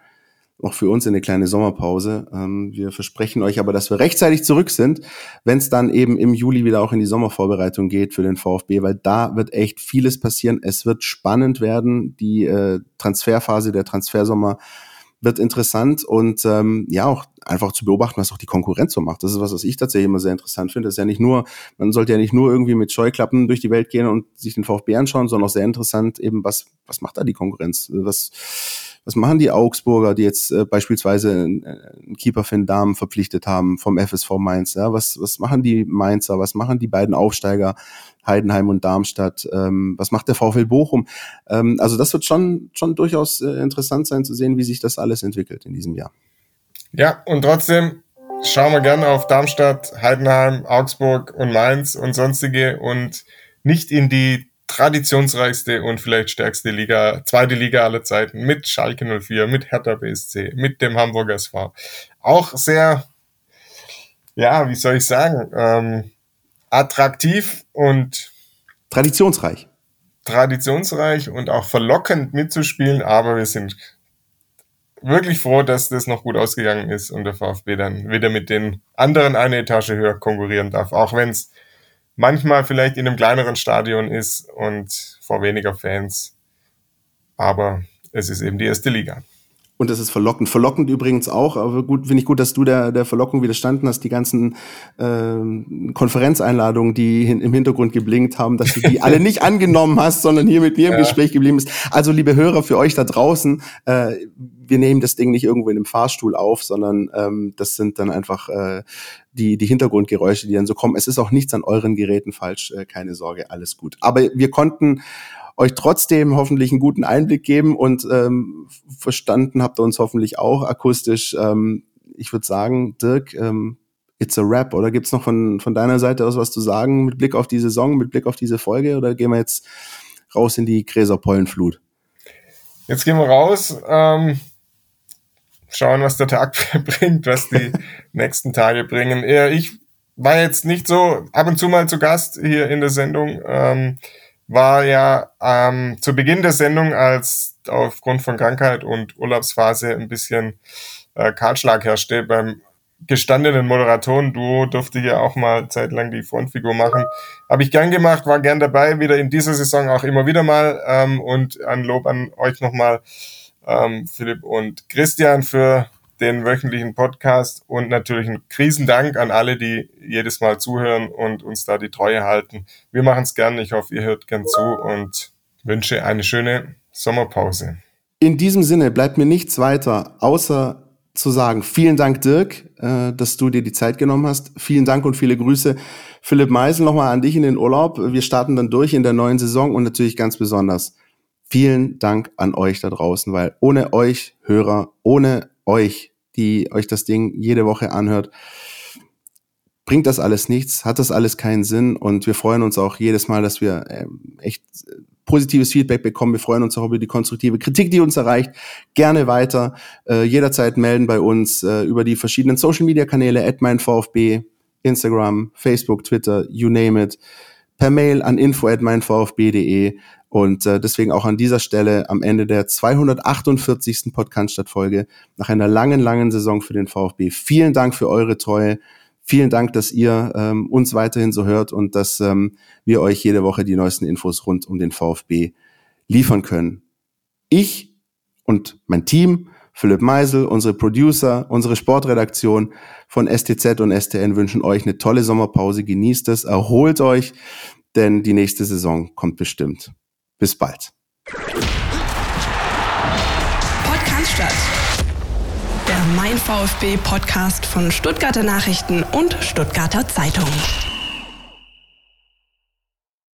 auch für uns in eine kleine Sommerpause. Ähm, wir versprechen euch aber, dass wir rechtzeitig zurück sind, wenn es dann eben im Juli wieder auch in die Sommervorbereitung geht für den VfB, weil da wird echt vieles passieren. Es wird spannend werden. Die äh, Transferphase, der Transfersommer wird interessant und ähm, ja auch einfach zu beobachten, was auch die Konkurrenz so macht. Das ist was, was ich tatsächlich immer sehr interessant finde. Das ist ja nicht nur, man sollte ja nicht nur irgendwie mit Scheuklappen durch die Welt gehen und sich den VfB anschauen, sondern auch sehr interessant eben, was, was macht da die Konkurrenz? Was, was machen die Augsburger, die jetzt äh, beispielsweise einen, einen Keeper für den Damen verpflichtet haben vom FSV Mainz? Ja? Was, was machen die Mainzer? Was machen die beiden Aufsteiger Heidenheim und Darmstadt? Ähm, was macht der VfL Bochum? Ähm, also das wird schon, schon durchaus äh, interessant sein zu sehen, wie sich das alles entwickelt in diesem Jahr. Ja, und trotzdem schauen wir gerne auf Darmstadt, Heidenheim, Augsburg und Mainz und sonstige und nicht in die traditionsreichste und vielleicht stärkste Liga, zweite Liga aller Zeiten mit Schalke 04, mit Hertha BSC, mit dem Hamburger SV. Auch sehr, ja, wie soll ich sagen, ähm, attraktiv und traditionsreich. Traditionsreich und auch verlockend mitzuspielen, aber wir sind wirklich froh, dass das noch gut ausgegangen ist und der VfB dann wieder mit den anderen eine Etage höher konkurrieren darf, auch wenn es manchmal vielleicht in einem kleineren Stadion ist und vor weniger Fans. Aber es ist eben die erste Liga. Und das ist verlockend. Verlockend übrigens auch, aber gut, finde ich gut, dass du der, der Verlockung widerstanden hast, die ganzen äh, Konferenzeinladungen, die hin, im Hintergrund geblinkt haben, dass du die alle nicht angenommen hast, sondern hier mit mir im ja. Gespräch geblieben bist. Also, liebe Hörer, für euch da draußen, äh, wir nehmen das Ding nicht irgendwo in einem Fahrstuhl auf, sondern ähm, das sind dann einfach äh, die, die Hintergrundgeräusche, die dann so kommen. Es ist auch nichts an euren Geräten falsch, äh, keine Sorge, alles gut. Aber wir konnten euch trotzdem hoffentlich einen guten Einblick geben und ähm, verstanden habt ihr uns hoffentlich auch akustisch. Ähm, ich würde sagen, Dirk, ähm, it's a rap. Oder gibt's noch von, von deiner Seite aus was zu sagen mit Blick auf die Saison, mit Blick auf diese Folge? Oder gehen wir jetzt raus in die Gräserpollenflut? Jetzt gehen wir raus. Ähm schauen, was der Tag bringt, was die nächsten Tage bringen. Ich war jetzt nicht so ab und zu mal zu Gast hier in der Sendung. Ähm, war ja ähm, zu Beginn der Sendung, als aufgrund von Krankheit und Urlaubsphase ein bisschen äh, Kahlschlag herrschte, beim gestandenen Moderatoren-Duo durfte hier auch mal zeitlang die Frontfigur machen. Habe ich gern gemacht, war gern dabei, wieder in dieser Saison auch immer wieder mal. Ähm, und ein Lob an euch nochmal, ähm, Philipp und Christian, für den wöchentlichen Podcast und natürlich ein Krisendank an alle, die jedes Mal zuhören und uns da die Treue halten. Wir machen es gern. Ich hoffe, ihr hört gern zu und wünsche eine schöne Sommerpause. In diesem Sinne bleibt mir nichts weiter, außer zu sagen. Vielen Dank, Dirk, äh, dass du dir die Zeit genommen hast. Vielen Dank und viele Grüße. Philipp Meisel, nochmal an dich in den Urlaub. Wir starten dann durch in der neuen Saison und natürlich ganz besonders vielen Dank an euch da draußen, weil ohne euch Hörer, ohne euch, die euch das Ding jede Woche anhört, bringt das alles nichts, hat das alles keinen Sinn und wir freuen uns auch jedes Mal, dass wir ähm, echt positives Feedback bekommen. Wir freuen uns auch über die konstruktive Kritik, die uns erreicht. Gerne weiter, äh, jederzeit melden bei uns äh, über die verschiedenen Social Media Kanäle, at mein VfB, Instagram, Facebook, Twitter, you name it, per Mail an info at meinvfb.de und äh, deswegen auch an dieser Stelle am Ende der 248. Podcast-Folge nach einer langen, langen Saison für den VfB. Vielen Dank für eure Treue. Vielen Dank, dass ihr ähm, uns weiterhin so hört und dass ähm, wir euch jede Woche die neuesten Infos rund um den VfB liefern können. Ich und mein Team, Philipp Meisel, unsere Producer, unsere Sportredaktion von STZ und STN wünschen euch eine tolle Sommerpause. Genießt es, erholt euch, denn die nächste Saison kommt bestimmt. Bis bald. Podcast Der Mein VfB Podcast von Stuttgarter Nachrichten und Stuttgarter Zeitung.